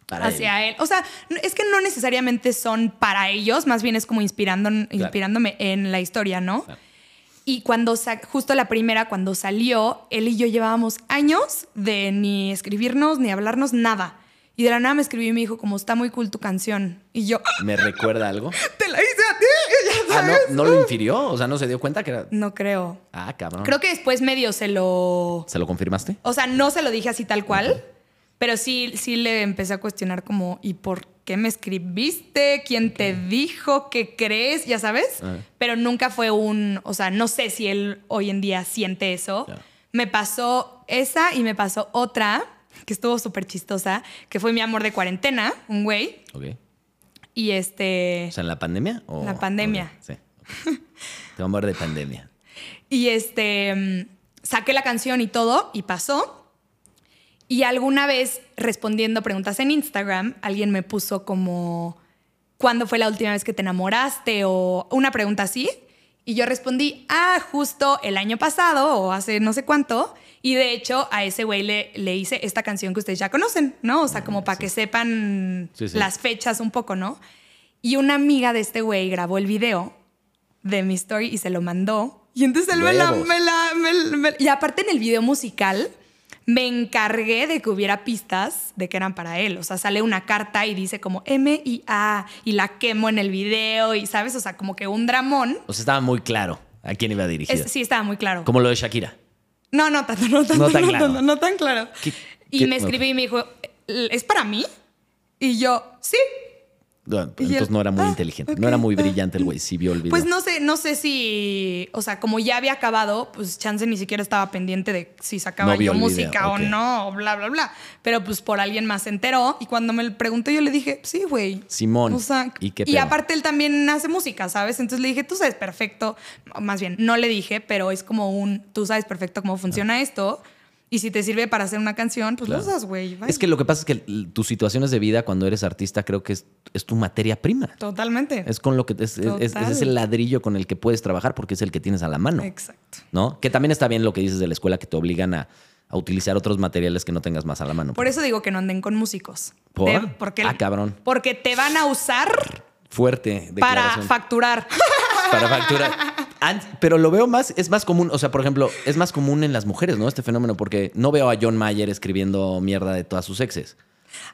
Para hacia él. O sea, es que no necesariamente son para ellos, más bien es como inspirando, inspirándome en la historia, ¿no? Claro. Y cuando justo la primera, cuando salió, él y yo llevábamos años de ni escribirnos, ni hablarnos, nada. Y de la nada me escribió y me dijo, como está muy cool tu canción. Y yo, ¿Me recuerda algo? te la hice a ti, ya Ah, no, sabes. no lo infirió, o sea, no se dio cuenta que era... No creo. Ah, cabrón. Creo que después medio se lo... ¿Se lo confirmaste? O sea, no se lo dije así tal cual, pero sí, sí le empecé a cuestionar como, ¿y por qué me escribiste? ¿Quién te dijo? ¿Qué crees? Ya sabes. Ah. Pero nunca fue un, o sea, no sé si él hoy en día siente eso. Me pasó esa y me pasó otra que estuvo súper chistosa, que fue mi amor de cuarentena, un güey. Ok. Y este... O sea, ¿en la pandemia? O... La pandemia. Ok, Sí. ok. Te vamos a ver de pandemia. Y este, mm, saqué la canción y todo, y pasó. Y alguna vez, respondiendo preguntas en Instagram, alguien me puso como, ¿cuándo fue la última vez que te enamoraste? O una pregunta así. Y yo respondí, ah, justo el año pasado o hace no sé cuánto. Y de hecho, a ese güey le, le hice esta canción que ustedes ya conocen, ¿no? O sea, como para que sepan Sí, sí. las fechas un poco, ¿no? Y una amiga de este güey grabó el video de mi story y se lo mandó. Y entonces él me la, me la- me- me- Y aparte en el video musical me encargué de que hubiera pistas de que eran para él. O sea, sale una carta y dice como M y A y la quemo en el video y, ¿sabes? O sea, como que un dramón. O sea, estaba muy claro a quién iba dirigido. Es- sí, estaba muy claro. Como lo de Shakira. No, no tanto, no tanto. No tan claro. no tan claro. ¿Qué- y qué- me escribí y me dijo, ¿es para mí? Y yo, sí. Y Entonces él, no era muy "Ah, inteligente. no era muy ah". brillante el güey. Sí vio el video. Pues no sé, no sé si, o sea, como ya había acabado, pues Chance ni siquiera estaba pendiente de si sacaba No yo música video, o no, bla, bla, bla. Pero pues por alguien más se enteró y cuando me lo preguntó yo le dije, sí, güey. Simón, O sea, ¿y qué y aparte él también hace música, ¿sabes? Entonces le dije, tú sabes perfecto, más bien, no le dije, pero es como un, tú sabes perfecto cómo funciona esto. Y si te sirve para hacer una canción, pues Claro. lo usas, güey. Es que lo que pasa es que tus situaciones de vida cuando eres artista creo que es, es tu materia prima. Totalmente. Es con lo que es, el ladrillo con el que puedes trabajar porque es el que tienes a la mano. Exacto. ¿No? Que también está bien lo que dices de la escuela que te obligan a, a utilizar otros materiales que no tengas más a la mano. Por eso digo que no anden con músicos. ¿Por? De- porque, Ah, cabrón. Porque te van a usar Fuerte para facturar. para facturar. Pero lo veo más, es más común, o sea, por ejemplo, es más común en las mujeres, ¿no? Este fenómeno, porque no veo a John Mayer escribiendo mierda de todas sus exes.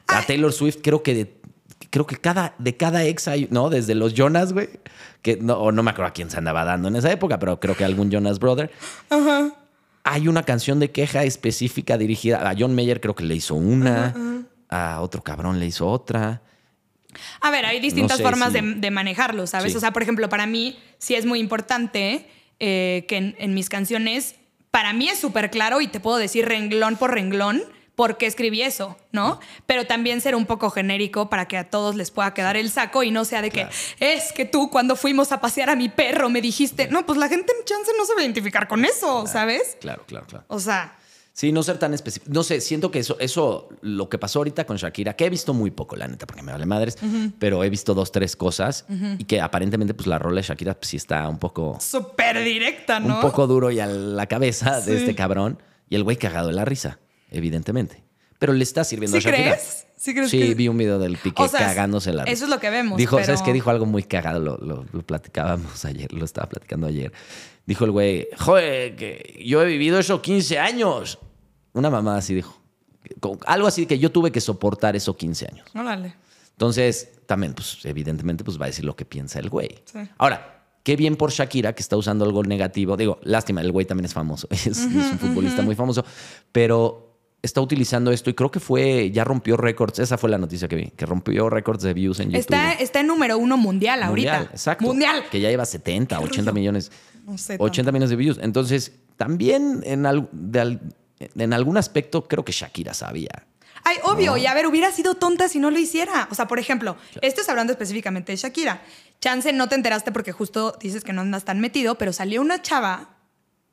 A Taylor Swift creo que de, creo que cada, de cada ex hay, ¿no? Desde los Jonas, güey, que no, o no me acuerdo a quién se andaba dando en esa época, pero creo que algún Jonas Brother. Hay una canción de queja específica dirigida a John Mayer, creo que le hizo una, a otro cabrón le hizo otra. A ver, hay distintas sé formas de, de manejarlo, ¿sabes? Sí. O sea, por ejemplo, para mí sí es muy importante eh, que en, en mis canciones, para mí es súper claro y te puedo decir renglón por renglón por qué escribí eso, ¿no? Pero también ser un poco genérico para que a todos les pueda quedar el saco y no sea de que es que tú cuando fuimos a pasear a mi perro me dijiste, no, pues la gente en chance no se va a identificar con eso, ¿sabes? Claro, claro, claro. O sea, Sí, no ser tan específico. No sé, siento que eso, eso, lo que pasó ahorita con Shakira, que he visto muy poco, la neta, porque me vale madres, pero he visto dos, tres cosas y que aparentemente, pues la rola de Shakira, pues sí está un poco, súper directa, ¿no? un poco duro y a la cabeza de este cabrón. Y el güey cagado de la risa, evidentemente. Pero le está sirviendo ¿Sí a Shakira. crees? ¿Sí crees Sí, que- vi un video del pique O sea, cagándose la risa. eso es lo que vemos, Dijo, pero- ¿sabes qué? Dijo algo muy cagado, lo, lo- lo platicábamos ayer, lo estaba platicando ayer. Dijo el güey, joder, que yo he vivido eso 15 años. Una mamá así dijo. Algo así que yo tuve que soportar eso 15 años. Órale. Entonces, también, pues, evidentemente, pues va a decir lo que piensa el güey. Sí. Ahora, qué bien por Shakira que está usando algo negativo. Digo, lástima, el güey también es famoso. Es, es un futbolista muy famoso. Pero está utilizando esto y creo que fue, ya rompió récords. Esa fue la noticia que vi, que rompió récords de views en YouTube. Está, está en número uno mundial ahorita. Mundial, exacto. Mundial. Que ya lleva 70, 80 millones. No sé 80 millones de views. Entonces, también en, al- de al- en algún aspecto creo que Shakira sabía. Ay, obvio. Y a ver, hubiera sido tonta si no lo hiciera. O sea, por ejemplo, esto es hablando específicamente de Shakira. Chance, no te enteraste porque justo dices que no andas tan metido, pero salió una chava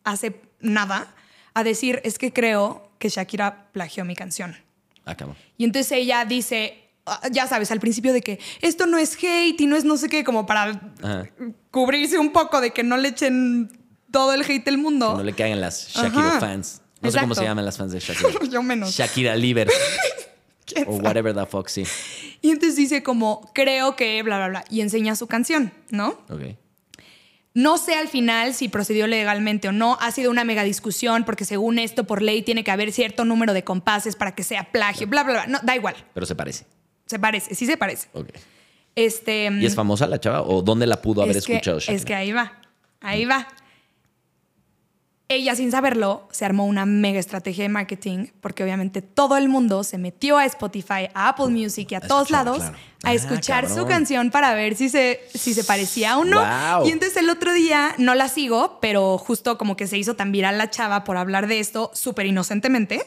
hace nada a decir, es que creo que Shakira plagió mi canción. Acabó. Y entonces ella dice, ah, ya sabes, al principio de que esto no es hate y no es no sé qué, como para Ajá. cubrirse un poco de que no le echen todo el hate del mundo. Que no le caigan las Shakira Ajá. fans. No sé cómo se llaman las fans de Shakira. Yo menos. Shakira Liver. ¿Quién o whatever the fuck, sí. Y entonces dice como, creo que bla, bla, bla. Y enseña su canción, ¿no? Ok. No sé al final si procedió legalmente o no. Ha sido una mega discusión porque según esto, por ley, tiene que haber cierto número de compases para que sea plagio, bla, bla, bla. No, da igual. Pero se parece. Se parece, sí se parece. Ok. Este, ¿Y es famosa la chava? ¿O dónde la pudo haber es que, escuchado Shakira? Es que ahí va, ahí va. Ella, sin saberlo, se armó una mega estrategia de marketing porque obviamente todo el mundo se metió a Spotify, a Apple Music y a, todos escuchar, lados claro. a Ah, escuchar su canción para ver si se, si se parecía o no. Y entonces el otro día, no la sigo, pero justo como que se hizo tan viral la chava por hablar de esto súper inocentemente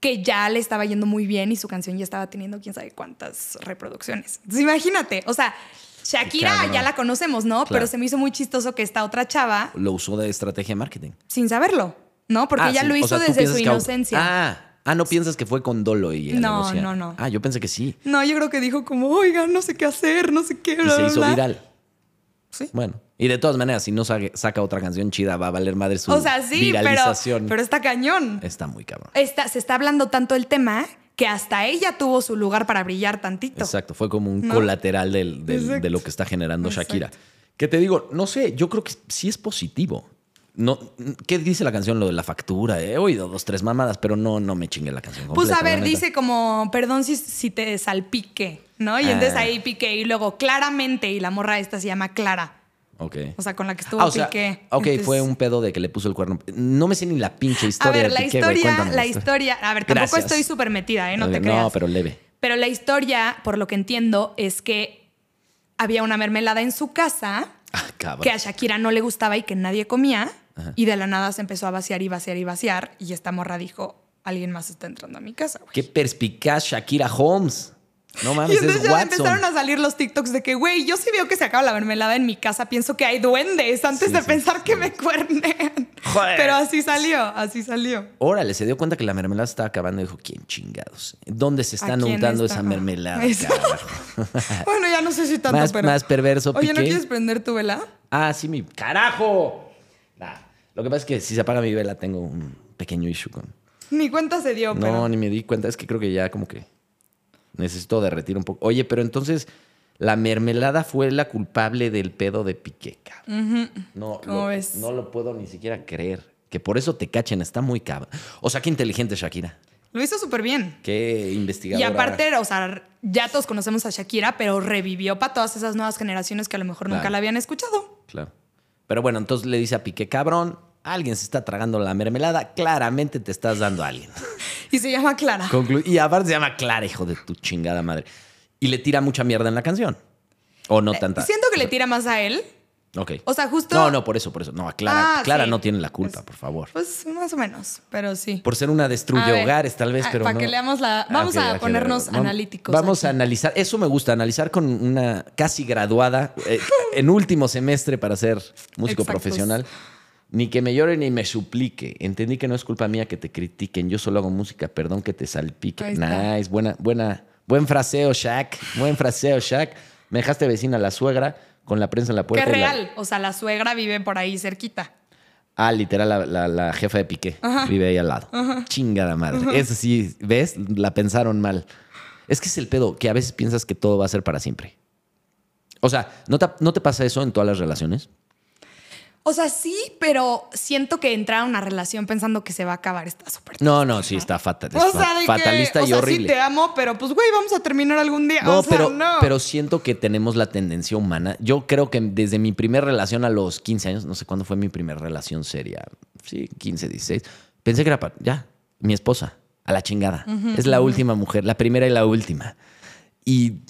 que ya le estaba yendo muy bien y su canción ya estaba teniendo quién sabe cuántas reproducciones. Entonces, imagínate, o sea, Shakira Cabrón. ya la conocemos, ¿no? Claro. Pero se me hizo muy chistoso que esta otra chava, Lo usó de estrategia de marketing. sin saberlo, ¿no? Porque Ah, ella sí. lo O hizo sea, ¿tú desde su que inocencia. Ah, ah, no piensas que fue con dolo y No, no, no. Ah, yo pensé que sí. No, yo creo que dijo como, oiga, no sé qué hacer, no sé qué. Y se hizo bla". viral. Sí. Bueno, y de todas maneras, si no saca otra canción chida, va a valer madre su O sea, sí, pero, viralización. pero está cañón. Está muy cabrón. Está, se está hablando tanto el tema que hasta ella tuvo su lugar para brillar tantito. Exacto, fue como un ¿No? colateral del- del- Exacto. de lo que está generando Shakira. Que te digo, no sé, yo creo que sí es positivo. No, ¿Qué dice la canción? Lo de la factura. He oído dos, tres mamadas, pero no, no me chingue la canción. Pues a ver, dice como, perdón si, si te salpique, ¿no? Y entonces Ah. ahí piqué y luego claramente, y la morra esta se llama Clara, Ok. o sea, con la que estuvo Ah, o sea, Piqué. ok, Entonces- fue un pedo de que le puso el cuerno. No me sé ni la pinche A historia ver, de la Piqué, historia, la historia, a ver, tampoco Gracias. estoy súper metida, ¿eh? No te creas. No, pero leve. Pero la historia, por lo que entiendo, es que había una mermelada en su casa Ah, que a Shakira no le gustaba y que nadie comía. Y de la nada se empezó a vaciar y vaciar y vaciar. Y esta morra dijo, alguien más está entrando a mi casa. Qué perspicaz Shakira Holmes. No Y mames, entonces es ya Watson. empezaron a salir los TikToks de que, güey, yo sí veo que se acaba la mermelada en mi casa, pienso que hay duendes antes Sí, de sí, pensar sí. que me cuernen. Joder. Pero así salió, así salió. Órale, se dio cuenta que la mermelada estaba acabando y dijo, ¿quién chingados? ¿Dónde se están ¿A quién untando está? esa mermelada? Bueno, ya no sé si tanto, Más- pero... más perverso, Oye, ¿no Piqué. quieres prender tu vela? Ah, sí, mi... ¡Carajo! Nah, Lo que pasa es que si se apaga mi vela tengo un pequeño issue con... Ni cuenta se dio, No, pero... ni me di cuenta. Es que creo que ya como que necesito derretir un poco. Oye, pero entonces La mermelada fue la culpable del pedo de Piqué, cabrón. No, ¿Cómo lo, ves? no lo puedo ni siquiera creer. Que por eso te cachen, está muy cabrón. O sea, qué inteligente Shakira. Lo hizo súper bien. Qué Y investigadora. aparte, o sea, ya todos conocemos a Shakira, pero revivió para todas esas nuevas generaciones que a lo mejor nunca la habían escuchado. Claro. Pero bueno, entonces le dice a Piqué, cabrón, alguien se está tragando la mermelada, claramente te estás dando a alguien. Y se llama Clara. Conclu- y aparte se llama Clara, hijo de tu chingada madre. Y le tira mucha mierda en la canción. O no tanta. Eh, Siento que le tira más a él. Ok. O sea, justo. No, no, por eso, por eso. No, a Clara, Ah, Clara sí. no tiene la culpa, Pues- por favor. Pues más o menos, pero sí. Por ser una destruye A ver, hogares, tal vez, ah, pero para no. que leamos la- vamos ok, a ponernos vamos- analíticos Vamos aquí. a analizar. Eso me gusta, analizar con una casi graduada eh, en último semestre para ser músico Exactos. profesional. Ni que me llore ni me suplique. Entendí que no es culpa mía que te critiquen. Yo solo hago música, perdón que te salpique. Nice, buena, buena, buen fraseo, Shaq. Buen fraseo, Shaq. Me dejaste vecina la suegra con la prensa en la puerta. la- real. O sea, la suegra vive por ahí cerquita. Ah, literal, la, la- la jefa de Piqué vive ahí al lado. Chingada madre. Eso sí, ¿ves? La pensaron mal. Es que es el pedo, que a veces piensas que todo va a ser para siempre. O sea, ¿no te, ¿no te pasa eso en todas las relaciones? O sea, sí, pero siento que entrar a una relación pensando que se va a acabar está súper No, no, sí, está fatal, es O sea, de fatalista que, o y sea, horrible. sí te amo, pero pues, güey, vamos a terminar algún día. No, o sea, pero, no. pero siento que tenemos la tendencia humana. Yo creo que desde mi primera relación a los 15 años, no sé cuándo fue mi primera relación seria, sí, 15, 16, pensé que era para, ya, mi esposa, a la chingada. es la última mujer, la primera y la última. Y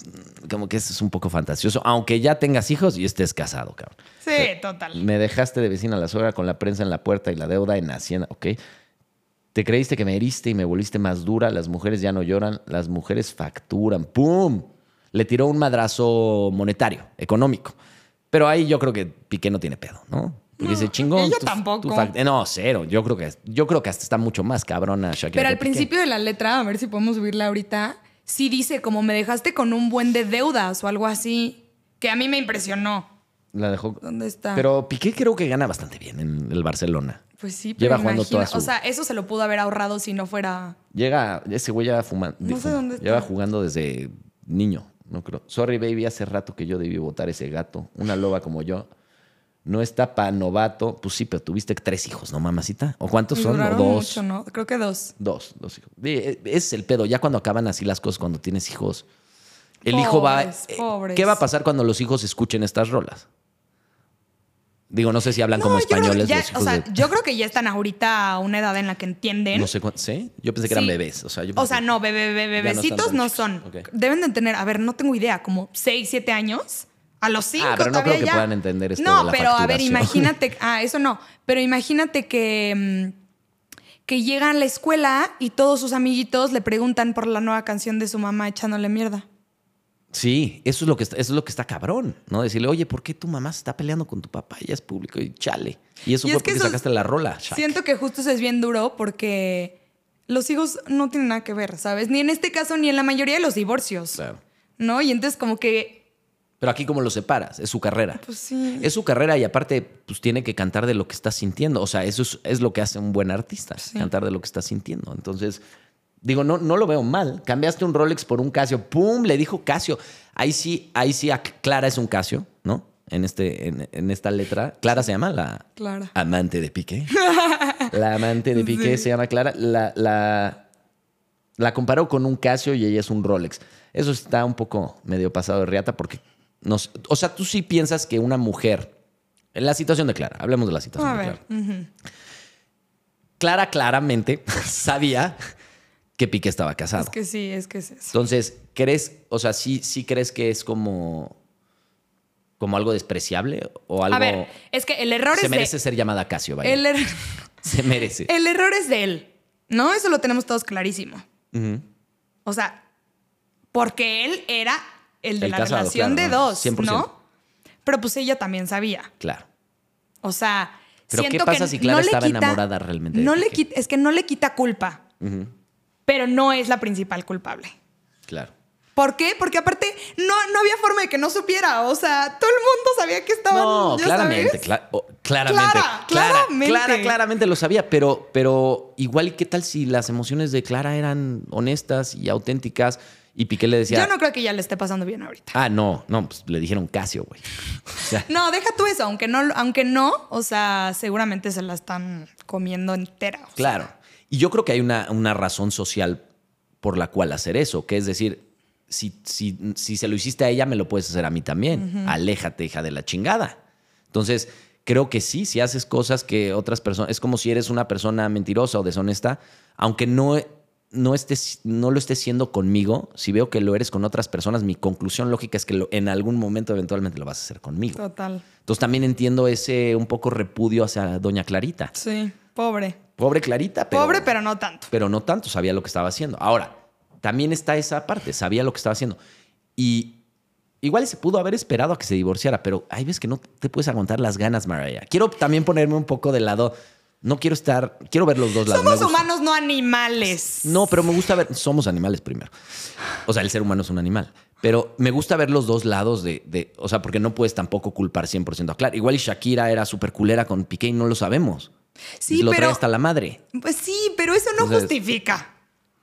como que eso es un poco fantasioso, aunque ya tengas hijos y estés casado, cabrón. Sí, total. Me dejaste de vecina a la suegra con la prensa en la puerta y la deuda en Hacienda, ¿ok? Te creíste que me heriste y me volviste más dura. Las mujeres ya no lloran, las mujeres facturan. ¡Pum! Le tiró un madrazo monetario, económico. Pero ahí yo creo que Piqué no tiene pedo, ¿no? Porque dice chingón. ella tú- tampoco. tú eh, no, cero. Yo creo que yo creo que hasta está mucho más cabrona Shakira. Pero al Piqué. principio de la letra, a ver si podemos subirla ahorita, sí dice como me dejaste con un buen de deudas o algo así, que a mí me impresionó. La dejó. ¿Dónde está? Pero Piqué creo que gana bastante bien en el Barcelona. pues sí, pero lleva jugando imagina- toda su- O sea, eso se lo pudo haber ahorrado si no fuera... Llega, ese güey ya fumando. No sé dónde está. Lleva jugando desde niño, no creo. Sorry, baby, hace rato que yo debí votar ese gato. Una loba como yo. No está pa' novato. Pues sí, pero tuviste tres hijos, ¿no, mamacita? ¿O cuántos son? ¿O dos? mucho, ¿no? Creo que dos. Dos, dos hijos. E- Ese es el pedo. Ya cuando acaban así las cosas, cuando tienes hijos, el hijo va. Pobres, eh. ¿Qué va a pasar cuando los hijos escuchen estas rolas? Digo, no sé si hablan como españoles ya- los hijos O sea, de. yo creo que ya están ahorita a una edad en la que entienden. No sé cuántos. ¿Sí? Yo pensé que eran Sí. bebés. O sea, yo O pensé- sea, no, bebé, bebé, no bebecitos no son. Deben de tener, a ver, no tengo idea, como 6, 7 años. A los 5 Ah, pero no creo que puedan entender esto No, de la pero a ver, imagínate, ah, eso no, pero imagínate que mm, que llegan a la escuela y todos sus amiguitos le preguntan por la nueva canción de su mamá echándole mierda. Sí, eso es lo que está, eso es lo que está cabrón, ¿no? Decirle, oye, ¿por qué tu mamá se está peleando con tu papá? Ya es público y chale. Y eso Y fue es que porque eso es- sacaste la rola. Shaq. Siento que justo eso es bien duro porque los hijos no tienen nada que ver, ¿sabes? Ni en este caso ni en la mayoría de los divorcios. Claro. ¿No? Y entonces como que Pero aquí como lo separas, es su carrera. pues sí. Es su carrera y aparte, pues tiene que cantar de lo que está sintiendo. O sea, eso es, es lo que hace un buen artista, cantar de lo que está sintiendo. Entonces, digo, no, no lo veo mal. Cambiaste un Rolex por un Casio. ¡Pum! Le dijo Casio. Ahí sí, ahí sí, Clara es un Casio, ¿no? En, este, en, en esta letra. Clara se llama la Clara. amante de Piqué. la amante de Piqué se llama Clara. La, la, la comparó con un Casio y ella es un Rolex. Eso está un poco medio pasado de riata porque nos, o sea, tú sí piensas que una mujer, en la situación de Clara, hablemos de la situación A de ver. Clara. Clara claramente sabía que Piqué estaba casado. Es que sí, es que es eso. Entonces, ¿crees, o sea, sí, sí crees que es como, como algo despreciable o algo... A ver, es que el error se es merece de ser llamada Casio, vaya. el, er- Se merece. el error es de él. ¿No? Eso lo tenemos todos clarísimo. O sea, porque él era el de El la casado, relación claro, de dos, 100%. ¿no? Pero pues ella también sabía. Claro. O sea, Pero, ¿qué siento pasa que si Clara no estaba quita- enamorada realmente No le quita, es que no le quita culpa, pero no es la principal culpable. Claro. ¿Por qué? Porque aparte no, no había forma de que no supiera. O sea, todo el mundo sabía que estaban. No, ¿ya claramente, cla- oh, claramente, Clara, clara, claramente. clara, claramente lo sabía, pero, pero igual, ¿y qué tal si las emociones de Clara eran honestas y auténticas? Y Piqué le decía, Yo no creo que ya le esté pasando bien ahorita. ah, no, no, pues le dijeron Casio, güey. O sea, No, deja tú eso, aunque no, aunque no, o sea, seguramente se la están comiendo entera. sea. Claro. Y yo creo que hay una, una razón social por la cual hacer eso, que es decir, si, si, si se lo hiciste a ella, me lo puedes hacer a mí también. Aléjate, hija de la chingada. Entonces, creo que sí, si haces cosas que otras personas, es como si eres una persona mentirosa o deshonesta, aunque no, no, estés, no lo estés siendo conmigo, si veo que lo eres con otras personas, mi conclusión lógica es que lo- en algún momento eventualmente lo vas a hacer conmigo. Total. Entonces también entiendo ese un poco repudio hacia doña Clarita. Sí, pobre. Pobre Clarita, pero... Pobre, pero no tanto. pero no tanto, sabía lo que estaba haciendo. Ahora, también está esa parte, sabía lo que estaba haciendo. Y igual se pudo haber esperado a que se divorciara, pero hay veces que no te puedes aguantar las ganas, Mariah. Quiero también ponerme un poco de lado, no quiero estar, quiero ver los dos lados. Somos humanos, no animales. No, pero me gusta ver, somos animales primero. O sea, el ser humano es un animal. Pero me gusta ver los dos lados de, de- o sea, porque no puedes tampoco culpar 100% a Clark. Igual y Shakira era súper culera con Piqué y no lo sabemos. Sí, lo pero- trae hasta la madre. Pues sí, pero eso no Entonces- justifica.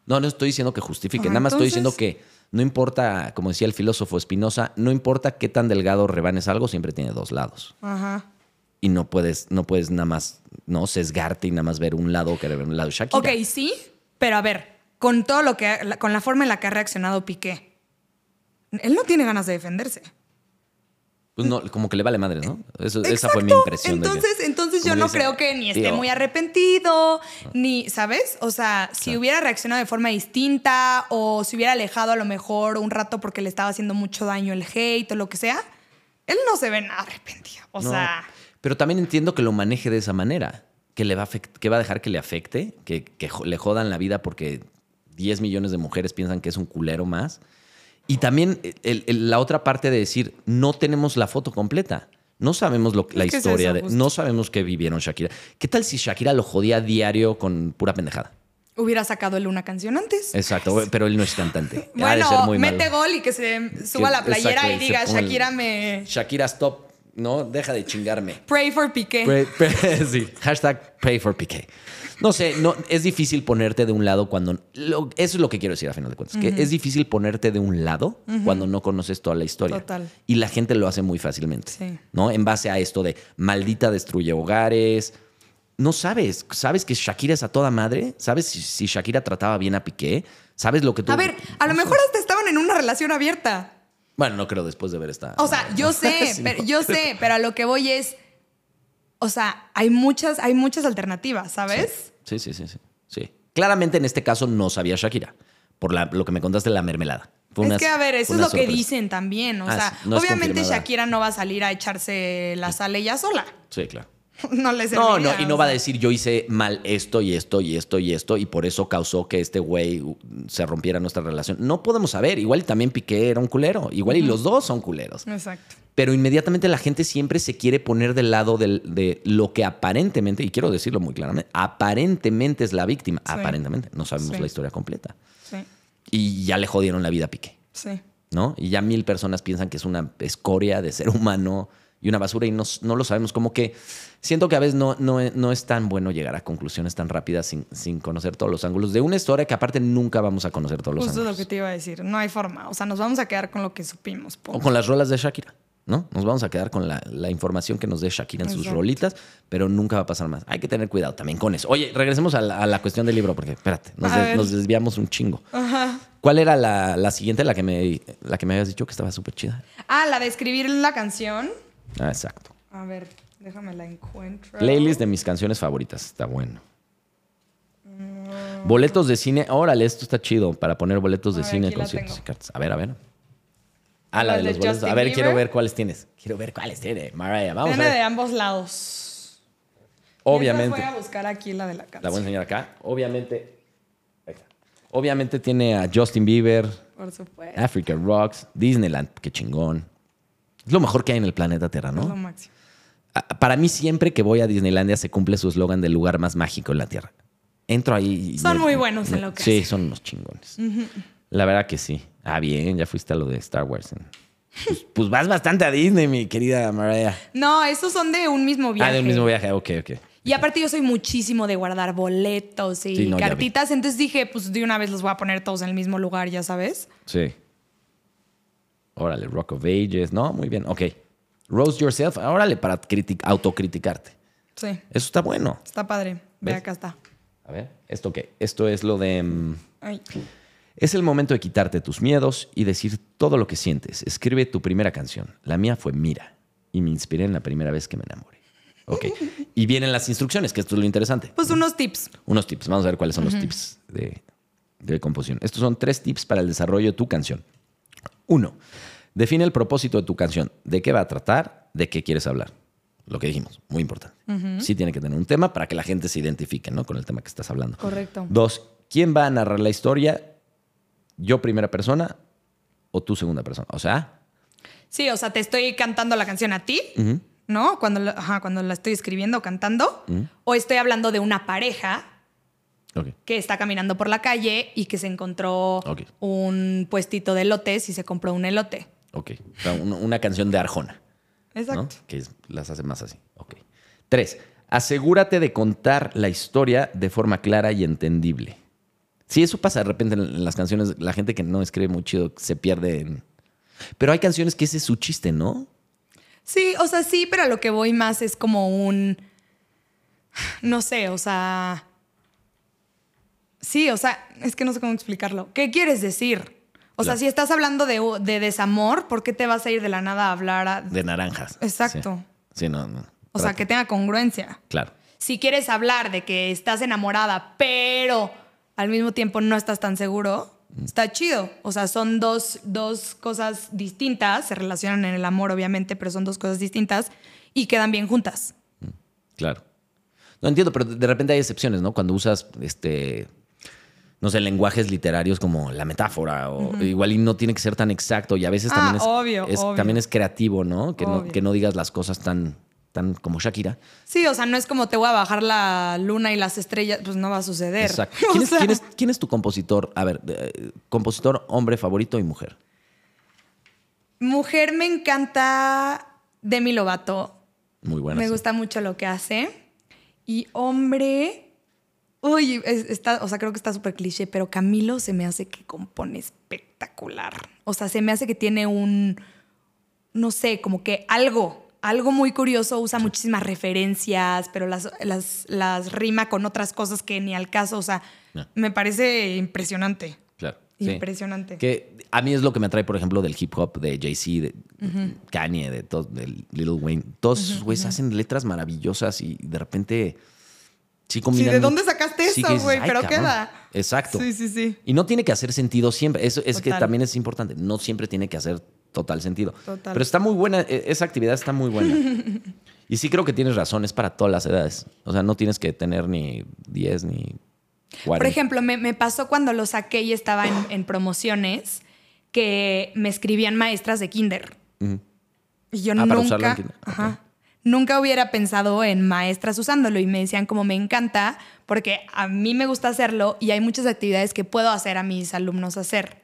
No, no estoy diciendo que justifique, Ajá, nada más estoy diciendo que no importa, como decía el filósofo Spinoza, no importa qué tan delgado rebanes algo, siempre tiene dos lados. Ajá. Y no puedes, no puedes nada más, no sesgarte y nada más ver un lado que ver un lado. Shakira. Ok, sí, pero a ver, con todo lo que, con la forma en la que ha reaccionado Piqué, él no tiene ganas de defenderse. Pues no, como que le vale madre, ¿no? Eso- esa fue mi impresión. de que- Entonces, entonces yo no dice, creo que ni esté tío, muy arrepentido, ni, ¿sabes? O sea, si hubiera reaccionado de forma distinta o si hubiera alejado a lo mejor un rato porque le estaba haciendo mucho daño el hate o lo que sea, él no se ve nada arrepentido. O no. sea, Pero también entiendo que lo maneje de esa manera, que, le va, a que va a dejar que le afecte, que, le jodan la vida porque 10 millones de mujeres piensan que es un culero más. Y también el- el- la otra parte de decir, no tenemos la foto completa. No sabemos lo, la que es historia, eso, de, no sabemos qué vivieron Shakira. ¿Qué tal si Shakira lo jodía a diario con pura pendejada? hubiera sacado él una canción antes. Exacto, pero él no es cantante. Bueno, malo. mete gol y que se suba Que- la playera exacto, y diga, el- Shakira me... Shakira, stop. No, deja de chingarme. Pray for Piqué. Pray- pray- sí, hashtag pray for Piqué. No sé, no, es difícil ponerte de un lado cuando... lo- eso es lo que quiero decir a final de cuentas. Que es difícil ponerte de un lado cuando no conoces toda la historia. Total. Y la gente lo hace muy fácilmente. Sí. ¿No? En base a esto de maldita destruye hogares. No sabes. ¿Sabes que Shakira es a toda madre? ¿Sabes si, si Shakira trataba bien a Piqué? ¿Sabes lo que tú... A ver, a lo mejor hasta estaban en una relación abierta. Bueno, no creo después de ver esta... O sea, yo sé, Sí, pero, no. yo sé, pero a lo que voy es, o sea, hay muchas, hay muchas alternativas, ¿sabes? Sí, sí, sí, sí, sí. Claramente en este caso no sabía Shakira, por la- lo que me contaste de la mermelada. Fue es una- que, a ver, eso es lo que dicen también. O Ah, sea, sí, no es obviamente. Shakira no va a salir a echarse la sal ella sola. Sí, claro. no le No, serviría, no, y no va a decir yo hice mal esto y esto y esto y esto y por eso causó que este güey uh, se rompiera nuestra relación. No podemos saber. Igual y también Piqué era un culero. Igual y los dos son culeros. Exacto. Pero inmediatamente la gente siempre se quiere poner del lado del- de lo que aparentemente, y quiero decirlo muy claramente, aparentemente es la víctima. Sí. Aparentemente. No sabemos Sí. la historia completa. Sí, Y ya le jodieron la vida a Piqué. sí. ¿no? Y ya mil personas piensan que es una escoria de ser humano y una basura y no, no lo sabemos. Como que siento que a veces no, no, es- no es tan bueno llegar a conclusiones tan rápidas sin, sin conocer todos los ángulos de una historia que aparte nunca vamos a conocer todos los Justo lo ángulos. que te iba a decir. No hay forma. O sea, nos vamos a quedar con lo que supimos. O con las rolas de Shakira, ¿no? Nos vamos a quedar con la, la información que nos dé Shakira en sus rolitas, pero nunca va a pasar más. Hay que tener cuidado también con eso. Oye, regresemos a la, a la cuestión del libro, porque espérate, nos desviamos un chingo. Ajá. ¿Cuál era la, la siguiente, la que, me, la que me habías dicho que estaba súper chida? Ah, la de escribir la canción. Ah, exacto. A ver, déjame la encuentro. Playlist de mis canciones favoritas. Está bueno. Boletos de cine. Órale, esto está chido para poner boletos de ver, cine, conciertos y cartas. A ver, a ver. Ah, la ¿Las de de los boletos. A ver, quiero ver cuáles tienes. Quiero ver cuáles tiene. Mariah, vamos Tiene a de ambos lados. Obviamente. Voy a buscar aquí la de la La voy a canción. enseñar acá. Obviamente. Obviamente tiene a Justin Bieber, Por supuesto. Africa Rocks, Disneyland. Qué chingón. Es lo mejor que hay en el planeta Tierra, Es lo ¿no? máximo. A- Para mí, siempre que voy a Disneylandia se cumple su eslogan del lugar más mágico en la Tierra. Entro ahí. y Son me- muy buenos en lo que Sí, son unos chingones. La verdad que sí. Ah, bien, ya fuiste a lo de Star Wars. Pues, pues vas bastante a Disney, mi querida Mariah. No, esos son de un mismo viaje. Ah, del mismo viaje. Ok, ok. Y aparte yo soy muchísimo de guardar boletos y Sí, no, cartitas, entonces dije, pues de una vez los voy a poner todos en el mismo lugar, ya sabes. Sí. Órale, Rock of Ages. No, muy bien. Ok. Roast yourself. Órale, para criti- autocriticarte. Sí, Eso está bueno. está padre. Ve, acá está. A ver, ¿esto qué? Esto es lo de... mm, Ay. Es el momento de quitarte tus miedos y decir todo lo que sientes. Escribe tu primera canción. La mía fue Mira y me inspiré en la primera vez que me enamoré. Ok. Y vienen las instrucciones, que esto es lo interesante. Pues unos tips. Unos tips. Vamos a ver cuáles son los tips de, de composición. Estos son tres tips para el desarrollo de tu canción. Uno, define el propósito de tu canción. ¿De qué va a tratar? ¿De qué quieres hablar? Lo que dijimos, muy importante. Sí tiene que tener un tema para que la gente se identifique ¿no? con el tema que estás hablando. Correcto. Dos, ¿quién va a narrar la historia? ¿Yo primera persona o tú segunda persona? O sea, Sí, o sea, te estoy cantando la canción a ti, ¿no? Cuando ajá, cuando la estoy escribiendo o cantando. O estoy hablando de una pareja que está caminando por la calle y que se encontró un puestito de elotes y se compró un elote. Ok. O sea, una, una canción de Arjona. ¿no? Exacto. Que es- las hace más así. Ok. Tres, asegúrate de contar la historia de forma clara y entendible. Sí, eso pasa de repente en, en las canciones. La gente que no escribe muy chido se pierde en... Pero hay canciones que ese es su chiste, ¿no? Sí, o sea, sí, pero a lo que voy más es como un. No sé, o sea. Sí, o sea, es que no sé cómo explicarlo. ¿Qué quieres decir? O sea, si estás hablando de, de desamor, ¿por qué te vas a ir de la nada a hablar? a- De naranjas. Exacto. Sí, Sí, no, no. o sea, que tenga congruencia. Claro. Si quieres hablar de que estás enamorada, pero al mismo tiempo no estás tan seguro, está chido. O sea, son dos, dos cosas distintas, se relacionan en el amor, obviamente, pero son dos cosas distintas y quedan bien juntas. Claro. No entiendo, pero de repente hay excepciones, ¿no? Cuando usas, este, no sé, lenguajes literarios como la metáfora o igual y no tiene que ser tan exacto y a veces Ah, también es, obvio, es- obvio. también es creativo, ¿no? Que, no? Que no digas las cosas tan, tan como Shakira. Sí, o sea, no es como te voy a bajar la luna y las estrellas, pues no va a suceder. Exacto. ¿Quién es, quién es- quién es tu compositor? A ver, eh, compositor hombre favorito y mujer. Mujer me encanta Demi Lovato. Muy buena. me sí. gusta mucho lo que hace. Y hombre, uy, es- está, o sea, creo que está súper cliché, pero Camilo se me hace que compone espectacular. O sea, se me hace que tiene un, no sé, como que algo, algo muy curioso, usa muchísimas referencias, pero las, las, las rima con otras cosas que ni al caso. O sea, me parece impresionante. Claro. sí. Impresionante. Que a mí es lo que me atrae, por ejemplo, del hip hop, de Jay-Z, de Kanye, de, todo, de Lil Wayne. Todos esos güeyes hacen letras maravillosas y de repente sí Sí. ¿de dónde sacaste Sí, eso, güey? "Ay, Pero cabrón". queda. Exacto. Sí, sí, sí. Y no tiene que hacer sentido siempre. Eso es que también es importante. No siempre tiene que hacer total sentido. Total. Pero está muy buena, e- esa actividad está muy buena. y sí creo que tienes razón, es para todas las edades. O sea, no tienes que tener ni 10 ni 40. Por ejemplo, me, me pasó cuando lo saqué y estaba en, en promociones que me escribían maestras de kinder. Y yo Ah, para usarlo en nunca, kinder. ajá. Nunca hubiera pensado en maestras usándolo y me decían como me encanta porque a mí me gusta hacerlo y hay muchas actividades que puedo hacer a mis alumnos hacer.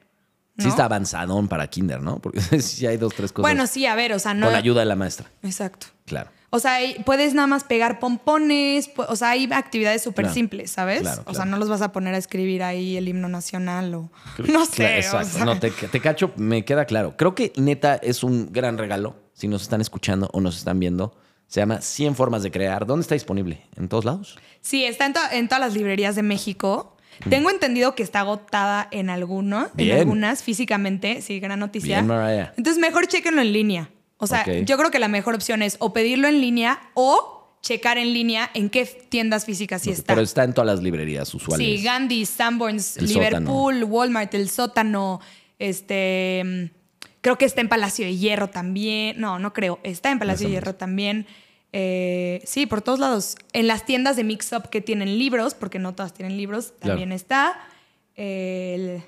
Sí ¿no? está avanzadón para kinder, ¿no? Porque sí hay dos, tres cosas. Bueno, sí, a ver, o sea, no. Con ayuda de la maestra. Exacto. Claro. O sea, puedes nada más pegar pompones, o sea, hay actividades súper Claro. simples, ¿sabes? Claro, O sea, no los vas a poner a escribir ahí el himno nacional o no sé. Claro, o exacto. sea. No, te, te cacho, me queda claro. Creo que neta es un gran regalo. Si nos están escuchando o nos están viendo, se llama 100 formas de crear. ¿Dónde está disponible? ¿En todos lados? Sí, está en, to- en todas las librerías de México. Tengo entendido que está agotada en alguno, en algunas físicamente, sí, gran noticia. Bien, Mariah. Entonces, mejor chequenlo en línea. O sea, yo creo que la mejor opción es o pedirlo en línea o checar en línea en qué tiendas físicas sí está. Pero está en todas las librerías usuales. Sí, Gandhi, Sanborns, El Liverpool, Walmart, el sótano, este creo que está en Palacio de Hierro también. No, no creo. Está en Palacio de Hierro también. Eh, sí, por todos lados. En las tiendas de Mix Up que tienen libros, porque no todas tienen libros, Claro. también está. El-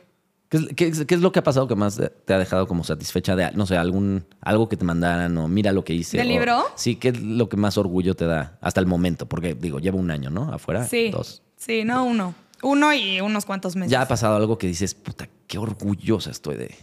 ¿Qué es, qué es- qué es lo que ha pasado que más te ha dejado como satisfecha de, no sé, algún, algo que te mandaran o mira lo que hice? ¿Del o- libro? Sí, ¿qué es lo que más orgullo te da hasta el momento? Porque, digo, lleva un año, ¿no? Afuera. sí. Dos. Sí, no uno. Uno y unos cuantos meses. Ya ha pasado algo que dices, puta, qué orgullosa estoy de,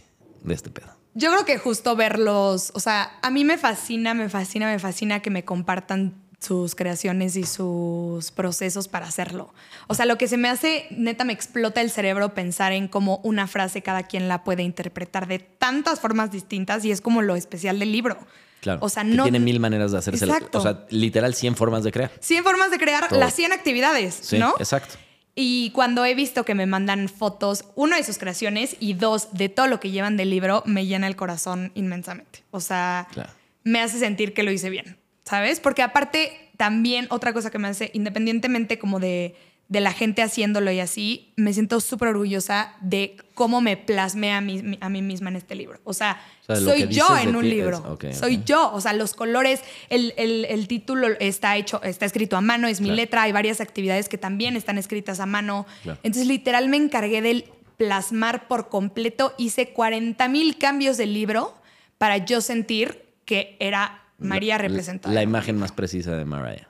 de este pedo. Yo creo que justo verlos, o sea, a mí me fascina, me fascina, me fascina que me compartan sus creaciones y sus procesos para hacerlo. O sea, lo que se me hace, neta, me explota el cerebro pensar en cómo una frase cada quien la puede interpretar de tantas formas distintas y es como lo especial del libro. Claro. O sea, no. tiene mil maneras de hacerse. Exacto. O sea, literal 100 formas de crear. 100 formas de crear Todo. las 100 actividades, Sí, ¿no? exacto. Y cuando he visto que me mandan fotos, uno de sus creaciones y dos de todo lo que llevan del libro, me llena el corazón inmensamente. O sea, Claro. me hace sentir que lo hice bien, ¿sabes? Porque aparte, también otra cosa que me hace, independientemente como de, de la gente haciéndolo y así, me siento súper orgullosa de cómo me plasmé a mí, a mí misma en este libro. O sea, O sea, lo soy yo en de un libro. es- soy yo. O sea, los colores, el, el- el título está hecho, está escrito a mano, es mi Claro. letra. Hay varias actividades que también están escritas a mano. Claro. Entonces, literal, me encargué de plasmar por completo. Hice 40 mil cambios del libro para yo sentir que era María representada. La, imagen más precisa de Mariah.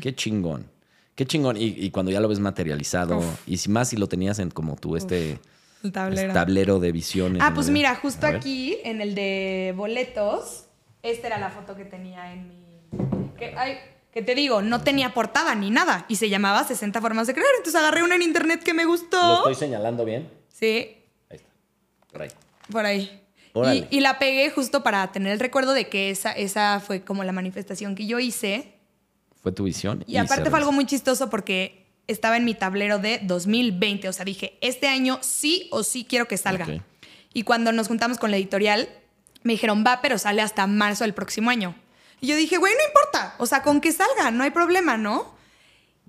Qué chingón. Qué chingón. Y, y cuando ya lo ves materializado, y si más si lo tenías en como tú, este El tablero. tablero de visiones. Ah, pues mira, justo aquí en el de boletos, esta era la foto que tenía en mi. Que, ay, que te digo, no tenía portada ni nada y se llamaba 60 formas de creer. Entonces agarré una en internet que me gustó. ¿Lo estoy señalando bien? Sí, Ahí está. Por ahí. por ahí. Y, y la pegué justo para tener el recuerdo de que esa, esa fue como la manifestación que yo hice. Fue tu visión. Y, aparte fue algo muy chistoso porque estaba en mi tablero de 2020. O sea, dije, este año sí o sí quiero que salga. Y cuando nos juntamos con la editorial, me dijeron, va, pero sale hasta marzo del próximo año. Y yo dije, güey, no importa. O sea, con que salga, no hay problema, ¿no?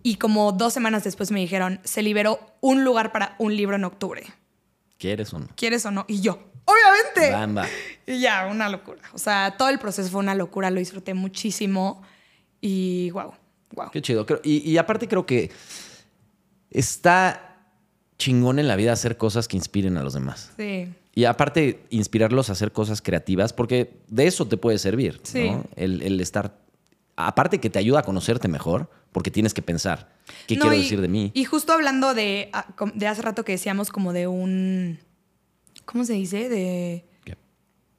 Y como dos semanas después me dijeron, se liberó un lugar para un libro en octubre. ¿Quieres o no? ¿Quieres o no? Y yo, obviamente. Y ya, una locura. O sea, todo el proceso fue una locura, lo disfruté muchísimo. Y wow, wow. Qué chido. Y, y aparte creo que está chingón en la vida hacer cosas que inspiren a los demás. Sí. Y aparte, inspirarlos a hacer cosas creativas, porque de eso te puede servir, Sí. ¿no? El, el estar... Aparte que te ayuda a conocerte mejor, porque tienes que pensar, ¿qué No, quiero y- decir de mí? Y justo hablando de, ah, de hace rato que decíamos como de un... ¿Cómo se dice? De...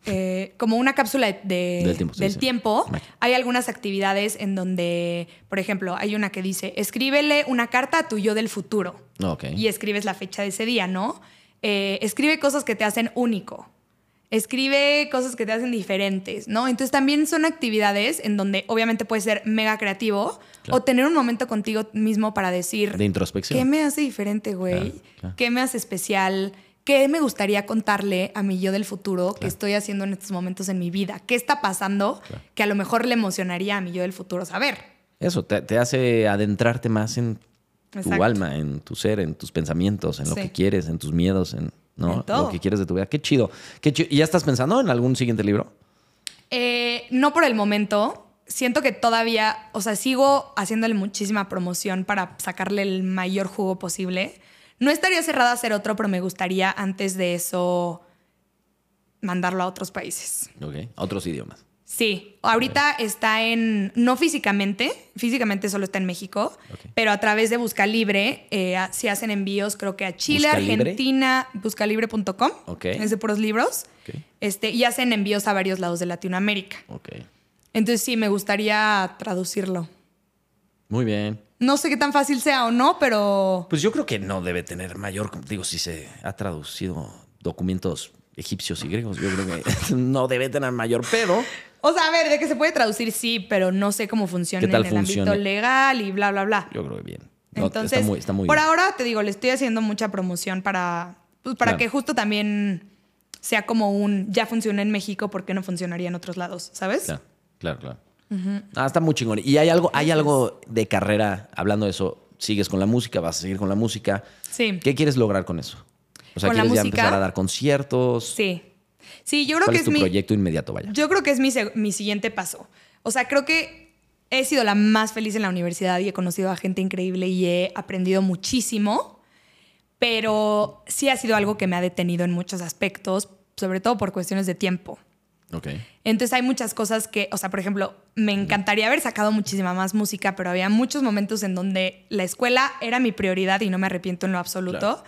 Eh, como una cápsula de- de- Del tiempo, sí. hay algunas actividades en donde, por ejemplo, hay una que dice, escríbele una carta a tu yo del futuro. Y escribes la fecha de ese día, ¿no? Eh, escribe cosas que te hacen único. Escribe cosas que te hacen diferentes, ¿no? Entonces también son actividades en donde obviamente puedes ser mega creativo Claro. o tener un momento contigo mismo para decir, De introspección. ¿qué me hace diferente, güey? Claro, claro. ¿Qué me hace especial? ¿Qué me gustaría contarle a mi yo del futuro que estoy haciendo en estos momentos en mi vida? ¿Qué está pasando que a lo mejor le emocionaría a mi yo del futuro saber? Eso, te, te hace adentrarte más en tu alma, en tu ser, en tus pensamientos, en lo Sí. que quieres, en tus miedos, en, ¿no? En todo. lo que quieres de tu vida. Qué chido. Qué chido. ¿Y ya estás pensando en algún siguiente libro? Eh, no por el momento. Siento que todavía, o sea, sigo haciéndole muchísima promoción para sacarle el mayor jugo posible. No estaría cerrada a hacer otro, pero me gustaría antes de eso mandarlo a otros países. Ok. A otros idiomas. Sí, ahorita está en, no físicamente, físicamente solo está en México, pero a través de Busca Libre eh, se hacen envíos creo que a Chile. Argentina, buscalibre.com, Ok. es de puros libros, Ok. este, y hacen envíos a varios lados de Latinoamérica. Entonces sí, me gustaría traducirlo. Muy bien. No sé qué tan fácil sea o no, pero Pues yo creo que no debe tener mayor, digo, si se ha traducido documentos egipcios y griegos, yo creo que no debe tener mayor pedo. O sea, a ver, de que se puede traducir, sí, pero no sé cómo funciona ¿Qué tal en el funciona? ámbito legal y bla, bla, bla. Yo creo que bien. No, Entonces, está muy, está muy por bien. ahora te digo, le estoy haciendo mucha promoción para, pues, para Claro. que justo también sea como un ya funciona en México, ¿por qué no funcionaría en otros lados? ¿Sabes? Claro, claro, claro. Ah, está muy chingón. Y hay algo, hay algo de carrera, hablando de eso, sigues con la música, vas a seguir con la música. Sí. ¿Qué quieres lograr con eso? O sea, ¿Con la ¿quieres ya empezar a dar conciertos? Sí. Sí, yo creo ¿Cuál que es es tu mi. proyecto inmediato, vaya? Yo creo que es mi, mi siguiente paso. O sea, creo que he sido la más feliz en la universidad y he conocido a gente increíble y he aprendido muchísimo, pero sí ha sido algo que me ha detenido en muchos aspectos, sobre todo por cuestiones de tiempo. Entonces hay muchas cosas que, o sea, por ejemplo, me encantaría haber sacado muchísima más música, pero había muchos momentos en donde la escuela era mi prioridad y no me arrepiento en lo absoluto. Claro.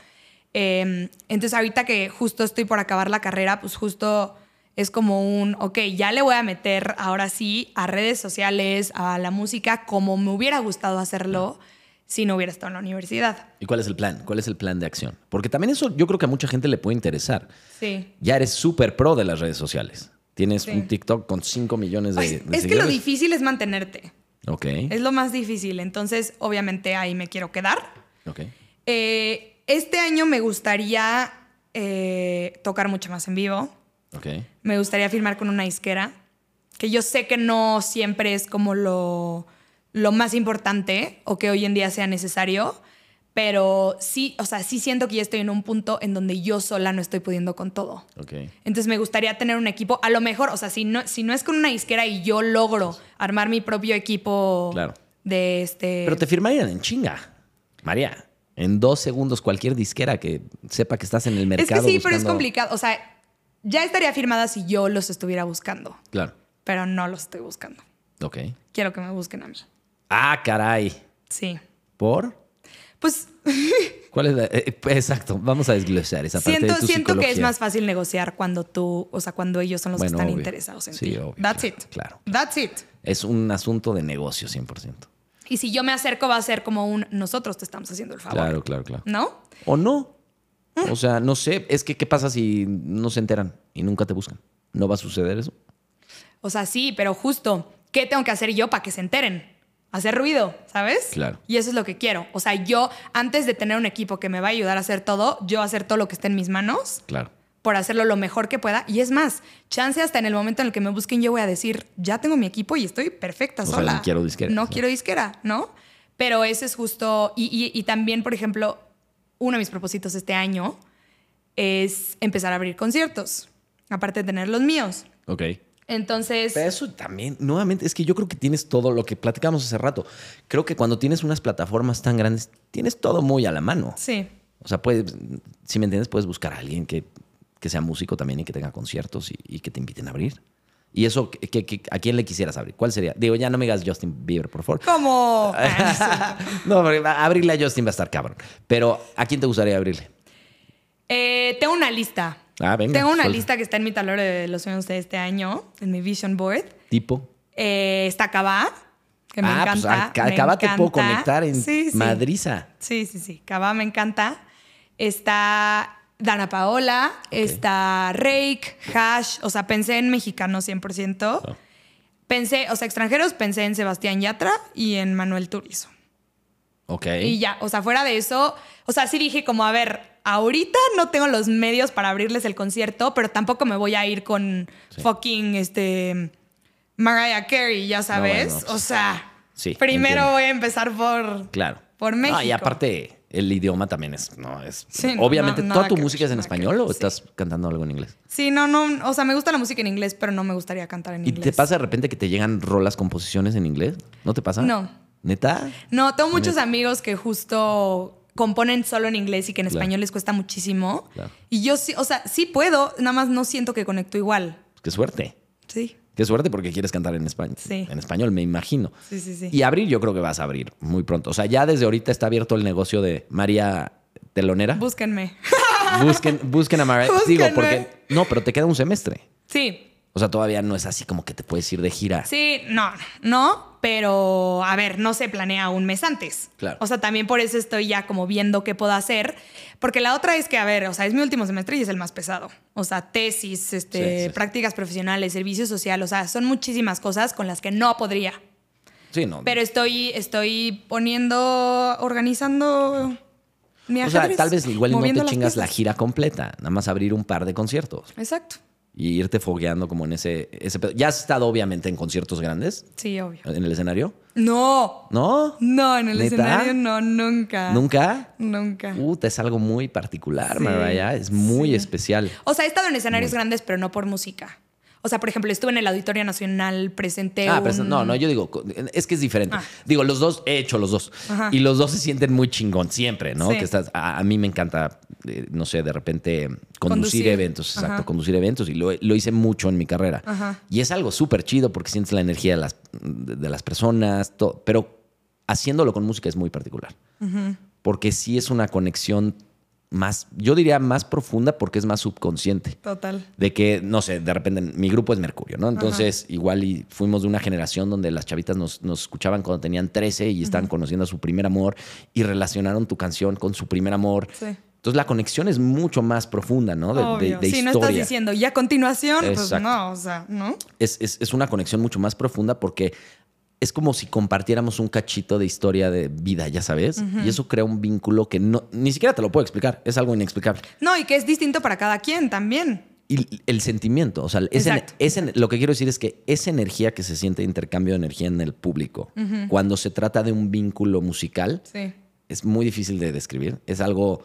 Eh, entonces ahorita que justo estoy por acabar la carrera, pues justo es como un, ok, ya le voy a meter ahora sí a redes sociales, a la música, como me hubiera gustado hacerlo si no hubiera estado en la universidad. ¿Y cuál es el plan? ¿Cuál es el plan de acción? Porque también eso yo creo que a mucha gente le puede interesar. Sí. Ya eres súper pro de las redes sociales. Tienes Sí. un TikTok con 5 millones de, Ay, de es que lo difícil es mantenerte. Ok. Es lo más difícil. Entonces, obviamente ahí me quiero quedar. Ok. Eh, este año me gustaría eh, tocar mucho más en vivo. Ok. Me gustaría filmar con una disquera, que yo sé que no siempre es como lo, lo más importante o que hoy en día sea necesario, pero sí, o sea, sí siento que ya estoy en un punto en donde yo sola no estoy pudiendo con todo. Ok. Entonces me gustaría tener un equipo, a lo mejor, o sea, si no, si no es con una disquera y yo logro armar mi propio equipo Claro. de este... Pero te firmarían en chinga. María, en dos segundos cualquier disquera que sepa que estás en el es mercado. que sí, pero es complicado. O sea, ya estaría firmada si yo los estuviera buscando, Claro. pero no los estoy buscando. Ok. Quiero que me busquen a mí. Ah, caray. Sí. ¿Por? Pues ¿Cuál es la- eh, exacto, vamos a desglosar esa parte siento, de tu siento que es más fácil negociar cuando tú, o sea, cuando ellos son los Bueno, que están obvio. interesados en Sí, ti. obvio, That's claro, it. claro. That's it. Es un asunto de negocio 100%. Y si yo me acerco, va a ser como un nosotros te estamos haciendo el favor. Claro, claro, claro. ¿No? ¿O no? O sea, no sé. Es que, ¿qué pasa si no se enteran y nunca te buscan? ¿No va a suceder eso? O sea, sí, pero justo, ¿qué tengo que hacer yo para que se enteren? Hacer ruido, ¿sabes? Claro. Y eso es lo que quiero. O sea, yo, antes de tener un equipo que me va a ayudar a hacer todo, yo hacer todo lo que esté en mis manos Claro. por hacerlo lo mejor que pueda. Y es más, chance hasta en el momento en el que me busquen, yo voy a decir, ya tengo mi equipo y estoy perfecta O sea, sola. no quiero disquera. No quiero disquera, ¿no? Pero ese es justo. Y, y- y también, por ejemplo, uno de mis propósitos este año es empezar a abrir conciertos, aparte de tener los míos. Ok. Entonces. Pero eso también, nuevamente, es que yo creo que tienes todo lo que platicamos hace rato. Creo que cuando tienes unas plataformas tan grandes, tienes todo muy a la mano. Sí. O sea, puedes, si me entiendes, puedes buscar a alguien que, que sea músico también y que tenga conciertos y, y que te inviten a abrir. Y eso, ¿qué- qué- qué- ¿a quién le quisieras abrir? ¿Cuál sería? Digo, ya no me digas Justin Bieber, por favor. Como. no, porque abrirle a Justin va a estar cabrón. Pero, ¿a quién te gustaría abrirle? Eh, tengo una lista. Ah, venga. Tengo una suelta. lista que está en mi tablero de los sueños de este año, en mi vision board. Tipo. Eh, está Cabá, que me ah, encanta. pues me acá te puedo conectar en Sí, sí. Madriza. Sí, sí, sí. Cabá me encanta. Está Dana Paola, está Rake, Hash. O sea, pensé en mexicanos 100%. Oh. Pensé, o sea, extranjeros, pensé en Sebastián Yatra y en Manuel Turizo. Ok. Y ya, o sea, fuera de eso, o sea, sí dije como, a ver, ahorita no tengo los medios para abrirles el concierto, pero tampoco me voy a ir con Sí. fucking, este, Mariah Carey, ya sabes. bueno, pues, o sea, sí, primero entiendo. voy a empezar por... Claro. Por No, y México. aparte, el idioma también es. No, es Sí, obviamente, no, ¿toda tu música ver, es en español ver, o estás cantando algo en inglés? Sí, no, no, o sea, me gusta la música en inglés, pero no me gustaría cantar en ¿Y inglés. te pasa de repente que te llegan rolas, composiciones en inglés? ¿No te pasa? No. ¿Neta? No, tengo muchos Neta. amigos que justo componen solo en inglés y que en Claro. español les cuesta muchísimo. Claro. Y yo sí, o sea, sí puedo, nada más no siento que conecto igual. Qué suerte. Sí, Qué suerte porque quieres cantar en español. Sí. En español, me imagino. sí, sí, sí. Y abrir, yo creo que vas a abrir muy pronto. O sea, ya desde ahorita está abierto el negocio de María Telonera. Búsquenme. busquen, busquen a María. Digo, porque. No, pero te queda un semestre. Sí, O sea, todavía no es así como que te puedes ir de gira. sí, no, no, pero a ver, no se planea un mes antes. Claro. O sea, también por eso estoy ya como viendo qué puedo hacer, porque la otra es que, a ver, o sea, es mi último semestre y es el más pesado. O sea, tesis, este, Sí, prácticas profesionales, servicio social, o sea, son muchísimas cosas con las que no podría. Sí, no. Pero estoy, estoy poniendo, organizando mi o sea, tal vez igual no te chingas la gira completa. Nada más abrir un par de conciertos. Exacto. Y irte fogueando como en ese, ese pedo. ¿Ya has estado obviamente en conciertos grandes? Sí, obvio. ¿En el escenario? No, ¿No? no, en el ¿Neta? escenario no, nunca. ¿Nunca? Nunca. Puta, es algo muy particular, Sí, Mariah. Es muy sí. especial. O sea, he estado en escenarios grandes, pero no por música. O sea, por ejemplo, estuve en el Auditorio Nacional, presenté Ah, un... pero no, no, yo digo, es que es diferente. Ah. Digo, los dos, he hecho los dos. Ajá. Y los dos se sienten muy chingón siempre, ¿no? Sí. Que estás, a, a mí me encanta, eh, no sé, de repente conducir, Conducir. eventos, exacto, conducir eventos. Y lo, lo hice mucho en mi carrera. Ajá. Y es algo súper chido porque sientes la energía de las, de, de las personas, todo. pero haciéndolo con música es muy particular. Porque sí es una conexión más, yo diría más profunda porque es más subconsciente Total. de que, no sé, de repente mi grupo es Mercurio, ¿no? Entonces, igual y fuimos de una generación donde las chavitas nos, nos escuchaban cuando tenían 13 y estaban conociendo a su primer amor y relacionaron tu canción con su primer amor. Sí. Entonces, la conexión es mucho más profunda, ¿no? De, Obvio. de si no estás diciendo, y a continuación, pues no, o sea, ¿no? es, es- es una conexión mucho más profunda porque es como si compartiéramos un cachito de historia de vida, ya sabes. Y eso crea un vínculo que no, ni siquiera te lo puedo explicar. Es algo inexplicable. No, y que es distinto para cada quien también. Y el sentimiento, o sea, ese- lo que quiero decir es que esa energía que se siente intercambio de energía en el público, cuando se trata de un vínculo musical, Sí. es muy difícil de describir. Es algo,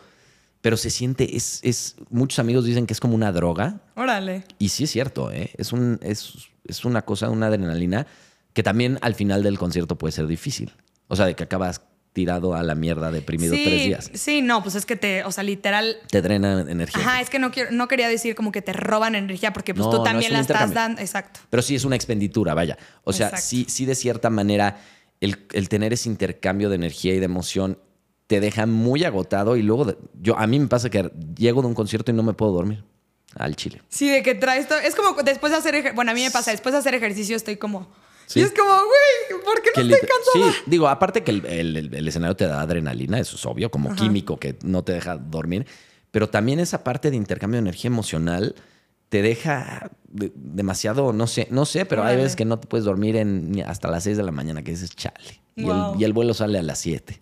pero se siente, es, es, muchos amigos dicen que es como una droga, Órale. y sí es cierto, ¿eh? es, un, es, es una cosa, una adrenalina, que también al final del concierto puede ser difícil. O sea, de que acabas tirado a la mierda, deprimido sí, tres días. Sí, no, pues es que te, o sea, literal. Te drena energía. Ajá, es que no quiero, no quería decir como que te roban energía, porque pues No, tú no, también es un la estás dando. Exacto. Pero sí es una expenditura, vaya. O sea, Exacto. sí, sí de cierta manera el, el tener ese intercambio de energía y de emoción te deja muy agotado y luego de- yo a mí me pasa que llego de un concierto y no me puedo dormir al chile. Sí, de que traes todo. Es como después de hacer Bueno, a mí me pasa, después de hacer ejercicio estoy como. Sí. Y es como, güey, ¿por qué Que no estoy liter- cansada? Sí, digo, aparte que el, el- el- el escenario te da adrenalina, eso es obvio, como químico que no te deja dormir, pero también esa parte de intercambio de energía emocional te deja de- demasiado, no sé, no sé, pero hay veces que no te puedes dormir en, hasta las 6 de la mañana, que dices, chale. Y, Wow. y el vuelo sale a las 7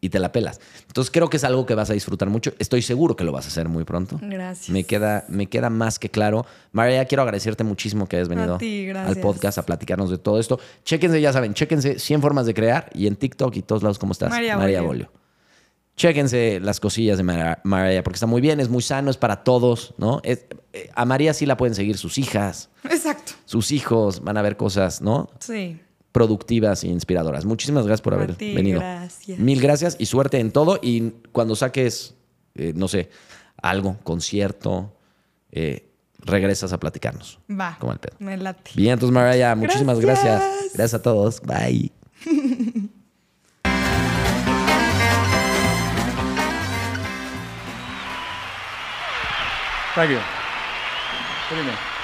y te la pelas. Entonces creo que es algo que vas a disfrutar mucho. Estoy seguro que lo vas a hacer muy pronto. Gracias. Me queda, me queda más que claro. María, quiero agradecerte muchísimo que hayas venido ti, al podcast a platicarnos de todo esto. Chéquense, ya saben, chéquense 100 formas de crear y en TikTok y todos lados, ¿cómo estás? María Bolio. Bolio. Chéquense las cosillas de María, porque está muy bien, es muy sano, es para todos, ¿no? Es- eh, a María sí la pueden seguir sus hijas, Exacto. sus hijos, van a ver cosas, ¿no? Sí. Productivas e inspiradoras. Muchísimas gracias por A haber ti, venido. gracias. Mil gracias y suerte en todo. Y cuando saques, eh, no sé, algo, concierto, eh, regresas a platicarnos. Va. Como el pedo. Me late. Bien, entonces, Mariah, muchísimas gracias. Gracias. Gracias a todos. Bye. Thank you. What do you mean?